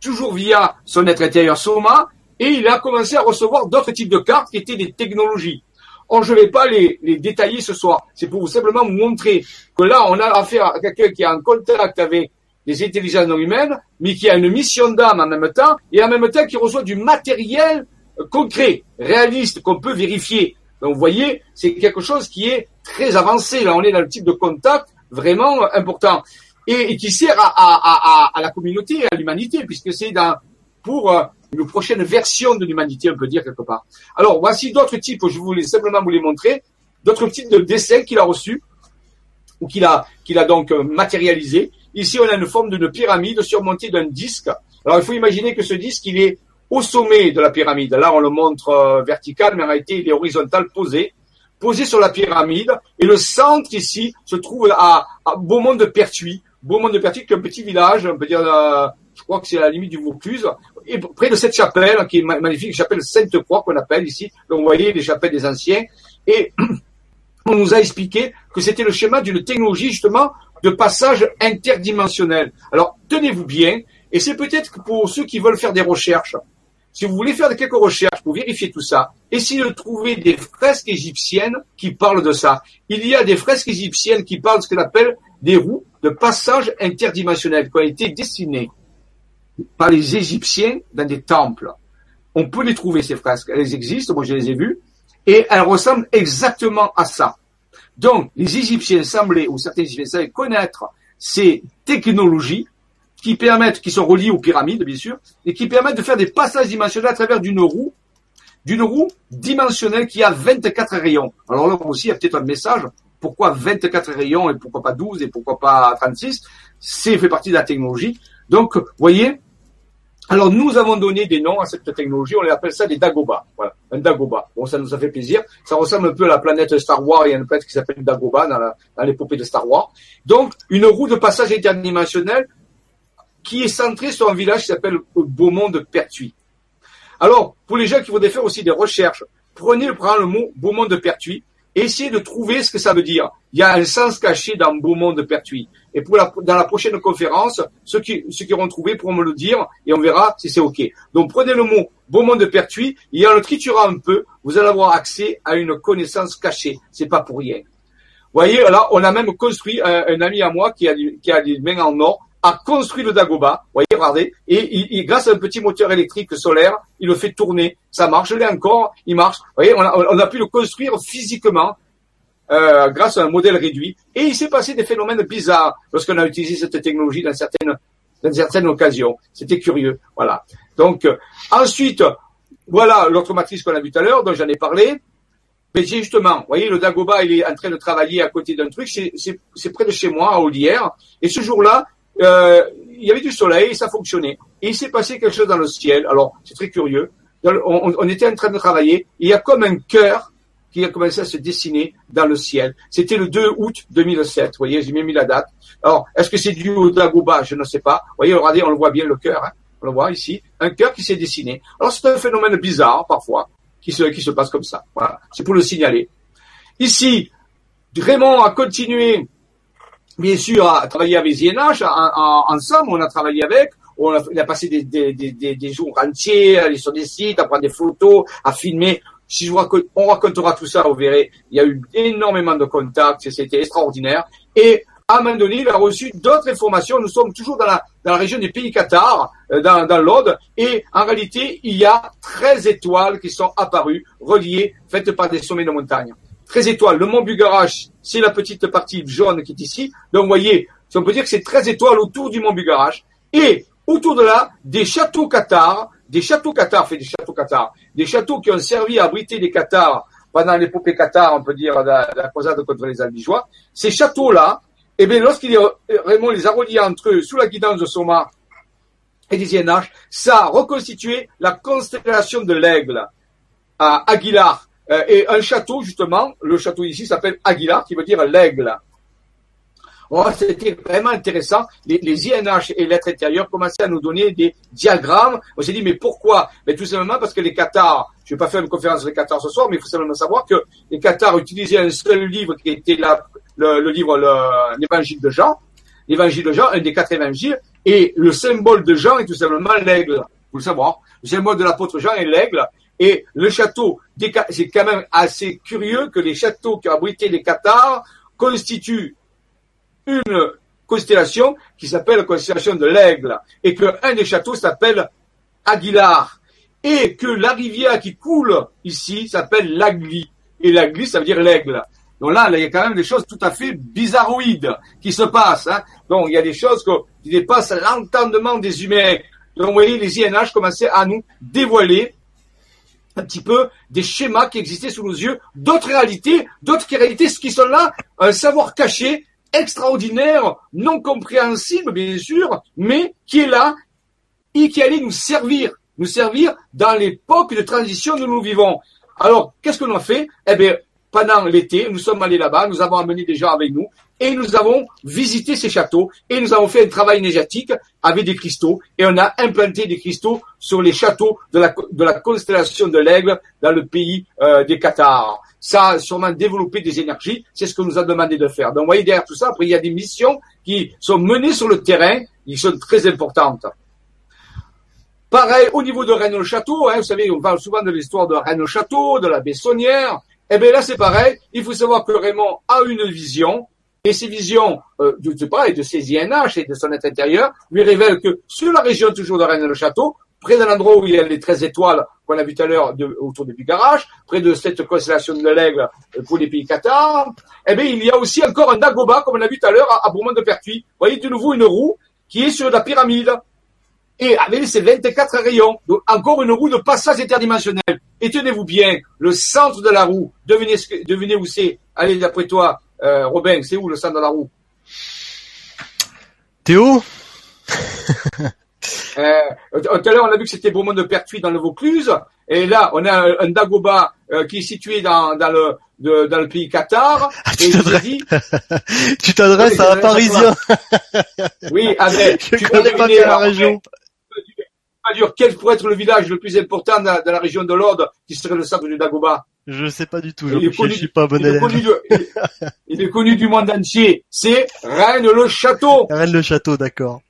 toujours via son être intérieur Soma, et il a commencé à recevoir d'autres types de cartes qui étaient des technologies. Je ne vais pas les, les, détailler ce soir. C'est pour vous simplement montrer que là, on a affaire à quelqu'un qui est en contact avec des intelligences non humaines, mais qui a une mission d'âme en même temps, et en même temps qui reçoit du matériel concret, réaliste, qu'on peut vérifier. Donc, vous voyez, c'est quelque chose qui est très avancé. Là, on est dans le type de contact vraiment important. Et, qui sert à, à, la communauté, à l'humanité, puisque c'est pour euh, une prochaine version de l'humanité, on peut dire quelque part. Alors, voici d'autres types, je voulais simplement vous les montrer, d'autres types de dessins qu'il a reçus, ou qu'il a, qu'il a donc euh, matérialisé. Ici, on a une forme d'une pyramide surmontée d'un disque. Alors, il faut imaginer que ce disque, il est au sommet de la pyramide. Là, on le montre euh, vertical, mais en réalité, il est horizontal, posé, posé sur la pyramide. Et le centre, ici, se trouve à, à Beaumont de Pertuis. Beaumont de Pertuis, qui est un petit village, on peut dire, euh, je crois que c'est à la limite du Vaucluse, près de cette chapelle, qui est magnifique, chapelle Sainte-Croix qu'on appelle ici, vous voyez les chapelles des anciens, et on nous a expliqué que c'était le schéma d'une technologie justement de passage interdimensionnel. Alors tenez-vous bien, et c'est peut-être pour ceux qui veulent faire des recherches, si vous voulez faire quelques recherches pour vérifier tout ça, essayez de trouver des fresques égyptiennes qui parlent de ça. Il y a des fresques égyptiennes qui parlent de ce qu'on appelle des roues de passages interdimensionnels qui ont été dessinés par les Égyptiens dans des temples. On peut les trouver, ces fresques. Elles existent, moi je les ai vues, et elles ressemblent exactement à ça. Donc, les Égyptiens semblaient, ou certains Égyptiens semblaient connaître ces technologies qui permettent, qui sont reliées aux pyramides, bien sûr, et qui permettent de faire des passages dimensionnels à travers d'une roue, d'une roue dimensionnelle qui a 24 rayons. Alors là aussi, il y a peut-être un message. Pourquoi 24 rayons et pourquoi pas 12 et pourquoi pas 36? C'est fait partie de la technologie. Donc, voyez, alors nous avons donné des noms à cette technologie, on les appelle ça des Dagobah. Voilà, un Dagoba. Bon, ça nous a fait plaisir. Ça ressemble un peu à la planète Star Wars, il y a une planète qui s'appelle Dagoba dans l'épopée de Star Wars. Donc, une roue de passage interdimensionnel qui est centrée sur un village qui s'appelle Beaumont de Pertuis. Alors, pour les gens qui voudraient faire aussi des recherches, prenez le mot Beaumont de Pertuis essayez de trouver ce que ça veut dire. Il y a un sens caché dans Beaumont de Pertuis. Et pour la, dans la prochaine conférence, ceux qui, ceux qui auront trouvé pourront me le dire et on verra si c'est OK. Donc prenez le mot Beaumont de Pertuis et en le triturant un peu, vous allez avoir accès à une connaissance cachée. C'est pas pour rien. Voyez, là, on a même construit un, un ami à moi qui a, qui a des mains en or a construit le Dagoba, voyez, regardez, et il, grâce à un petit moteur électrique solaire, il le fait tourner. Ça marche, je l'ai encore, il marche. Voyez, on a, on a pu le construire physiquement euh, grâce à un modèle réduit. Et il s'est passé des phénomènes bizarres lorsqu'on a utilisé cette technologie dans certaines, dans certaines occasions. C'était curieux, voilà. Donc, euh, ensuite, voilà l'autre matrice qu'on a vue tout à l'heure, dont j'en ai parlé. Mais justement, vous voyez, le Dagoba, il est en train de travailler à côté d'un truc, c'est près de chez moi, à Olière. Et ce jour-là, euh, il y avait du soleil, ça fonctionnait. Et il s'est passé quelque chose dans le ciel. Alors, c'est très curieux. On, était en train de travailler. il y a comme un cœur qui a commencé à se dessiner dans le ciel. C'était le 2 août 2007. Vous voyez, j'ai même mis la date. Alors, est-ce que c'est dû au Dagoba Je ne sais pas. Vous voyez, regardez, on le voit bien, le cœur. Hein. on le voit ici. Un cœur qui s'est dessiné. Alors, c'est un phénomène bizarre, parfois, qui se, qui se passe comme ça. Voilà. C'est pour le signaler. Ici, Raymond a continué bien sûr, à travailler avec ZNH, ensemble, on a travaillé avec, on a, a passé des, des, des, des, jours entiers à aller sur des sites, à prendre des photos, à filmer. Si je raconte, on racontera tout ça, vous verrez, il y a eu énormément de contacts, c'était extraordinaire. Et à un moment donné, il a reçu d'autres informations. Nous sommes toujours dans la, dans la région des pays Qatar, euh, dans, dans l'Aude, et en réalité, il y a 13 étoiles qui sont apparues, reliées, faites par des sommets de montagne. 13 étoiles. Le mont Bugarache, c'est la petite partie jaune qui est ici. Donc, vous voyez, on peut dire que c'est 13 étoiles autour du mont Bugarache. Et autour de là, des châteaux cathares, des châteaux cathares, fait des châteaux cathares, des châteaux qui ont servi à abriter les cathares pendant l'épopée cathare, on peut dire, la, croisade contre les albigeois. Ces châteaux-là, eh bien, lorsqu'il Raymond les a reliés entre eux sous la guidance de Soma et des INH, ça a reconstitué la constellation de l'aigle à Aguilar, euh, et un château, justement, le château ici s'appelle Aguilar, qui veut dire l'aigle. Oh, c'était vraiment intéressant. Les, INH et l'être intérieur commençaient à nous donner des diagrammes. On s'est dit, mais pourquoi? Mais Tout simplement parce que les Qatars, je ne vais pas faire une conférence sur les Qatars ce soir, mais il faut simplement savoir que les Qatars utilisaient un seul livre qui était le livre, l'évangile de Jean. L'évangile de Jean, un des quatre évangiles. Et le symbole de Jean est tout simplement l'aigle. Vous le savoir. Le symbole de l'apôtre Jean est l'aigle. Et le château, c'est quand même assez curieux que les châteaux qui ont abrité les Qatars constituent une constellation qui s'appelle la constellation de l'aigle, et qu'un des châteaux s'appelle Aguilar, et que la rivière qui coule ici s'appelle l'Agli, et l'Agli ça veut dire l'aigle. Donc là, il y a quand même des choses tout à fait bizarroïdes qui se passent. Hein. Donc il y a des choses qui dépassent l'entendement des humains. Donc vous voyez, les INH commençaient à nous dévoiler un petit peu des schémas qui existaient sous nos yeux, d'autres réalités, d'autres réalités qui sont là, un savoir caché, extraordinaire, non compréhensible bien sûr, mais qui est là et qui allait nous servir, nous servir dans l'époque de transition où nous vivons. Alors, qu'est-ce que l'on a fait? Eh bien, pendant l'été, nous sommes allés là-bas, nous avons amené des gens avec nous, et nous avons visité ces châteaux, et nous avons fait un travail énergétique avec des cristaux, et on a implanté des cristaux sur les châteaux de la, de la constellation de l'aigle dans le pays euh, des Qatars. Ça a sûrement développé des énergies, c'est ce que nous a demandé de faire. Donc, vous voyez, derrière tout ça, après, il y a des missions qui sont menées sur le terrain, qui sont très importantes. Pareil, au niveau de Rennes-le-Château, hein, vous savez, on parle souvent de l'histoire de Rennes-le-Château, de la Bessonnière, eh bien là, c'est pareil. Il faut savoir que Raymond a une vision Et ces visions euh, de, de, et de ses INH et de son être intérieur lui révèlent que sur la région toujours de Rennes-le-Château, près de l'endroit où il y a les 13 étoiles qu'on a vu tout à l'heure autour du garage, près de cette constellation de l'aigle euh, pour les pays Qatar, eh bien, il y a aussi encore un Dagoba, comme on a vu tout à l'heure, à, à de pertuis Vous voyez de nouveau une roue qui est sur la pyramide et avec ses 24 rayons. Donc, encore une roue de passage interdimensionnel. Et tenez-vous bien, le centre de la roue, devinez, devinez où c'est. Allez, d'après toi, euh, Robin, c'est où le centre de la roue? Théo? Euh, tout à l'heure, on a vu que c'était Beaumont de Pertuis dans le Vaucluse. Et là, on a un, Dagoba euh, qui est situé dans, dans le de, dans le pays Qatar. Ah, tu t'adresses à un Parisien. oui. Je tu connais pas bien la région. Quel pourrait être le village le plus important dans, la région de l'Ordre qui serait le centre du Dagoba? Je sais pas du tout. Je, il suis pas bon il est, connu il, est connu du monde entier. C'est Rennes-le-Château. Rennes-le-Château, d'accord.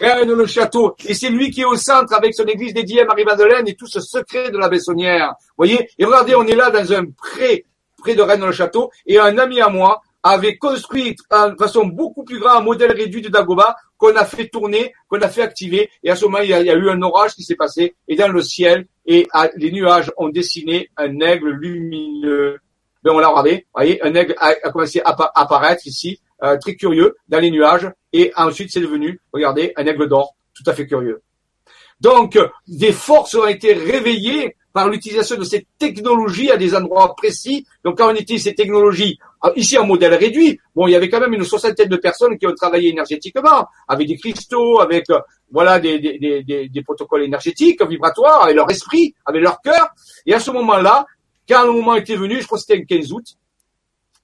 Rennes-le-Château. Et c'est lui qui est au centre avec son église dédiée à Marie-Madeleine et tout ce secret de la Bessonnière. Vous voyez Et regardez, on est là dans un pré, près de Rennes-le-Château. Et un ami à moi avait construit de façon beaucoup plus grande un modèle réduit de Dagoba qu'on a fait tourner, qu'on a fait activer. Et à ce moment, il y a, eu un orage qui s'est passé. Et dans le ciel, et les nuages ont dessiné un aigle lumineux. Ben, on l'a regardé. Voyez, un aigle a, commencé à apparaître ici. Euh, très curieux dans les nuages et ensuite c'est devenu, regardez, un aigle d'or, tout à fait curieux. Donc, des forces ont été réveillées par l'utilisation de cette technologie à des endroits précis. Donc, quand on utilise ces technologies, ah, ici en modèle réduit, bon, il y avait quand même une soixantaine de personnes qui ont travaillé énergétiquement, avec des cristaux, avec euh, voilà des, des, des, des, protocoles énergétiques, vibratoires, avec leur esprit, avec leur cœur. Et à ce moment-là, quand le moment était venu, je crois que c'était le 15 août,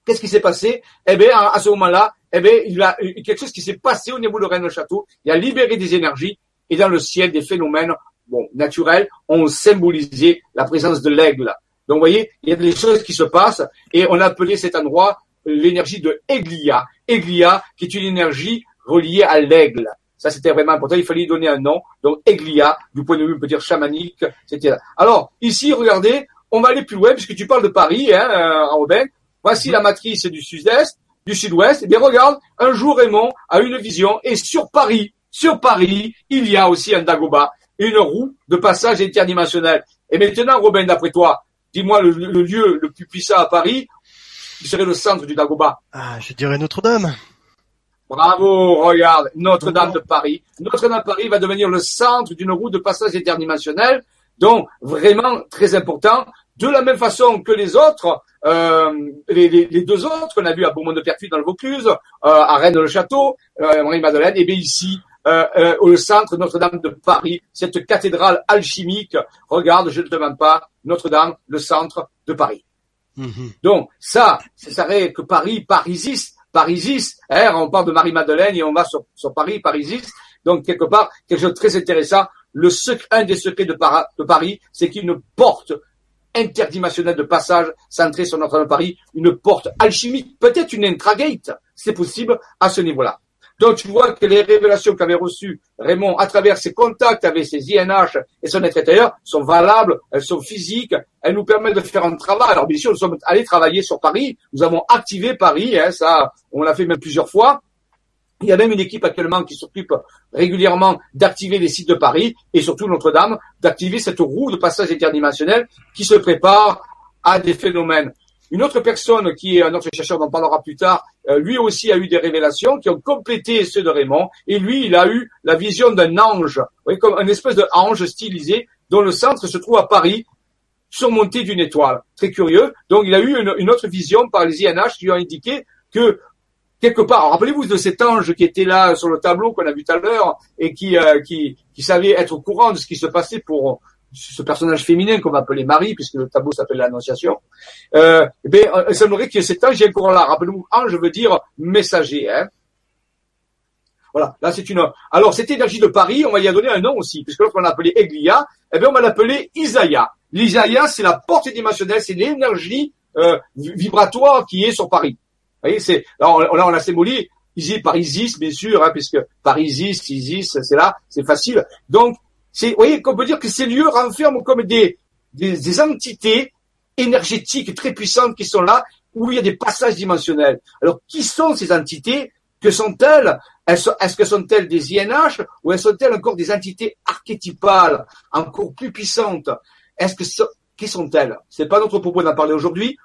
Qu'est-ce qui s'est passé? Eh bien, à, ce moment-là, eh bien, il y a quelque chose qui s'est passé au niveau de Rennes-le-Château. Il a libéré des énergies et dans le ciel, des phénomènes bon, naturels ont symbolisé la présence de l'aigle. Donc, vous voyez, il y a des choses qui se passent et on a appelé cet endroit l'énergie de Eglia. Eglia, qui est une énergie reliée à l'aigle. Ça, c'était vraiment important. Il fallait donner un nom. Donc, Eglia, du point de vue, peut dire chamanique, c'était Alors, ici, regardez, on va aller plus loin, puisque tu parles de Paris, hein, euh, Robin. Voici la matrice du sud-est, du sud-ouest. Eh bien, regarde, un jour Raymond a une vision et sur Paris, sur Paris, il y a aussi un Dagoba, une roue de passage interdimensionnel. Et maintenant, Robin, d'après toi, dis-moi le, lieu le plus puissant à Paris, qui serait le centre du Dagoba. Ah, je dirais Notre-Dame. Bravo, regarde, Notre-Dame de Paris. Notre-Dame de Paris va devenir le centre d'une roue de passage interdimensionnel, donc vraiment très important. De la même façon que les autres, euh, les, les, deux autres qu'on a vu à Beaumont de Pertuis dans le Vaucluse, euh, à Rennes-le-Château, euh, Marie-Madeleine, et bien ici, euh, euh, au centre Notre-Dame de Paris, cette cathédrale alchimique. Regarde, je ne te demande pas, Notre-Dame, le centre de Paris. Mhm. Donc ça, ça serait que Paris, Parisis, Parisis, hein, on parle de Marie-Madeleine et on va sur, sur Paris, Parisis. Donc quelque part, quelque chose de très intéressant. Le secret, un des secrets de, de Paris, c'est qu'il ne porte interdimensionnelle de passage centré sur Notre-Dame de Paris, une porte alchimique, peut-être une intragate, c'est possible à ce niveau-là. Donc tu vois que les révélations qu'avait reçues Raymond à travers ses contacts avec ses INH et son être intérieur sont valables, elles sont physiques, elles nous permettent de faire un travail. Alors bien sûr, nous sommes allés travailler sur Paris, nous avons activé Paris, hein, ça on l'a fait même plusieurs fois, il y a même une équipe actuellement qui s'occupe régulièrement d'activer les sites de Paris et surtout Notre-Dame, d'activer cette roue de passage interdimensionnel qui se prépare à des phénomènes. Une autre personne qui est un autre chercheur dont on parlera plus tard, euh, lui aussi a eu des révélations qui ont complété ceux de Raymond et lui il a eu la vision d'un ange, voyez, comme une espèce d'ange stylisé dont le centre se trouve à Paris surmonté d'une étoile. Très curieux. Donc il a eu une, autre vision par les INH qui lui ont indiqué que quelque part, rappelez-vous de cet ange qui était là sur le tableau qu'on a vu tout à l'heure et qui, euh, savait être au courant de ce qui se passait pour ce personnage féminin qu'on va appeler Marie, puisque le tableau s'appelle l'Annonciation. Euh, bien, euh, il semblerait que cet ange encore là. Rappelez-vous, ange veut dire messager. Hein voilà, là c'est une. Alors cette énergie de Paris, on va y donner un nom aussi, puisque l'autre on l'a appelé Eglia, eh bien on va l'appeler Isaïa. L'Isaïa, c'est la porte dimensionnelle, c'est l'énergie euh, vibratoire qui est sur Paris voyez, c'est là on, là on a symbolisé ici par Isis, bien sûr, hein, puisque par Isis, Isis, c'est là, c'est facile. Donc, c'est, vous voyez, qu'on peut dire que ces lieux renferment comme des, des, des entités énergétiques très puissantes qui sont là où il y a des passages dimensionnels. Alors, qui sont ces entités? Que sont-elles? Est-ce que sont-elles des INH ou sont-elles encore des entités archétypales, encore plus puissantes? Est-ce que qui sont-elles? C'est pas notre propos d'en parler aujourd'hui.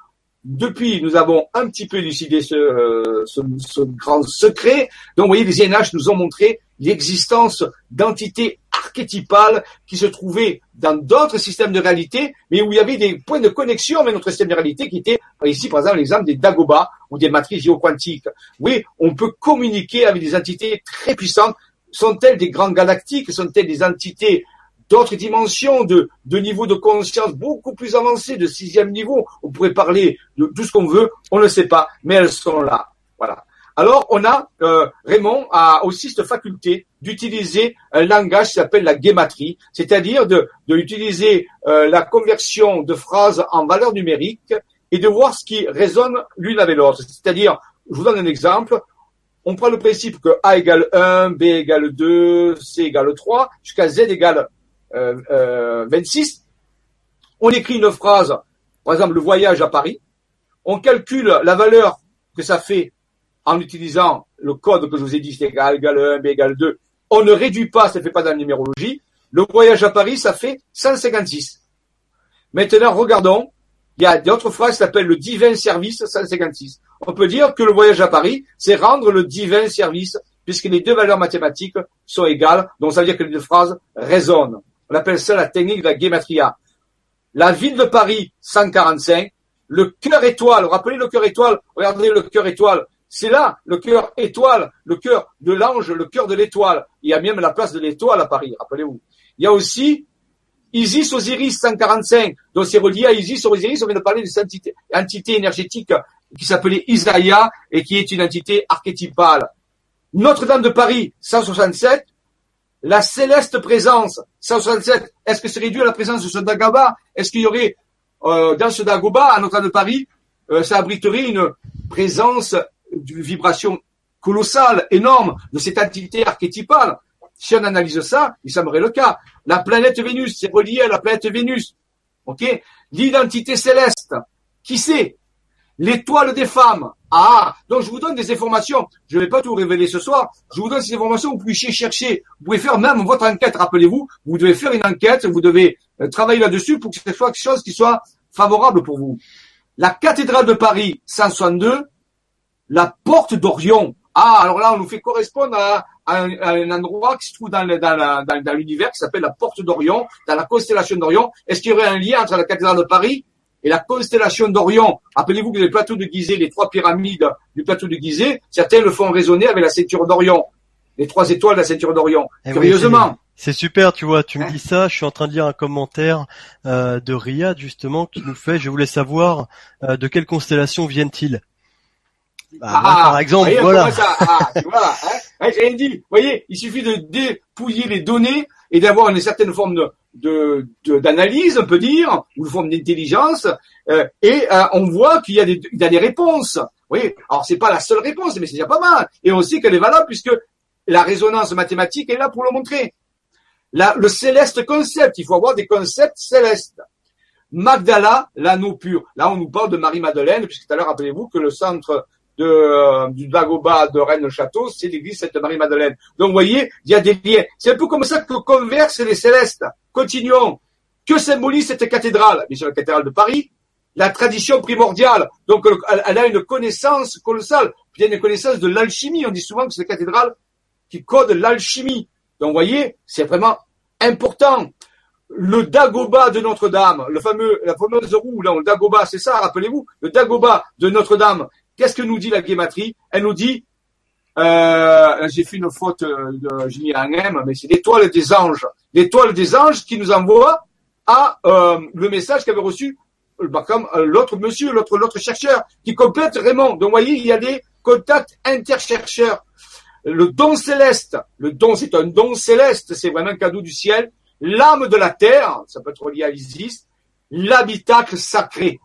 Depuis, nous avons un petit peu élucidé ce, euh, ce, ce, grand secret. Donc, vous voyez, les INH nous ont montré l'existence d'entités archétypales qui se trouvaient dans d'autres systèmes de réalité, mais où il y avait des points de connexion avec notre système de réalité qui étaient, ici par exemple l'exemple des Dagobah ou des matrices géoquantiques. Oui, on peut communiquer avec des entités très puissantes. Sont-elles des grands galactiques? Sont-elles des entités d'autres dimensions, de, de niveaux de conscience beaucoup plus avancés, de sixième niveau? On pourrait parler de tout ce qu'on veut, on ne sait pas, mais elles sont là. Voilà. Alors, on a, euh, Raymond a aussi cette faculté d'utiliser un langage qui s'appelle la guématrie, c'est-à-dire de, euh, la conversion de phrases en valeur numérique et de voir ce qui résonne l'une avec l'autre. C'est-à-dire, je vous donne un exemple, on prend le principe que A égale 1, B égale 2, C égale 3, jusqu'à Z égale euh, 26. On écrit une phrase, par exemple, le voyage à Paris. On calcule la valeur que ça fait en utilisant le code que je vous ai dit, c'est égal, égal 1, B égale 2, on ne réduit pas, ça ne fait pas dans la numérologie. Le voyage à Paris, ça fait 156. Maintenant, regardons. Il y a d'autres phrases qui s'appellent le divin service 156. On peut dire que le voyage à Paris, c'est rendre le divin service, puisque les deux valeurs mathématiques sont égales. Donc, ça veut dire que les deux phrases résonnent. On appelle ça la technique de la guématria. La ville de Paris, 145. Le cœur étoile, rappelez le cœur étoile, regardez le cœur étoile, c'est là le cœur étoile, le cœur de l'ange, le cœur de l'étoile. Il y a même la place de l'étoile à Paris, rappelez-vous. Il y a aussi Isis Osiris 145, donc c'est relié à Isis Osiris, on vient de parler de cette entité, énergétique qui s'appelait Isaiah et qui est une entité archétypale. Notre-Dame de Paris 167, la céleste présence 167, est-ce que c'est réduit à la présence de ce Dagobah? Est-ce qu'il y aurait euh, dans ce Dagobah, à Notre-Dame de Paris, euh, ça abriterait une présence d'une vibration colossale, énorme de cette activité archétypale. Si on analyse ça, il semblerait le cas. La planète Vénus, c'est relié à la planète Vénus. Ok? L'identité céleste, qui c'est? L'étoile des femmes. Ah, donc je vous donne des informations. Je ne vais pas tout révéler ce soir. Je vous donne ces informations. Vous pouvez chercher. Vous pouvez faire même votre enquête. Rappelez-vous, vous devez faire une enquête. Vous devez euh, travailler là-dessus pour que ce soit quelque chose qui soit favorable pour vous. La cathédrale de Paris, 162, la porte d'Orion. Ah, alors là, on nous fait correspondre à, un, endroit qui se trouve dans, l'univers qui s'appelle la porte d'Orion, dans la constellation d'Orion. Est-ce qu'il y aurait un lien entre la cathédrale de Paris et la constellation d'Orion? Rappelez-vous que le plateau de Gizeh, les trois pyramides du plateau de Gizeh, certains le font résonner avec la ceinture d'Orion, les trois étoiles de la ceinture d'Orion. Eh Curieusement. c'est super, tu vois, tu me hein dis ça, je suis en train de lire un commentaire euh, de Riyad justement qui nous fait, je voulais savoir euh, de quelle constellation viennent-ils? Bah, ah, par exemple, voilà. ah, voilà hein, J'ai dit, vous voyez, il suffit de dépouiller les données et d'avoir une certaine forme de d'analyse, de, on peut dire, ou une forme d'intelligence, euh, et euh, on voit qu'il y a des il y a des réponses. Oui, alors c'est pas la seule réponse, mais c'est déjà pas mal. Et on sait qu'elle est valable puisque la résonance mathématique est là pour le montrer. La, le céleste concept, il faut avoir des concepts célestes. Magdala, l'anneau pur. Là, on nous parle de Marie-Madeleine, puisque tout à l'heure, rappelez-vous que le centre de, euh, du Dagoba de Rennes-le-Château, c'est l'église Sainte-Marie-Madeleine. Donc, vous voyez, il y a des liens. C'est un peu comme ça que conversent les célestes. Continuons. Que symbolise cette cathédrale? Bien sûr, la cathédrale de Paris. La tradition primordiale. Donc, elle a une connaissance colossale. Il y a une connaissance de l'alchimie. On dit souvent que c'est la cathédrale qui code l'alchimie. Donc, vous voyez, c'est vraiment important. Le Dagoba de Notre-Dame, le fameux, la fameuse roue, là, le Dagoba, c'est ça, rappelez-vous, le Dagoba de Notre-Dame, Qu'est-ce que nous dit la guématrie Elle nous dit, euh, j'ai fait une faute, euh, de, j'ai mis un M, mais c'est l'étoile des anges. L'étoile des anges qui nous envoie à euh, le message qu'avait reçu bah, l'autre monsieur, l'autre chercheur, qui complète Raymond. Donc, vous voyez, il y a des contacts interchercheurs. Le don céleste, le don, c'est un don céleste, c'est vraiment un cadeau du ciel. L'âme de la terre, ça peut être relié à l'Isis, l'habitacle sacré.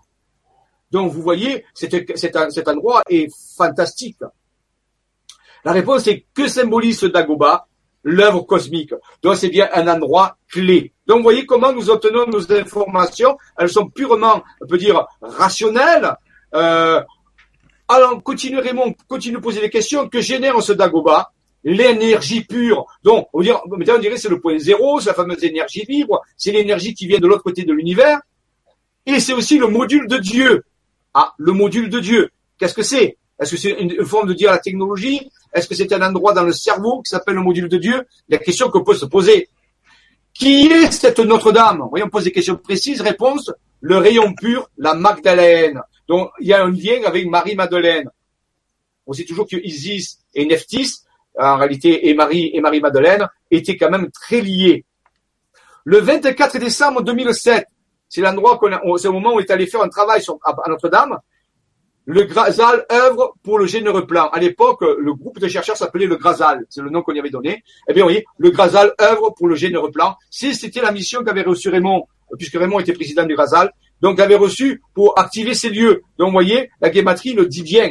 Donc vous voyez, cet endroit est fantastique. La réponse est que symbolise ce Dagoba L'œuvre cosmique. Donc c'est bien un endroit clé. Donc vous voyez comment nous obtenons nos informations. Elles sont purement, on peut dire, rationnelles. Euh, alors, continue Raymond, de poser des questions. Que génère ce Dagoba L'énergie pure. Donc, on dirait, on c'est le point zéro, c'est la fameuse énergie libre, c'est l'énergie qui vient de l'autre côté de l'univers. Et c'est aussi le module de Dieu. Ah, le module de Dieu. Qu'est-ce que c'est? Est-ce que c'est une forme de dire la technologie Est-ce que c'est un endroit dans le cerveau qui s'appelle le module de Dieu? La question qu'on peut se poser. Qui est cette Notre-Dame? Voyons, on pose des questions précises. Réponse le rayon pur, la Magdalène. Donc, il y a un lien avec Marie-Madeleine. On sait toujours que Isis et Nephthys, en réalité, et Marie et Marie-Madeleine, étaient quand même très liés. Le 24 décembre 2007, c'est l'endroit qu'on au moment où on est allé faire un travail à Notre-Dame. Le Grasal œuvre pour le généreux plan. À l'époque, le groupe de chercheurs s'appelait le Grasal. C'est le nom qu'on y avait donné. Eh bien, oui, le Grasal œuvre pour le généreux plan. Si c'était la mission qu'avait reçu Raymond, puisque Raymond était président du Grasal, donc avait reçu pour activer ces lieux. Donc, vous voyez, la guématrie le dit bien.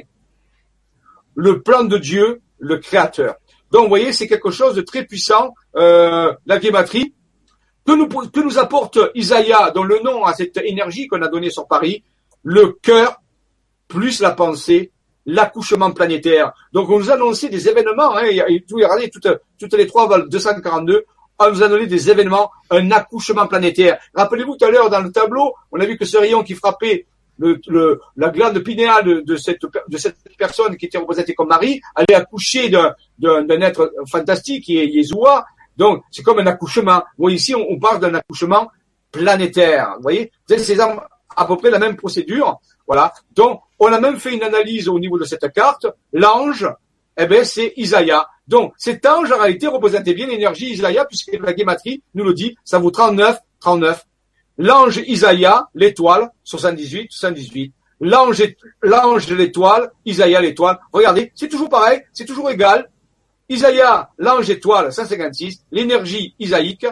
Le plan de Dieu, le créateur. Donc, vous voyez, c'est quelque chose de très puissant, euh, la guématrie. Que nous, apporte Isaïa, dont le nom a cette énergie qu'on a donnée sur Paris, le cœur plus la pensée, l'accouchement planétaire. Donc on nous a des événements, hein, regardez, toutes, toutes les trois valent 242, on nous a donné des événements, un accouchement planétaire. Rappelez-vous tout à l'heure dans le tableau, on a vu que ce rayon qui frappait la glande pinéale de, cette, de cette personne qui était représentée comme Marie allait accoucher d'un être fantastique qui est Yeshua. Donc c'est comme un accouchement. Bon, ici on, parle d'un accouchement planétaire. Vous voyez, c'est à peu près la même procédure. Voilà. Donc on a même fait une analyse au niveau de cette carte. L'ange, eh ben, c'est Isaïa. Donc, cet ange, en réalité, représentait bien l'énergie Isaïa, puisque la guématrie nous le dit, ça vaut 39, 39. L'ange Isaïa, l'étoile, 78, 78. L'ange, l'ange de l'étoile, Isaïa l'étoile. Regardez, c'est toujours pareil, c'est toujours égal. Isaïa, l'ange étoile, 156. L'énergie isaïque,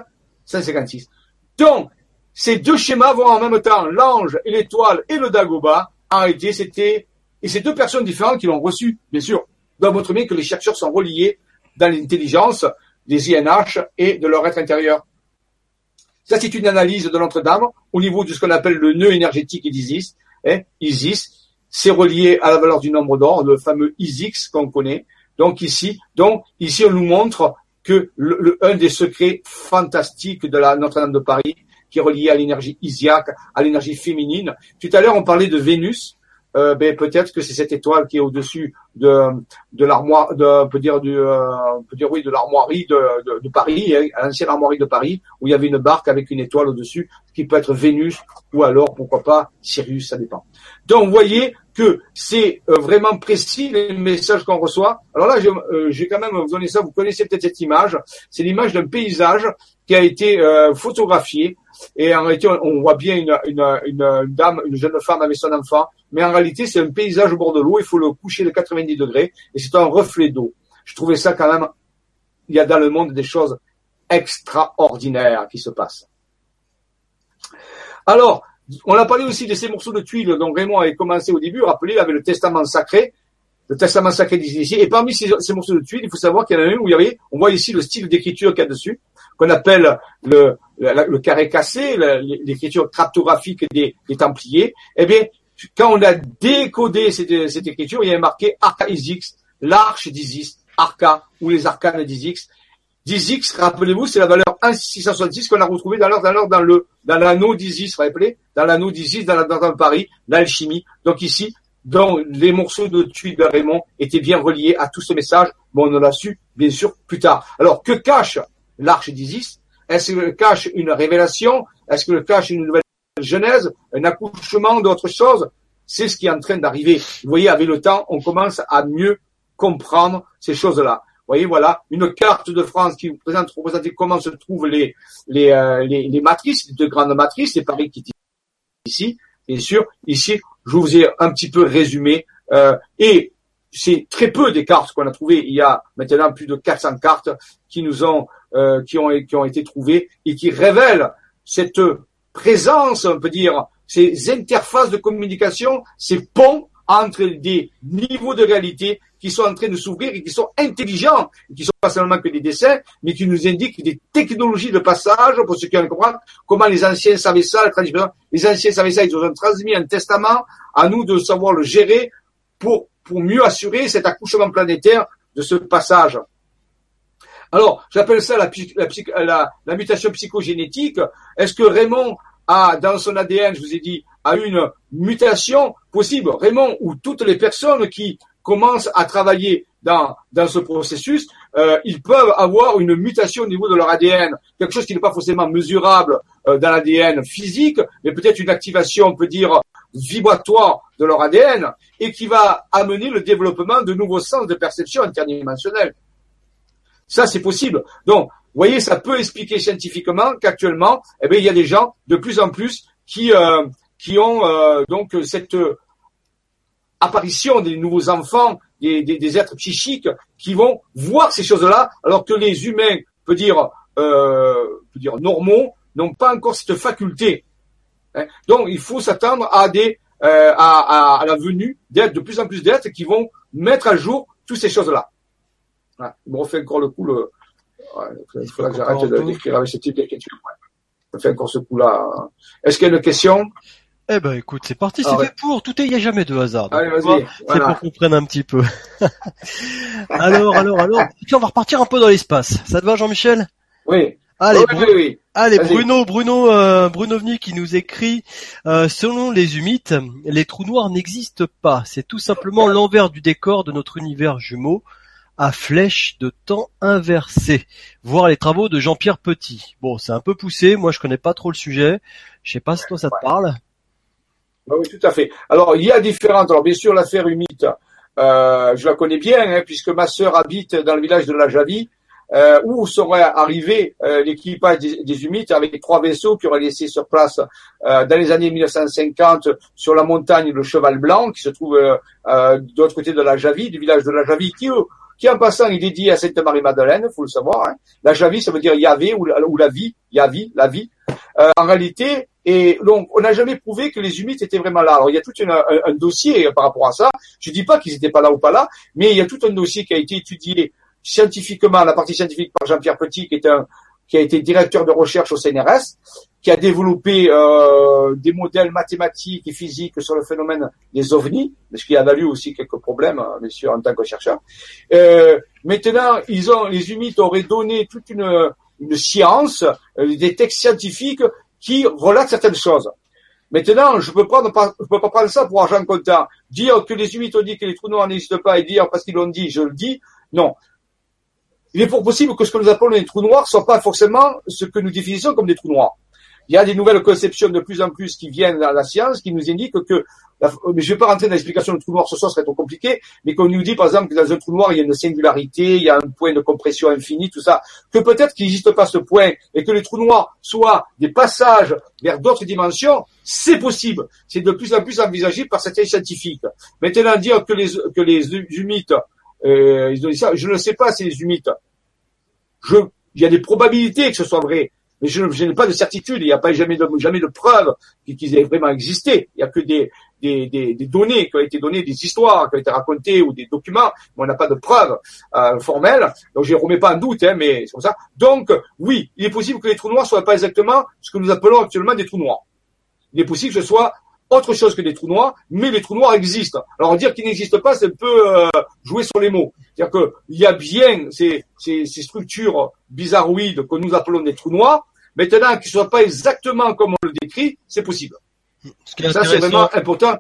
156. Donc, ces deux schémas vont en même temps, l'ange et l'étoile et le Dagoba, en réalité, c'était, et c'est deux personnes différentes qui l'ont reçu, bien sûr, doit montrer bien que les chercheurs sont reliés dans l'intelligence des INH et de leur être intérieur. Ça, c'est une analyse de Notre-Dame au niveau de ce qu'on appelle le nœud énergétique d'Isis. Hein, Isis, c'est relié à la valeur du nombre d'or, le fameux Isix qu'on connaît. Donc ici, donc ici, on nous montre que le, un des secrets fantastiques de la Notre-Dame de Paris, qui est relié à l'énergie isiaque, à l'énergie féminine. Tout à l'heure, on parlait de Vénus. Euh, ben, peut-être que c'est cette étoile qui est au-dessus de, de l'armoire, de, on peut dire du, euh, peut dire oui, de l'armoirie de, de, de, Paris, hein, l'ancienne armoirie de Paris, où il y avait une barque avec une étoile au-dessus, qui peut être Vénus ou alors pourquoi pas Sirius, ça dépend. Donc, vous voyez que c'est euh, vraiment précis les messages qu'on reçoit. Alors là, j'ai quand même vous donner ça. Vous connaissez peut-être cette image. C'est l'image d'un paysage qui a été photographié et en réalité, on, voit bien une, une, une, dame, une jeune femme avec son enfant, mais en réalité, c'est un paysage au bord de l'eau, il faut le coucher de 90 degrés, et c'est un reflet d'eau. Je trouvais ça quand même, il y a dans le monde des choses extraordinaires qui se passent. Alors, on a parlé aussi de ces morceaux de tuiles dont Raymond avait commencé au début, rappelez, avec le testament sacré, le testament sacré des initiés. Et parmi ces, morceaux de tuiles, il faut savoir qu'il y en a un où il y avait, on voit ici le style d'écriture qu'il y a dessus, qu'on appelle le, carré cassé, l'écriture cryptographique des, Templiers. Eh bien, quand on a décodé cette, cette écriture, il y avait marqué Arca Isix, l'arche d'Isis, Arca, ou les arcanes d'Isix. D'Isix, rappelez-vous, c'est la valeur 1666 qu'on a retrouvée dans, dans, dans le dans l'anneau d'Isis, rappelez? Dans l'anneau d'Isis, dans, dans, dans Paris, l'alchimie. Donc ici, dont les morceaux de tuiles de Raymond étaient bien reliés à tout ce message. Bon, on l'a su, bien sûr, plus tard. Alors, que cache l'arche d'Isis Est-ce que cache une révélation? Est-ce que le cache une nouvelle genèse Un accouchement d'autre chose C'est ce qui est en train d'arriver. Vous voyez, avec le temps, on commence à mieux comprendre ces choses-là. Vous voyez, voilà, une carte de France qui vous présente, représente comment se trouvent les, les, euh, les, les matrices, les deux grandes matrices, c'est Paris qui est ici, bien sûr. Ici, je vous ai un petit peu résumé. Euh, et c'est très peu des cartes qu'on a trouvées. Il y a maintenant plus de 400 cartes qui nous ont, euh, qui ont, qui ont été trouvées et qui révèlent cette présence, on peut dire, ces interfaces de communication, ces ponts entre des niveaux de réalité qui sont en train de s'ouvrir et qui sont intelligents, qui sont pas seulement que des dessins, mais qui nous indiquent des technologies de passage, pour ceux qui en comprennent, comment les anciens savaient ça, les anciens savaient ça, ils ont transmis un testament à nous de savoir le gérer pour, mieux assurer cet accouchement planétaire de ce passage. Alors, j'appelle ça la, mutation psychogénétique. Est-ce que Raymond a, dans son ADN, je vous ai dit, a une mutation possible Raymond ou toutes les personnes qui commencent à travailler dans, dans ce processus, euh, ils peuvent avoir une mutation au niveau de leur ADN, quelque chose qui n'est pas forcément mesurable euh, dans l'ADN physique, mais peut-être une activation, on peut dire, vibratoire de leur ADN, et qui va amener le développement de nouveaux sens de perception interdimensionnelle. Ça, c'est possible. Donc, vous voyez, ça peut expliquer scientifiquement qu'actuellement, eh bien, il y a des gens de plus en plus qui euh, qui ont euh, donc cette apparition des nouveaux enfants, des, des, êtres psychiques qui vont voir ces choses-là, alors que les humains, peut dire, euh, peut dire normaux, n'ont pas encore cette faculté. Hein. Donc, il faut s'attendre à des euh, à, à, la venue d'êtres de plus en plus d'êtres qui vont mettre à jour toutes ces choses-là. Ouais, il me refait encore le coup. Le... Ouais, il faudra que j'arrête d'écrire avec ce type. Ouais. Je fais encore ce coup-là. Est-ce qu'il y a une question? Eh ben écoute, c'est parti, c'est ah, fait pour. Tout est, il n'y a jamais de hasard. Allez, vas-y. C'est pour qu'on prenne un petit peu. alors, alors, alors. Puis on va repartir un peu dans l'espace. Ça te va, Jean-Michel? Oui. Allez, oui, oui, Allez Bruno, Bruno, euh, Bruno qui nous écrit euh, selon les humites, les trous noirs n'existent pas. C'est tout simplement l'envers du décor de notre univers jumeau à flèche de temps inversée. Voir les travaux de Jean-Pierre Petit. Bon, c'est un peu poussé, moi je connais pas trop le sujet. Je sais pas si toi ça te parle. Ah oui, tout à fait. Alors, il y a différentes. Alors, bien sûr, l'affaire Humite, euh, je la connais bien, hein, puisque ma sœur habite dans le village de la Javie, euh, où serait arrivé euh, l'équipage des, des, Humites avec trois vaisseaux qui auraient laissé sur place euh, dans les années 1950 sur la montagne le Cheval Blanc, qui se trouve euh, de l'autre côté de la Javie, du village de la Javie, qui qui en passant est dédié à Sainte Marie-Madeleine, faut le savoir. Hein. La Javie, ça veut dire Yahvé ou, la vie, Yavi, la vie. Euh, en réalité, et donc on n'a jamais prouvé que les humites étaient vraiment là. Alors il y a tout un, dossier par rapport à ça. Je dis pas qu'ils étaient pas là ou pas là, mais il y a tout un dossier qui a été étudié scientifiquement, la partie scientifique par Jean-Pierre Petit, qui est un qui a été directeur de recherche au CNRS, qui a développé euh, des modèles mathématiques et physiques sur le phénomène des ovnis, ce qui a valu aussi quelques problèmes, bien sûr, en tant que chercheur. Euh, maintenant, ils ont, les humites auraient donné toute une, une science, euh, des textes scientifiques qui relatent certaines choses. Maintenant, je peux prendre, je peux pas prendre ça pour argent comptant. Dire que les humites ont dit que les trous noirs n'existent pas et dire parce qu'ils l'ont dit, je le dis. Non il est fort possible que ce que nous appelons les trous noirs ne soit pas forcément ce que nous définissons comme des trous noirs. Il y a des nouvelles conceptions de plus en plus qui viennent dans la science qui nous indiquent que, mais je ne vais pas rentrer dans l'explication du trou noir, ce soir serait trop compliqué, mais qu'on nous dit par exemple que dans un trou noir, il y a une singularité, il y a un point de compression infini, tout ça, que peut-être qu'il n'existe pas ce point et que les trous noirs soient des passages vers d'autres dimensions, c'est possible. C'est de plus en plus envisagé par certains scientifiques. Maintenant, dire que les, que les humites euh. Je ne sais pas si les humites. Je, il y a des probabilités que ce soit vrai, mais je, n'ai pas de certitude. Il n'y a pas jamais de, jamais de preuves qu'ils aient vraiment existé. Il n'y a que des, des, données qui ont été données, des histoires qui ont été racontées ou des documents, mais on n'a pas de preuves euh, formelles. Donc je ne remets pas en doute, hein, mais c'est comme ça. Donc oui, il est possible que les trous noirs soient pas exactement ce que nous appelons actuellement des trous noirs. Il est possible que ce soit autre chose que des trous noirs, mais les trous noirs existent. Alors dire qu'ils n'existent pas, c'est un peu euh, jouer sur les mots. C'est-à-dire qu'il y a bien ces, ces, ces, structures bizarroïdes que nous appelons des trous noirs, maintenant qu'ils ne soient pas exactement comme on le décrit, c'est possible. Ce ça, c'est vraiment important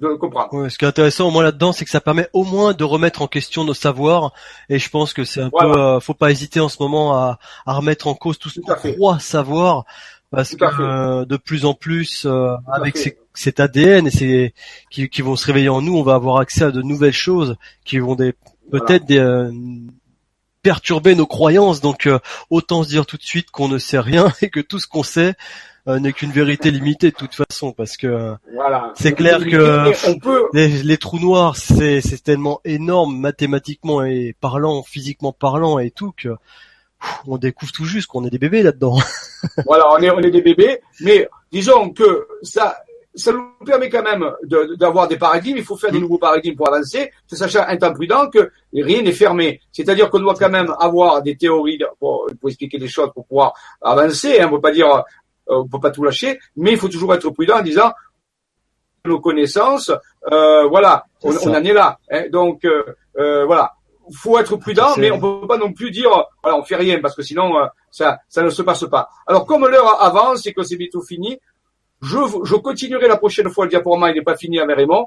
de, comprendre. ce qui est intéressant au moins là-dedans, c'est que ça permet au moins de remettre en question nos savoirs, et je pense que c'est un peu, euh, faut pas hésiter en ce moment à, à remettre en cause tout ce qu'on croit savoir, parce que euh, de plus en plus euh, avec cet ADN et c'est qui, qui, vont se réveiller en nous, on va avoir accès à de nouvelles choses qui vont des peut-être euh, perturber nos croyances. Donc autant se dire tout de suite qu'on ne sait rien et que tout ce qu'on sait n'est qu'une vérité limitée de toute façon parce que voilà. c'est clair que les, les, trous noirs c'est tellement énorme mathématiquement et parlant, physiquement parlant et tout que on découvre tout juste qu'on est des bébés là-dedans. voilà, on est, on est des bébés, mais disons que ça, ça nous permet quand même d'avoir des paradigmes. Il faut faire des mm. nouveaux paradigmes pour avancer, sachant un temps prudent que rien n'est fermé. C'est-à-dire qu'on doit quand même avoir des théories pour, expliquer les choses, pour pouvoir avancer. Hein. On ne peut pas dire, euh, on peut pas tout lâcher, mais il faut toujours être prudent en disant nos connaissances, euh, voilà, on, en est là. Hein. Donc euh, euh, voilà, faut être prudent, mais on peut pas non plus dire voilà on fait rien parce que sinon ça ça ne se passe pas. Alors comme l'heure avance et que c'est bientôt fini, je, je continuerai la prochaine fois le diaporama, il n'est pas fini avec Raymond,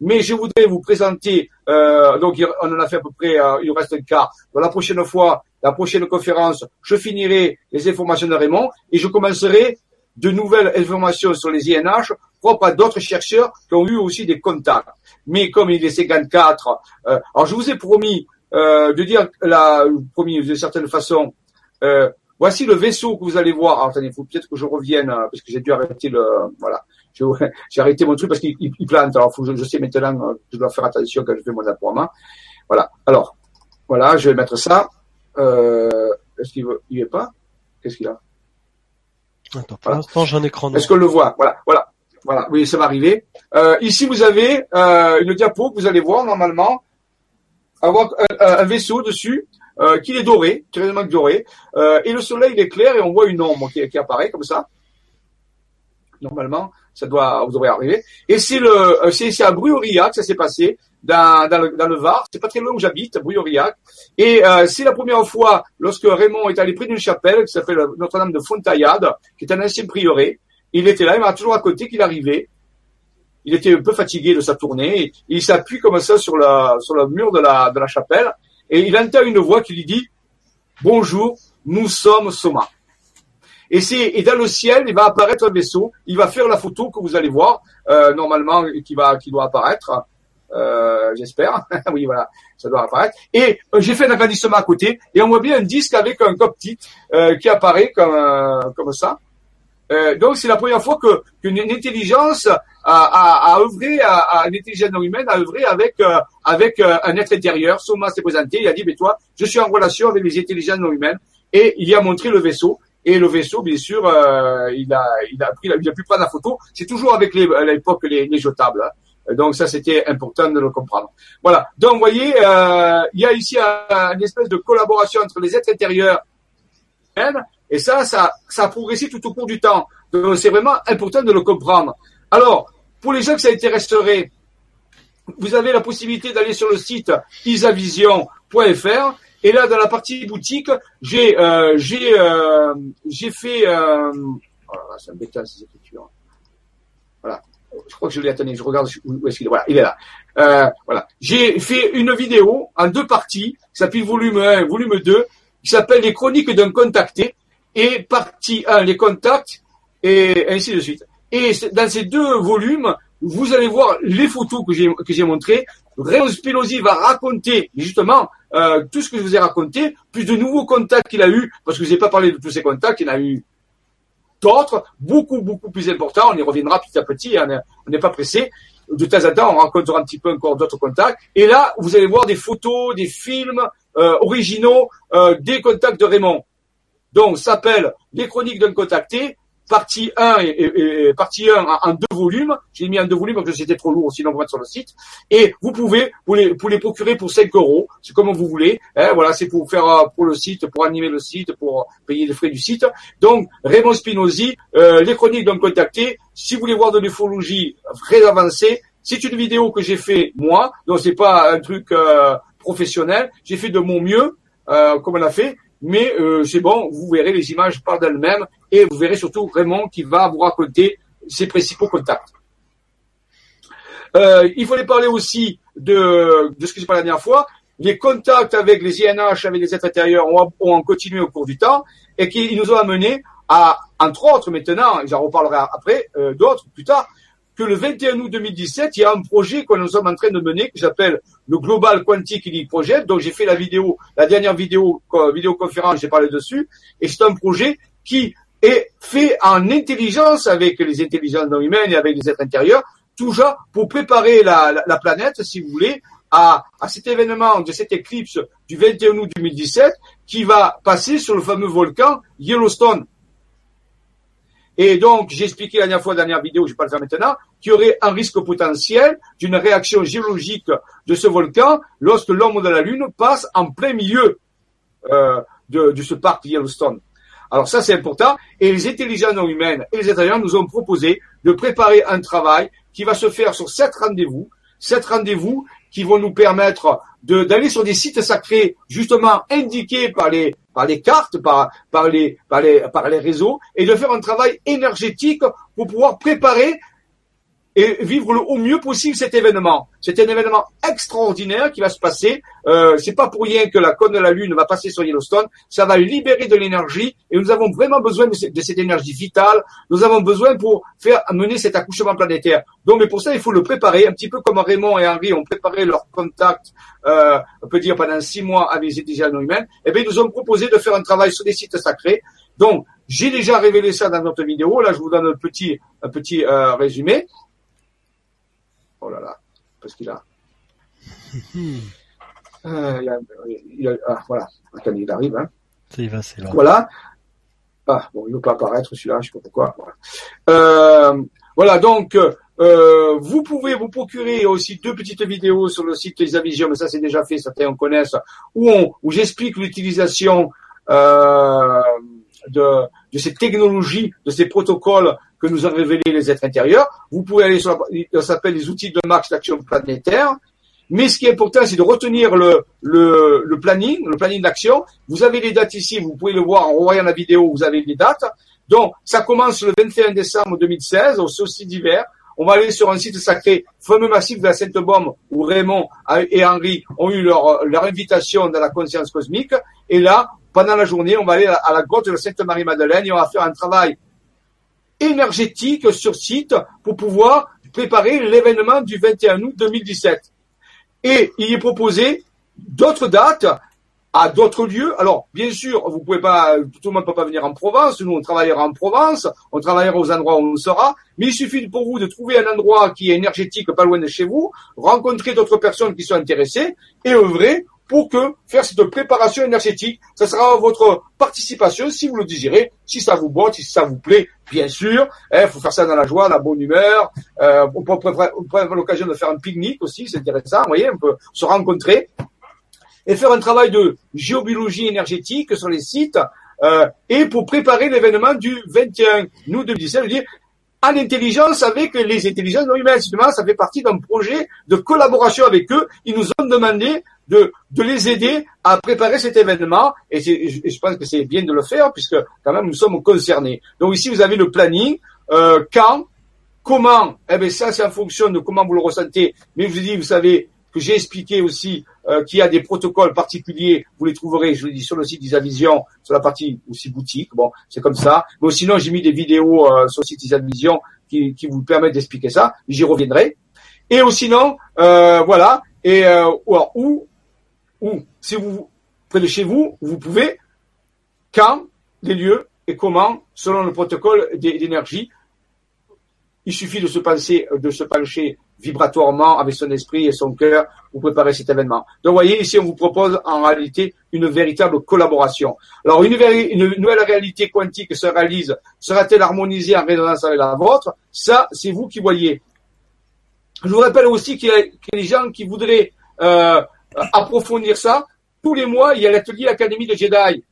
mais je voudrais vous présenter, euh, donc on en a fait à peu près, euh, il reste un quart. Donc la prochaine fois, la prochaine conférence, je finirai les informations de Raymond et je commencerai de nouvelles informations sur les INH propres à d'autres chercheurs qui ont eu aussi des contacts. Mais comme il est 54, euh, alors je vous ai promis euh, de dire, la, promis de certaine façon, euh, Voici le vaisseau que vous allez voir. Alors, attendez, il faut peut-être que je revienne euh, parce que j'ai dû arrêter le. Voilà, j'ai arrêté mon truc parce qu'il plante. Alors, faut je, je, sais maintenant que euh, je dois faire attention quand je fais mon appoiement. Voilà. Alors, voilà, je vais mettre ça. Euh, Est-ce qu'il veut Il est pas? Qu'est-ce qu'il a? Attends, pour l'instant, j'ai un écran Est-ce qu'on le voit? Voilà, voilà, voilà. Oui, ça va arriver. Euh, ici, vous avez euh, une diapo que vous allez voir normalement avoir un vaisseau dessus euh, qu'il est doré, terriblement doré, euh, et le soleil il est clair et on voit une ombre qui, qui apparaît comme ça. Normalement, ça doit vous arriver. Et c'est le, euh, c'est, à que ça s'est passé dans, le, Var. C'est pas très loin où j'habite, Bruyoriac. Et c'est la première fois lorsque Raymond est allé près d'une chapelle qui s'appelle Notre-Dame de Fontaillade, qui est un ancien prieuré. Il était là, il m'a toujours à côté qu'il arrivait. Il était un peu fatigué de sa tournée. il s'appuie comme ça sur, la, sur le mur de la, de la chapelle et il entend une voix qui lui dit Bonjour, nous sommes Soma. Et c'est et dans le ciel, il va apparaître un vaisseau. Il va faire la photo que vous allez voir euh, normalement qui va qui doit apparaître. Euh, J'espère. oui, voilà, ça doit apparaître. Et euh, j'ai fait un agrandissement à côté et on voit bien un disque avec un cockpit qui apparaît comme comme ça. Euh, donc c'est la première fois que qu'une intelligence a, a, a œuvré, à, à, une intelligence non humaine a œuvré avec euh, avec euh, un être intérieur. Soma s'est présenté, il a dit mais toi, je suis en relation avec les intelligences non humaines et il y a montré le vaisseau. Et le vaisseau, bien sûr, il a il a pris, il a pu prendre la photo. C'est toujours avec les, à l'époque les, les jetables. Hein. Donc ça, c'était important de le comprendre. Voilà. Donc, vous voyez, il y a ici une espèce de collaboration entre les êtres intérieurs et ça, ça, ça a progressé tout au cours du temps. Donc, c'est vraiment important de le comprendre. Alors, pour les gens que ça intéresserait, vous avez la possibilité d'aller sur le site isavision.fr et là, dans la partie boutique, j'ai euh, j'ai euh, j'ai fait. Euh, oh là c'est embêtant ces écritures. Voilà. Je crois que je l'ai atteint. Je regarde où est-ce qu'il est. Voilà, il est là. Euh, voilà. J'ai fait une vidéo en deux parties, qui s'appelle volume 1 volume 2, qui s'appelle Les chroniques d'un contacté et partie 1, les contacts, et ainsi de suite. Et dans ces deux volumes, vous allez voir les photos que j'ai que j'ai montrées. Raymond Spinozzi va raconter justement euh, tout ce que je vous ai raconté, plus de nouveaux contacts qu'il a eu, parce que je n'ai pas parlé de tous ces contacts, il en a eu d'autres, beaucoup, beaucoup plus importants. On y reviendra petit à petit, hein, on n'est pas pressé. De temps en temps, on rencontrera un petit peu encore d'autres contacts. Et là, vous allez voir des photos, des films euh, originaux euh, des contacts de Raymond. Donc, s'appelle Les chroniques d'un contacté, partie 1 et, partie 1 en, deux volumes. J'ai mis en deux volumes parce que c'était trop lourd sinon vous mettre sur le site. Et vous pouvez vous les, procurer pour 5 euros. C'est comme vous voulez. Hein, voilà, c'est pour faire euh, pour le site, pour animer le site, pour payer les frais du site. Donc, Raymond Spinozzi, euh, les chroniques d'un contacté. Si vous voulez voir de l'ufologie très avancée, c'est une vidéo que j'ai fait moi. Donc, c'est pas un truc euh, professionnel. J'ai fait de mon mieux, comme on a fait mais euh, c'est bon, vous verrez les images par d'elles-mêmes et vous verrez surtout Raymond qui va vous raconter ses principaux contacts. Euh, il fallait parler aussi de, de ce que j'ai parlé la dernière fois. Les contacts avec les INH, avec les êtres intérieurs ont, ont continué au cours du temps et qui nous ont amené à, entre autres maintenant, j'en reparlerai après, euh, d'autres plus tard, que le 21 août 2017, il y a un projet que nous sommes en train de mener qui s'appelle le Global Quantic Healing Project. Donc j'ai fait la vidéo, la dernière vidéo, vidéoconférence, j'ai parlé dessus. Et c'est un projet qui est fait en intelligence avec les intelligences non humaines et avec les êtres intérieurs, toujours pour préparer la, la, planète, si vous voulez, à, à, cet événement de cette éclipse du 21 août 2017 qui va passer sur le fameux volcan Yellowstone. Et donc, j'ai expliqué la dernière fois, la dernière vidéo, je vais pas le faire maintenant, qu'il y aurait un risque potentiel d'une réaction géologique de ce volcan lorsque l'homme de la Lune passe en plein milieu euh, de, ce parc Yellowstone. Alors ça, c'est important. Et les intelligences non humaines et les États nous ont proposé de préparer un travail qui va se faire sur sept rendez-vous, sept rendez-vous qui vont nous permettre d'aller sur des sites sacrés justement indiqués par les par les cartes, par par les par les par les réseaux, et de faire un travail énergétique pour pouvoir préparer et vivre le, au mieux possible cet événement. C'est un événement extraordinaire qui va se passer. Euh, c'est pas pour rien que la cône de la Lune va passer sur Yellowstone. Ça va libérer de l'énergie et nous avons vraiment besoin de, cette énergie vitale. Nous avons besoin pour faire mener cet accouchement planétaire. Donc, mais pour ça, il faut le préparer, un petit peu comme Raymond et Henri ont préparé leur contact, euh, on peut dire pendant six mois avec les non humaines. Eh bien, ils nous ont proposé de faire un travail sur des sites sacrés. Donc, j'ai déjà révélé ça dans notre vidéo. Là, je vous donne un petit, un petit euh, résumé. Oh là là, parce qu'il a. Euh, il a, ah, voilà, quand il arrive. Hein. C'est va, c'est là. Voilà. Ah, bon, il ne veut pas apparaître celui-là, je ne sais pas pourquoi. Voilà, euh, voilà donc, euh, vous pouvez vous procurer aussi deux petites vidéos sur le site Isavision, mais ça c'est déjà fait, certains en connaissent, où, on, où j'explique l'utilisation euh, de, de ces technologies, de ces protocoles que nous ont révélés les êtres intérieurs. Vous pouvez aller sur la, ça s'appelle les outils de marche d'action planétaire. Mais ce qui est important, c'est de retenir le, le, le planning, le planning d'action. Vous avez les dates ici, vous pouvez le voir en voyant la vidéo, vous avez les dates. Donc, ça commence le 21 décembre 2016, au solstice d'hiver. On va aller sur un site sacré, fameux massif de la Sainte-Baume, où Raymond et Henri ont eu leur, leur invitation dans la conscience cosmique. Et là, pendant la journée, on va aller à la grotte de Sainte-Marie-Madeleine et on va faire un travail énergétique sur site pour pouvoir préparer l'événement du 21 août 2017. Et il est proposé d'autres dates à d'autres lieux. Alors, bien sûr, vous pouvez pas, tout le monde ne peut pas venir en Provence. Nous, on travaillera en Provence, on travaillera aux endroits où on sera. Mais il suffit pour vous de trouver un endroit qui est énergétique, pas loin de chez vous, rencontrer d'autres personnes qui sont intéressées et œuvrer pour que faire cette préparation énergétique, ça sera votre participation si vous le désirez, si ça vous botte, si ça vous plaît, bien sûr. Il hein, faut faire ça dans la joie, la bonne humeur. Euh, on peut, avoir l'occasion de faire un pique-nique aussi, c'est intéressant. Vous voyez, on peut se rencontrer et faire un travail de géobiologie énergétique sur les sites euh, et pour préparer l'événement du 21 août 2017, je veux dire, en intelligence avec les intelligences humaines. Ça fait partie d'un projet de collaboration avec eux. Ils nous ont demandé de, de les aider à préparer cet événement. Et, je pense que c'est bien de le faire puisque quand même nous sommes concernés. Donc ici, vous avez le planning. Euh, quand, comment, eh bien ça c'est en fonction de comment vous le ressentez. Mais je vous dis, vous savez que j'ai expliqué aussi euh, qu'il y a des protocoles particuliers. Vous les trouverez, je vous dis, sur le site d'Isavision, sur la partie aussi boutique. Bon, c'est comme ça. Mais sinon, j'ai mis des vidéos euh, sur le site d'Isavision qui, qui vous permettent d'expliquer ça. J'y reviendrai. Et sinon, euh, voilà. Et euh, ou ou si vous près de chez vous, vous pouvez, quand, les lieux et comment, selon le protocole d'énergie, il suffit de se penser, de se pencher vibratoirement avec son esprit et son cœur pour préparer cet événement. Donc, voyez, ici, on vous propose en réalité une véritable collaboration. Alors, une, nouvelle réalité quantique se réalise, sera-t-elle harmonisée en résonance avec la vôtre? Ça, c'est vous qui voyez. Je vous rappelle aussi qu'il y, a des gens qui voudraient euh, approfondir ça. Tous les mois, il y a l'atelier Académie de Jedi.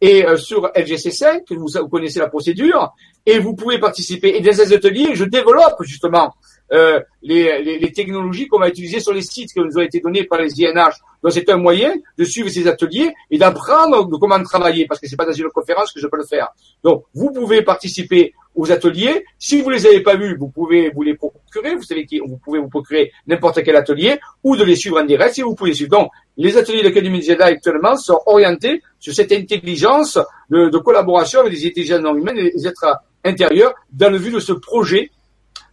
Et euh, sur LGC5, vous, vous connaissez la procédure, et vous pouvez participer. Et dans ces ateliers, je développe justement euh, les, les, les, technologies qu'on va utiliser sur les sites qui nous ont été donnés par les INH. Donc c'est un moyen de suivre ces ateliers et d'apprendre comment travailler, parce que c'est pas dans une conférence que je peux le faire. Donc vous pouvez participer aux ateliers. Si vous les avez pas vus, vous pouvez vous les procurer. Vous savez qui, vous pouvez vous procurer n'importe quel atelier ou de les suivre en direct si vous pouvez suivre. Donc les ateliers de l'Académie Jedi actuellement sont orientés sur cette intelligence de, de collaboration avec les intelligences non humaines et les êtres intérieurs dans le but de ce projet.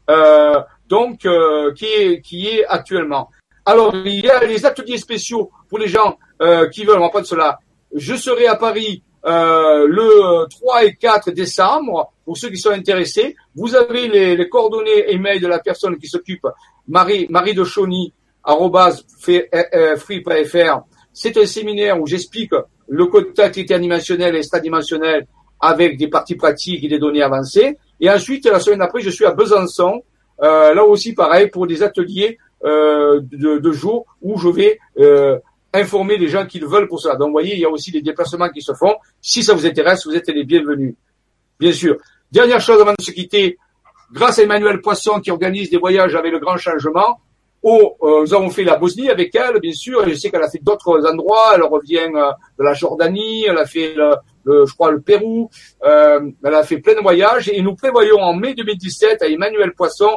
Euh, donc euh, qui est qui est actuellement. Alors il y a les ateliers spéciaux pour les gens euh, qui veulent. Va prendre cela. Je serai à Paris euh, le 3 et 4 décembre. Pour ceux qui sont intéressés, vous avez les, les coordonnées email de la personne qui s'occupe, Marie Marie de Chauny free.fr. C'est un séminaire où j'explique le contact animationnel et dimensionnel avec des parties pratiques et des données avancées. Et ensuite, la semaine après, je suis à Besançon, euh, là aussi pareil, pour des ateliers euh, de, jour où je vais euh, informer les gens qui le veulent pour cela. Donc, vous voyez, il y a aussi des déplacements qui se font. Si ça vous intéresse, vous êtes les bienvenus. Bien sûr. Dernière chose avant de se quitter, grâce à Emmanuel Poisson qui organise des voyages avec le grand changement, où euh, nous avons fait la Bosnie avec elle, bien sûr, je sais qu'elle a fait d'autres endroits, elle revient euh, de la Jordanie, elle a fait, le, je crois, le Pérou, euh, elle a fait plein de voyages, et nous prévoyons en mai 2017 à Emmanuel Poisson,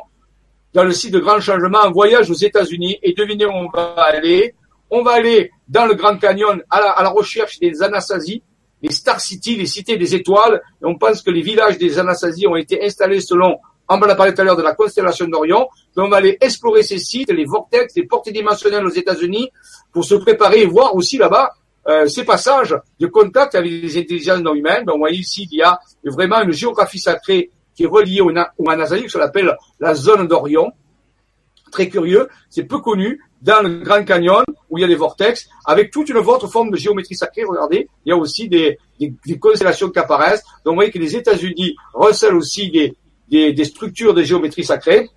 dans le site de Grand Changement, un voyage aux États-Unis, et devinez où on va aller. On va aller dans le Grand Canyon à la, à la recherche des Anasazi, les Star City, les cités des étoiles, et on pense que les villages des Anasazi ont été installés selon on parlé tout à l'heure de la constellation d'Orion. on va aller explorer ces sites, les vortex, les portes dimensionnelles aux États-Unis, pour se préparer et voir aussi là-bas euh, ces passages de contact avec les intelligences non humaines. Donc, vous voyez ici, il y a vraiment une géographie sacrée qui est reliée au, au Anasazi, qu'on appelle la zone d'Orion. Très curieux, c'est peu connu, dans le Grand Canyon, où il y a des vortex, avec toute une autre forme de géométrie sacrée, regardez, il y a aussi des, des, des constellations qui apparaissent. Donc, vous voyez que les États-Unis recèlent aussi des, des, des structures de géométrie sacrée.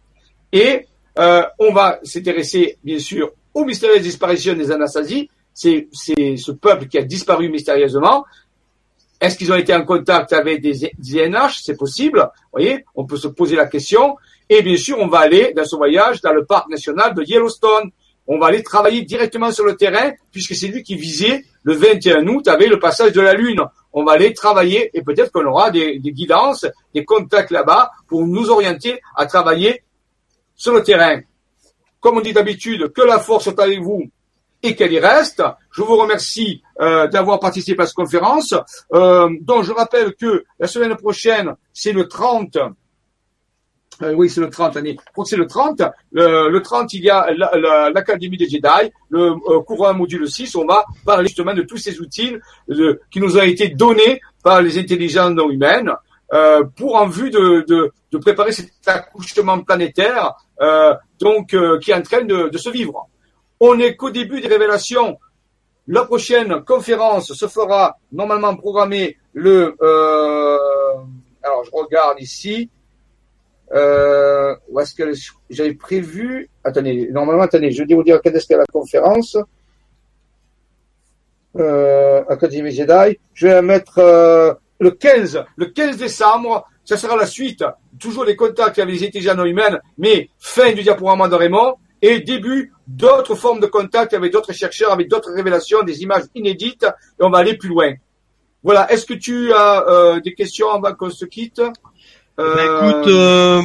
Et euh, on va s'intéresser, bien sûr, aux mystérieuses disparitions des Anasasis. C'est ce peuple qui a disparu mystérieusement. Est-ce qu'ils ont été en contact avec des, INH C'est possible. Vous voyez, on peut se poser la question. Et bien sûr, on va aller dans ce voyage dans le parc national de Yellowstone. On va aller travailler directement sur le terrain, puisque c'est lui qui visait le 21 août avec le passage de la Lune on va aller travailler et peut-être qu'on aura des, des, guidances, des contacts là-bas pour nous orienter à travailler sur le terrain. Comme on dit d'habitude, que la force soit avec vous et qu'elle y reste. Je vous remercie euh, d'avoir participé à cette conférence. Euh, donc je rappelle que la semaine prochaine, c'est le 30 euh, oui, c'est le 30, année. C'est le 30. Le, 30, il y a l'Académie des Jedi, le euh, courant module 6. On va parler justement de tous ces outils qui nous ont été donnés par les intelligences non humaines euh, pour en vue de, de, préparer cet accouchement planétaire euh, donc euh, qui est en train de, de se vivre. On n'est qu'au début des révélations. La prochaine conférence se fera normalement programmée le... alors, je regarde ici. Où est-ce que j'avais prévu? Attendez, normalement, attendez, je vais vous dire quand est-ce qu'il la conférence. Euh, Jedi. Je vais la mettre le 15, le 15 décembre. Ça sera la suite. Toujours les contacts avec les intelligences humaines, mais fin du diaporama de Raymond et début d'autres formes de contact avec d'autres chercheurs, avec d'autres révélations, des images inédites, et on va aller plus loin. Voilà. Est-ce que tu as euh, des questions avant qu'on se quitte? Bah, écoute, euh,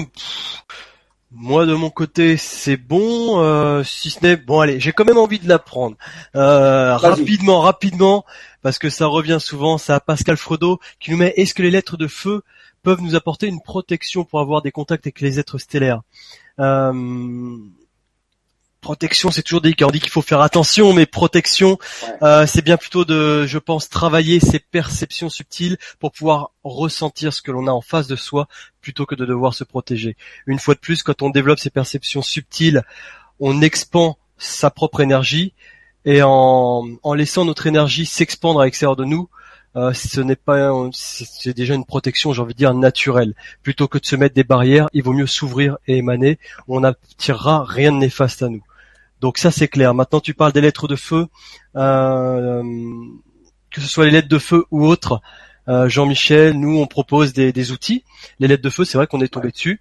moi de mon côté c'est bon, euh, si ce n'est bon allez, j'ai quand même envie de l'apprendre. Euh, rapidement, rapidement, parce que ça revient souvent, ça à Pascal Fredo qui nous met est-ce que les lettres de feu peuvent nous apporter une protection pour avoir des contacts avec les êtres stellaires? Protection, c'est toujours dit qu'on dit qu'il faut faire attention, mais protection, euh, c'est bien plutôt de, je pense, travailler ses perceptions subtiles pour pouvoir ressentir ce que l'on a en face de soi, plutôt que de devoir se protéger. Une fois de plus, quand on développe ses perceptions subtiles, on expand sa propre énergie, et en, laissant notre énergie s'expandre à l'extérieur de nous, euh, ce n'est pas, c'est déjà une protection, j'ai envie de dire naturelle. Plutôt que de se mettre des barrières, il vaut mieux s'ouvrir et émaner. On n'attirera rien de néfaste à nous. Donc ça c'est clair. Maintenant tu parles des lettres de feu, euh, que ce soit les lettres de feu ou autres. Euh, Jean-Michel, nous on propose des, outils. Les lettres de feu, c'est vrai qu'on est tombé dessus.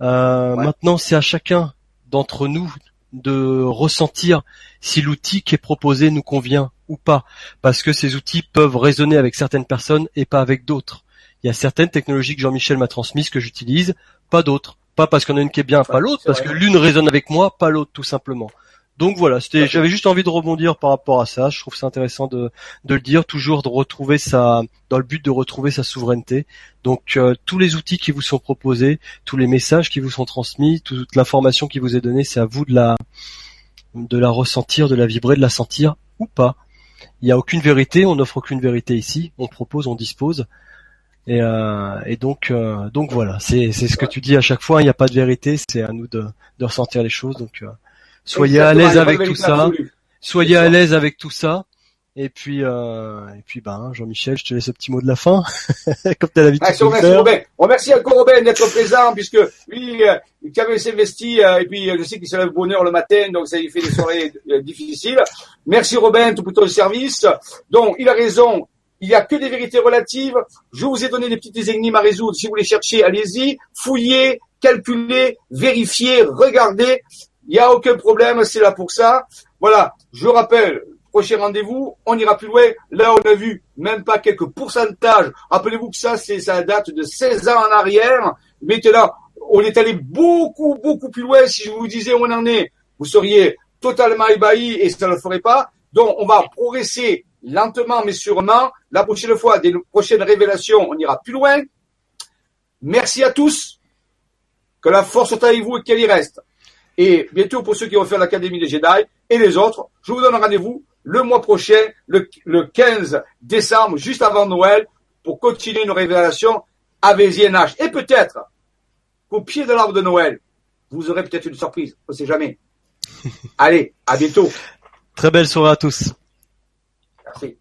Euh, maintenant c'est à chacun d'entre nous de ressentir si l'outil qui est proposé nous convient ou pas, parce que ces outils peuvent résonner avec certaines personnes et pas avec d'autres. Il y a certaines technologies que Jean-Michel m'a transmises que j'utilise, pas d'autres. Pas parce qu'on a une qui est bien, pas l'autre, parce que l'une résonne avec moi, pas l'autre, tout simplement. Donc voilà, c'était, j'avais juste envie de rebondir par rapport à ça. Je trouve ça intéressant de, de le dire, toujours de retrouver sa, dans le but de retrouver sa souveraineté. Donc euh, tous les outils qui vous sont proposés, tous les messages qui vous sont transmis, toute l'information qui vous est donnée, c'est à vous de la, de la ressentir, de la vibrer, de la sentir ou pas. Il n'y a aucune vérité, on n'offre aucune vérité ici. On propose, on dispose. Et, euh, et donc, euh, donc voilà, c'est, c'est ce que tu dis à chaque fois. Il n'y a pas de vérité, c'est à nous de, de ressentir les choses. Donc Soyez à l'aise avec tout ça. Soyez à l'aise avec tout ça. Et puis, euh, et puis, ben, Jean-Michel, je te laisse le petit mot de la fin, comme tu as l'habitude ah, de faire. Robin. On remercie encore Robin d'être présent, puisque lui, euh, il avait s'investi, euh, et puis je sais qu'il se lève bonne heure le matin, donc ça lui fait des soirées euh, difficiles. Merci Robin tout pour ton service. Donc, il a raison. Il n'y a que des vérités relatives. Je vous ai donné des petites énigmes à résoudre. Si vous les cherchez, allez-y. Fouillez, calculez, vérifiez, regardez. Il n'y a aucun problème, c'est là pour ça. Voilà, je rappelle, prochain rendez-vous, on ira plus loin. Là, on a vu même pas quelques pourcentages. Rappelez-vous que ça, c'est ça date de 16 ans en arrière. Maintenant, on est allé beaucoup, beaucoup plus loin. Si je vous disais où on en est, vous seriez totalement ébahi et ça ne le ferait pas. Donc, on va progresser lentement mais sûrement. La prochaine fois, des prochaines révélations, on ira plus loin. Merci à tous. Que la force soit avec vous et qu'elle y reste. Et bientôt, pour ceux qui vont faire l'Académie des Jedi et les autres, je vous donne rendez-vous le mois prochain, le, 15 décembre, juste avant Noël, pour continuer nos révélations avec ZNH. Et peut-être qu'au pied de l'arbre de Noël, vous aurez peut-être une surprise. On ne sait jamais. Allez, à bientôt. Très belle soirée à tous. Merci.